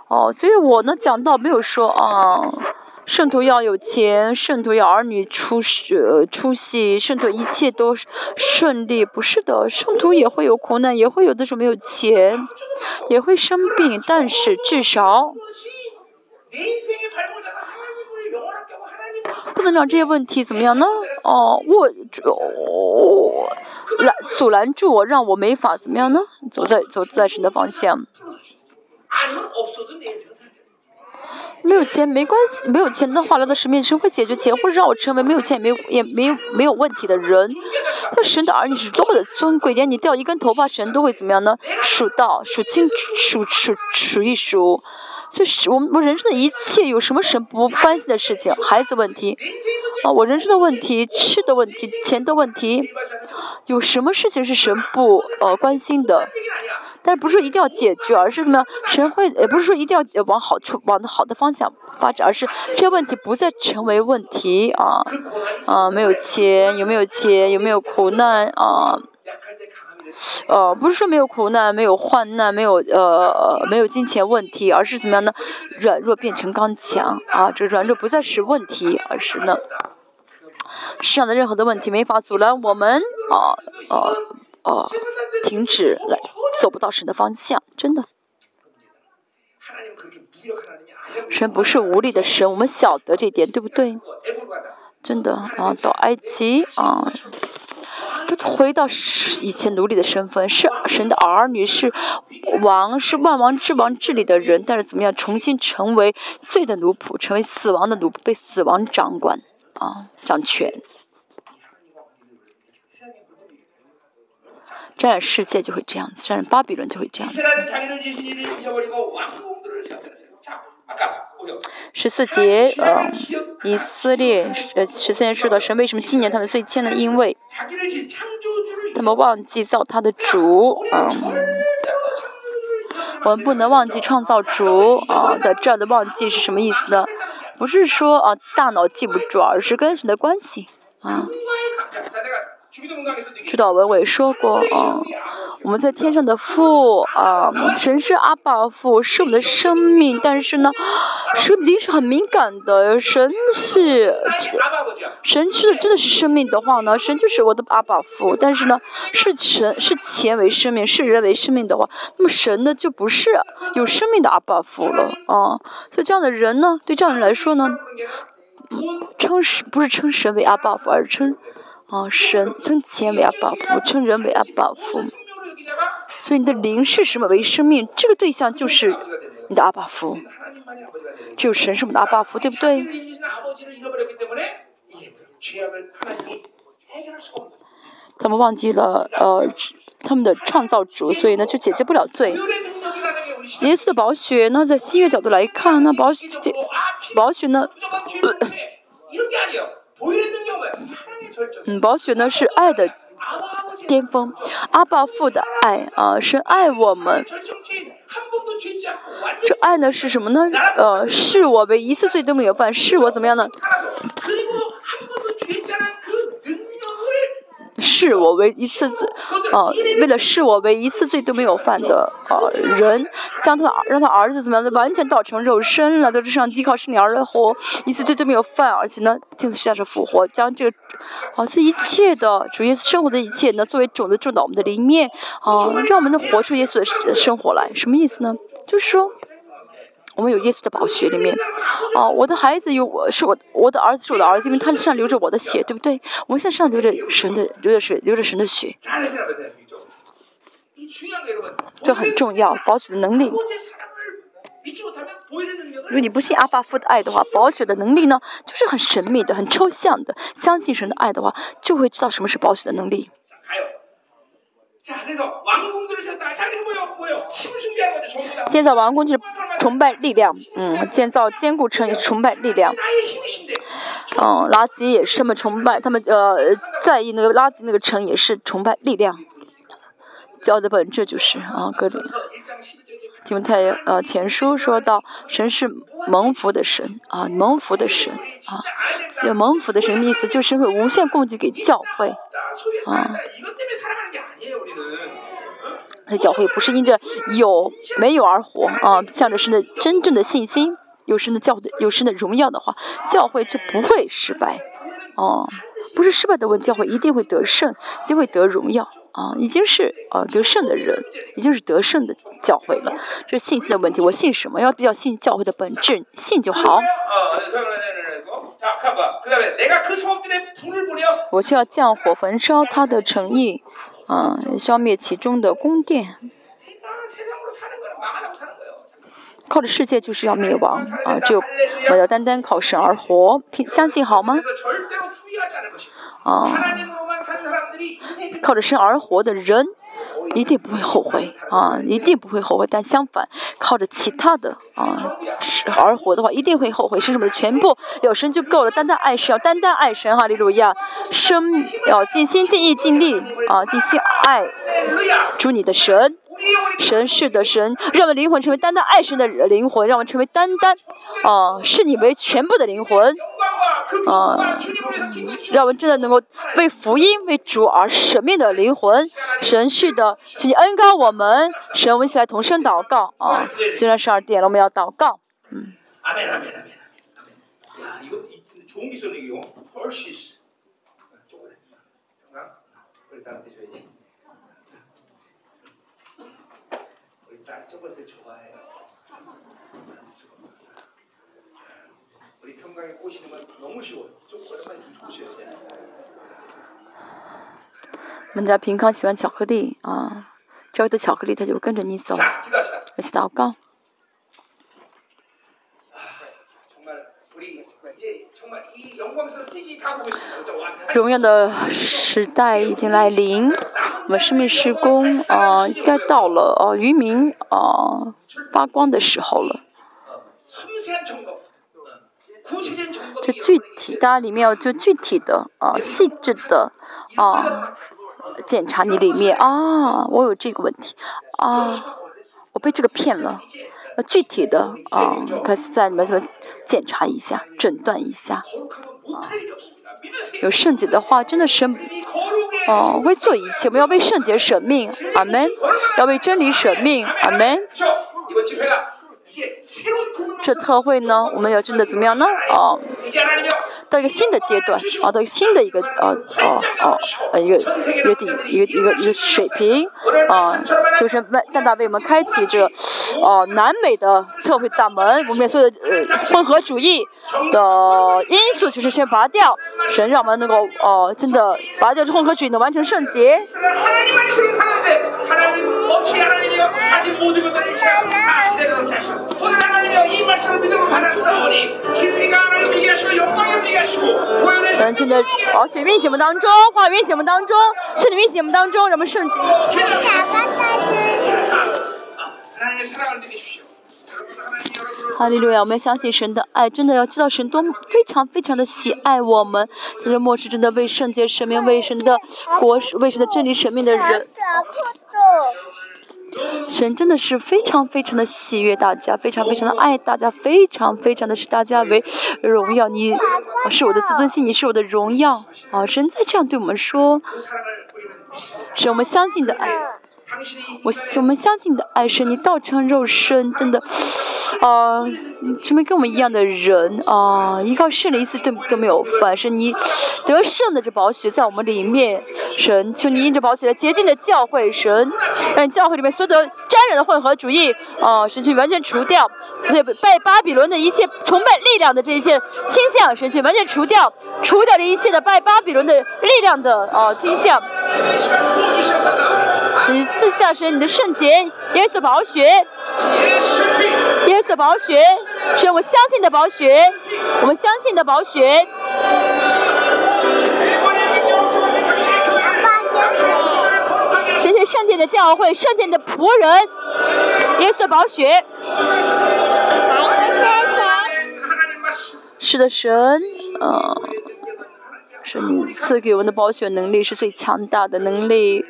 A: 哦，所以我呢讲到没有说啊，圣徒要有钱，圣徒要儿女出世，出息，圣徒一切都顺利。不是的，圣徒也会有苦难，也会有的时候没有钱，也会生病，但是至少。不能让这些问题怎么样呢？哦我就拦阻拦住我让我没法怎么样呢？走在走在神的方向。没有钱没关系没有钱的话来到神面前会解决钱会让我成为没有钱也没有也没有没有问题的人。那神的儿女是多么的尊贵连你掉一根头发神都会怎么样呢？数到数清数数数一数。就是我们，我人生的一切有什么神不关心的事情？孩子问题啊，我人生的问题、吃的问题、钱的问题，有什么事情是神不呃关心的？但是不是说一定要解决，而是怎么样？神会，也不是说一定要往好处、往好的方向发展，而是这些问题不再成为问题啊啊！没有钱，有没有钱？有没有苦难啊？呃，不是说没有苦难、没有患难、没有呃没有金钱问题，而是怎么样呢？软弱变成刚强啊！这软弱不再是问题，而是呢，世上的任何的问题没法阻拦我们啊啊啊！停止来走不到神的方向，真的。神不是无力的神，我们晓得这点，对不对？真的啊，到埃及啊。都回到以前奴隶的身份，是神的儿女，是王，是万王之王治理的人，但是怎么样重新成为罪的奴仆，成为死亡的奴仆，被死亡掌管啊，掌权，沾染世界就会这样子，沾染巴比伦就会这样子。十四节嗯以色列呃十四年树的神为什么纪念他们最亲呢因为他们忘记造他的主嗯我们不能忘记创造主哦在这儿的忘记是什么意思呢？不是说啊大脑记不住而是跟谁的关系啊。朱道文伟说过：“啊，我们在天上的父啊，神是阿爸父，是我们的生命。但是呢，神灵是很敏感的。神是神，是真的是生命的话呢，神就是我的阿爸父。但是呢，是神是钱为生命，是人为生命的话，那么神呢就不是有生命的阿爸父了啊。所以这样的人呢，对这样人来说呢，称神不是称神为阿爸父，而是称。”啊神称钱为阿宝夫称人为阿
B: 宝夫。
A: 所以你的灵是什么？为生命这个对象就是你的阿
B: 巴夫。
A: 只有神是我们的阿巴夫对不对？他们忘记了呃他们的创造主所以呢就解决不了罪。耶稣的宝血呢在新月角度来看那宝血宝血呢嗯宝雪呢是爱的巅峰阿爸父的爱啊是爱我们。这爱呢是什么呢？呃是我呗一次罪都没有犯是我怎么样呢？视我为一次罪，啊，为了视我为一次罪都没有犯的啊 人，将他让他儿子怎么样，完全倒成肉身了，在地上依靠是你儿的活，一次罪都没有犯，而且呢，第下是复活，将这个啊这一切的主耶稣生活的一切，呢作为种子种到我们的里面啊，让我们能活出耶稣的生活来，什么意思呢？就是说。我们有耶稣的宝血里面。哦我的孩子有我是我我的儿子是我的儿子因为他身上流着我的血对不对？我们现在身上流着神的流着水流着神的血。这很重要保血的能力。如果你不信阿巴夫的爱的话保血的能力呢就是很神秘的很抽象的相信神的爱的话就会知道什么是保血的能力。建造王宫就是崇拜力量，嗯，建造坚固城也是崇拜力量。嗯，垃圾也是他们崇拜他们，呃，在意那个垃圾，那个城也是崇拜力量。教的本质就是啊，各
B: 种。
A: 因为太呃，前书说到神是蒙福的神啊，蒙福的神啊，蒙福的神的意思就是会无限供给给教会。啊，教会不是因着有没有而活，啊，向着神的真正的信心，有神的教，有神的荣耀的话，教会就不会失败。哦，不是失败的问题，教会一定会得胜，一定会得荣耀啊！已经是啊得胜的人，已经是得胜的教会了。这是信心的问题，我信什么？要比较信教会的本质，信就好。我就要降火焚烧他的诚意，啊，消灭其中的宫殿。靠着世界就是要灭亡啊！只有我要单单靠神而活，相信好吗？啊，靠着神而活的人一定不会后悔啊，一定不会后悔。但相反，靠着其他的啊而活的话，一定会后悔。是什么？全部有神就够了，单单爱神，要单单爱神。哈利路亚！生要尽心尽意尽力啊，尽心爱主你的神。神是的神，让我们灵魂成为单单爱神的灵魂，让我们成为单单哦，视你为全部的灵魂，啊，让我们真的能够为福音为主而生命的灵魂。神是的，请你恩告我们，神，我们一起来同声祷告啊！虽然十二点了，我们要祷告，
B: 嗯。우리 평강에 꼬시는 건 너무 쉬워요. 초콜릿만 있으면 꼬셔야 돼.
A: 我们家平康喜欢巧克力啊，只要的巧克力，他就跟着你走。
B: 자, 기도합시다.
A: 一起祷告。
B: 정말 우리 이제 정말 이 영광스러운 CG 다 보고 있습니다. 그죠? 와,
A: 荣耀的时代已经来临，我们生命施工啊、应该到了啊、渔民啊、发光的时候了。
B: 어, 섬세한 점검,
A: 这具体，大家里面要就具体的啊，细致的啊，检查你里面啊，我有这个问题啊，我被这个骗了，啊，具体的啊，可以在里面什么检查一下，诊断一下
B: 啊，
A: 有圣洁的话真的
B: 是
A: 哦，为做一切，我们要为圣洁舍命，阿门，要为真理舍命，阿门。这特会呢，我们要真的怎么样呢？哦，到一个新的阶段，啊，到一个新的一个，呃、啊，哦、啊，哦、啊，一个一个地，一个一个一个水平，啊，就是万大大为我们开启这，哦、啊，南美的特会大门，我们所有的呃混合主义的因素就是先拔掉，神让我们能够哦、啊，真的拔掉这混合主义，能完成圣洁。神经的哦，血运行当中，化运行当中，圣灵运行当中，人们圣洁。哈利路亚！我们要相信神的爱，真的要知道神多非常非常的喜爱我们，在这末世真的为圣洁、神明、为神的国、为神的真理、神明的人。神真的是非常非常的喜悦大家非常非常的爱大家非常非常的视大家为荣耀你是我的自尊心你是我的荣耀啊神在这样对我们说是我们相信的爱。我我们相信你的爱神，你道成肉身，真的，呃，成为跟我们一样的人啊，一靠圣灵一次都都没有。反是，你得胜的这宝血在我们里面神，求你因这宝血来洁净的教会神，让教会里面所有的沾染的混合主义啊，神去完全除掉，对，拜巴比伦的一切崇拜力量的这一切倾向，神去完全除掉，除掉这一切的拜巴比伦的力量的啊倾向。你赐下神你的圣洁，耶稣宝血，耶稣宝血，神我相信的宝血，我们相信的宝血。谢谢圣洁的教会，圣洁的仆人，耶稣宝血。是的，神。神，你赐给我们的保血能力是最强大的能力。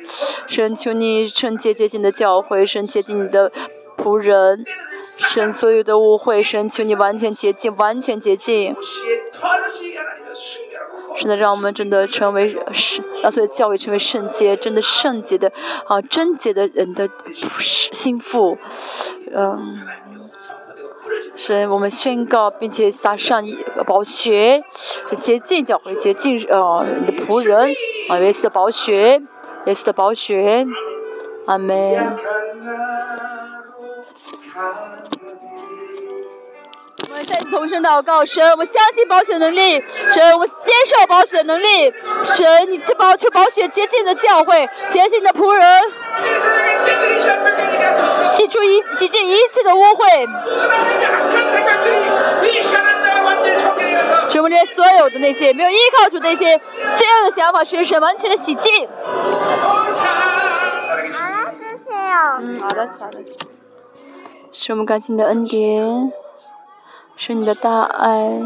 A: 神，求你圣洁洁净的教诲，神洁净你的仆人，神所有的误会，神求你完全洁净，完全洁净。神的让我们真的成为圣，让所以教会成为圣洁，真的圣洁的啊，贞洁的人的心腹，嗯。神，我们宣告，并且撒上一宝血，洁净教会，洁净呃你的仆人，啊，耶稣的宝血，耶稣的宝血，阿门。再次同声祷告，神，我相信保险能力，神，我接受保险能力，神，你去保去保险洁净的教会，洁净的仆人，洗出一，洗净一切的污秽。直播间所有的那些，没有依靠主那些，所有的想法，神神完全的洗净。
B: 啊，谢谢。嗯。
A: 好的，好的。是我们感情的恩典。是你的大爱。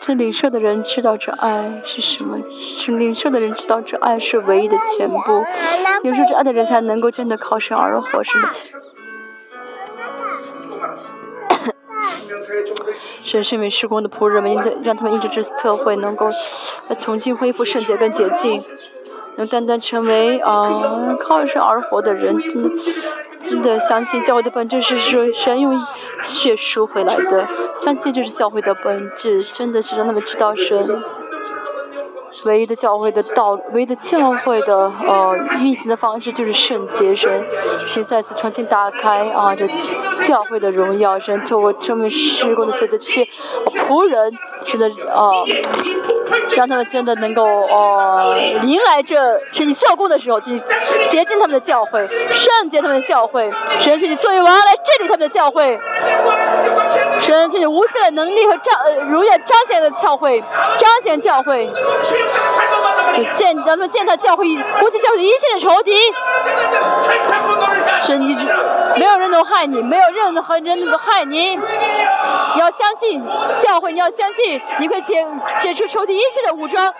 A: 这领受的人知道这爱是什么，是领受的人知道这爱是唯一的全部，领受这爱的人才能够真的靠神而活，是
B: 吗？
A: 神是美施工的仆人们，应让他们因着这次特会，能够重新恢复圣洁跟洁净，能单单成为啊、呃、靠神而活的人，真的。真的相信教会的本质是说神用血赎回来的，相信就是教会的本质，真的是让他们知道神。唯一的教会的道，唯一的教会的呃运行的方式就是圣洁神，请再次重新打开啊这教会的荣耀神，就我这么施工的所有的这些仆人，真的啊，让他们真的能够呃迎来这是你做工的时候，去洁净他们的教会，圣洁他们的教会，神请你作为王来治理他们的教会，神请你无限的能力和彰呃荣耀彰显的教会，彰显教会。就见让他们践踏教会，国际教会一切的仇敌。神，你没有人能害你，没有任何人能够害你。你要相信教会，你要相信，你可以解解除仇敌一切的武装。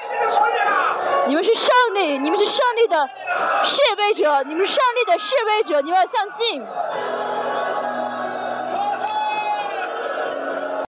A: 你们是胜利，你们是胜利的示威者，你们是胜利的示威者，你们要相信。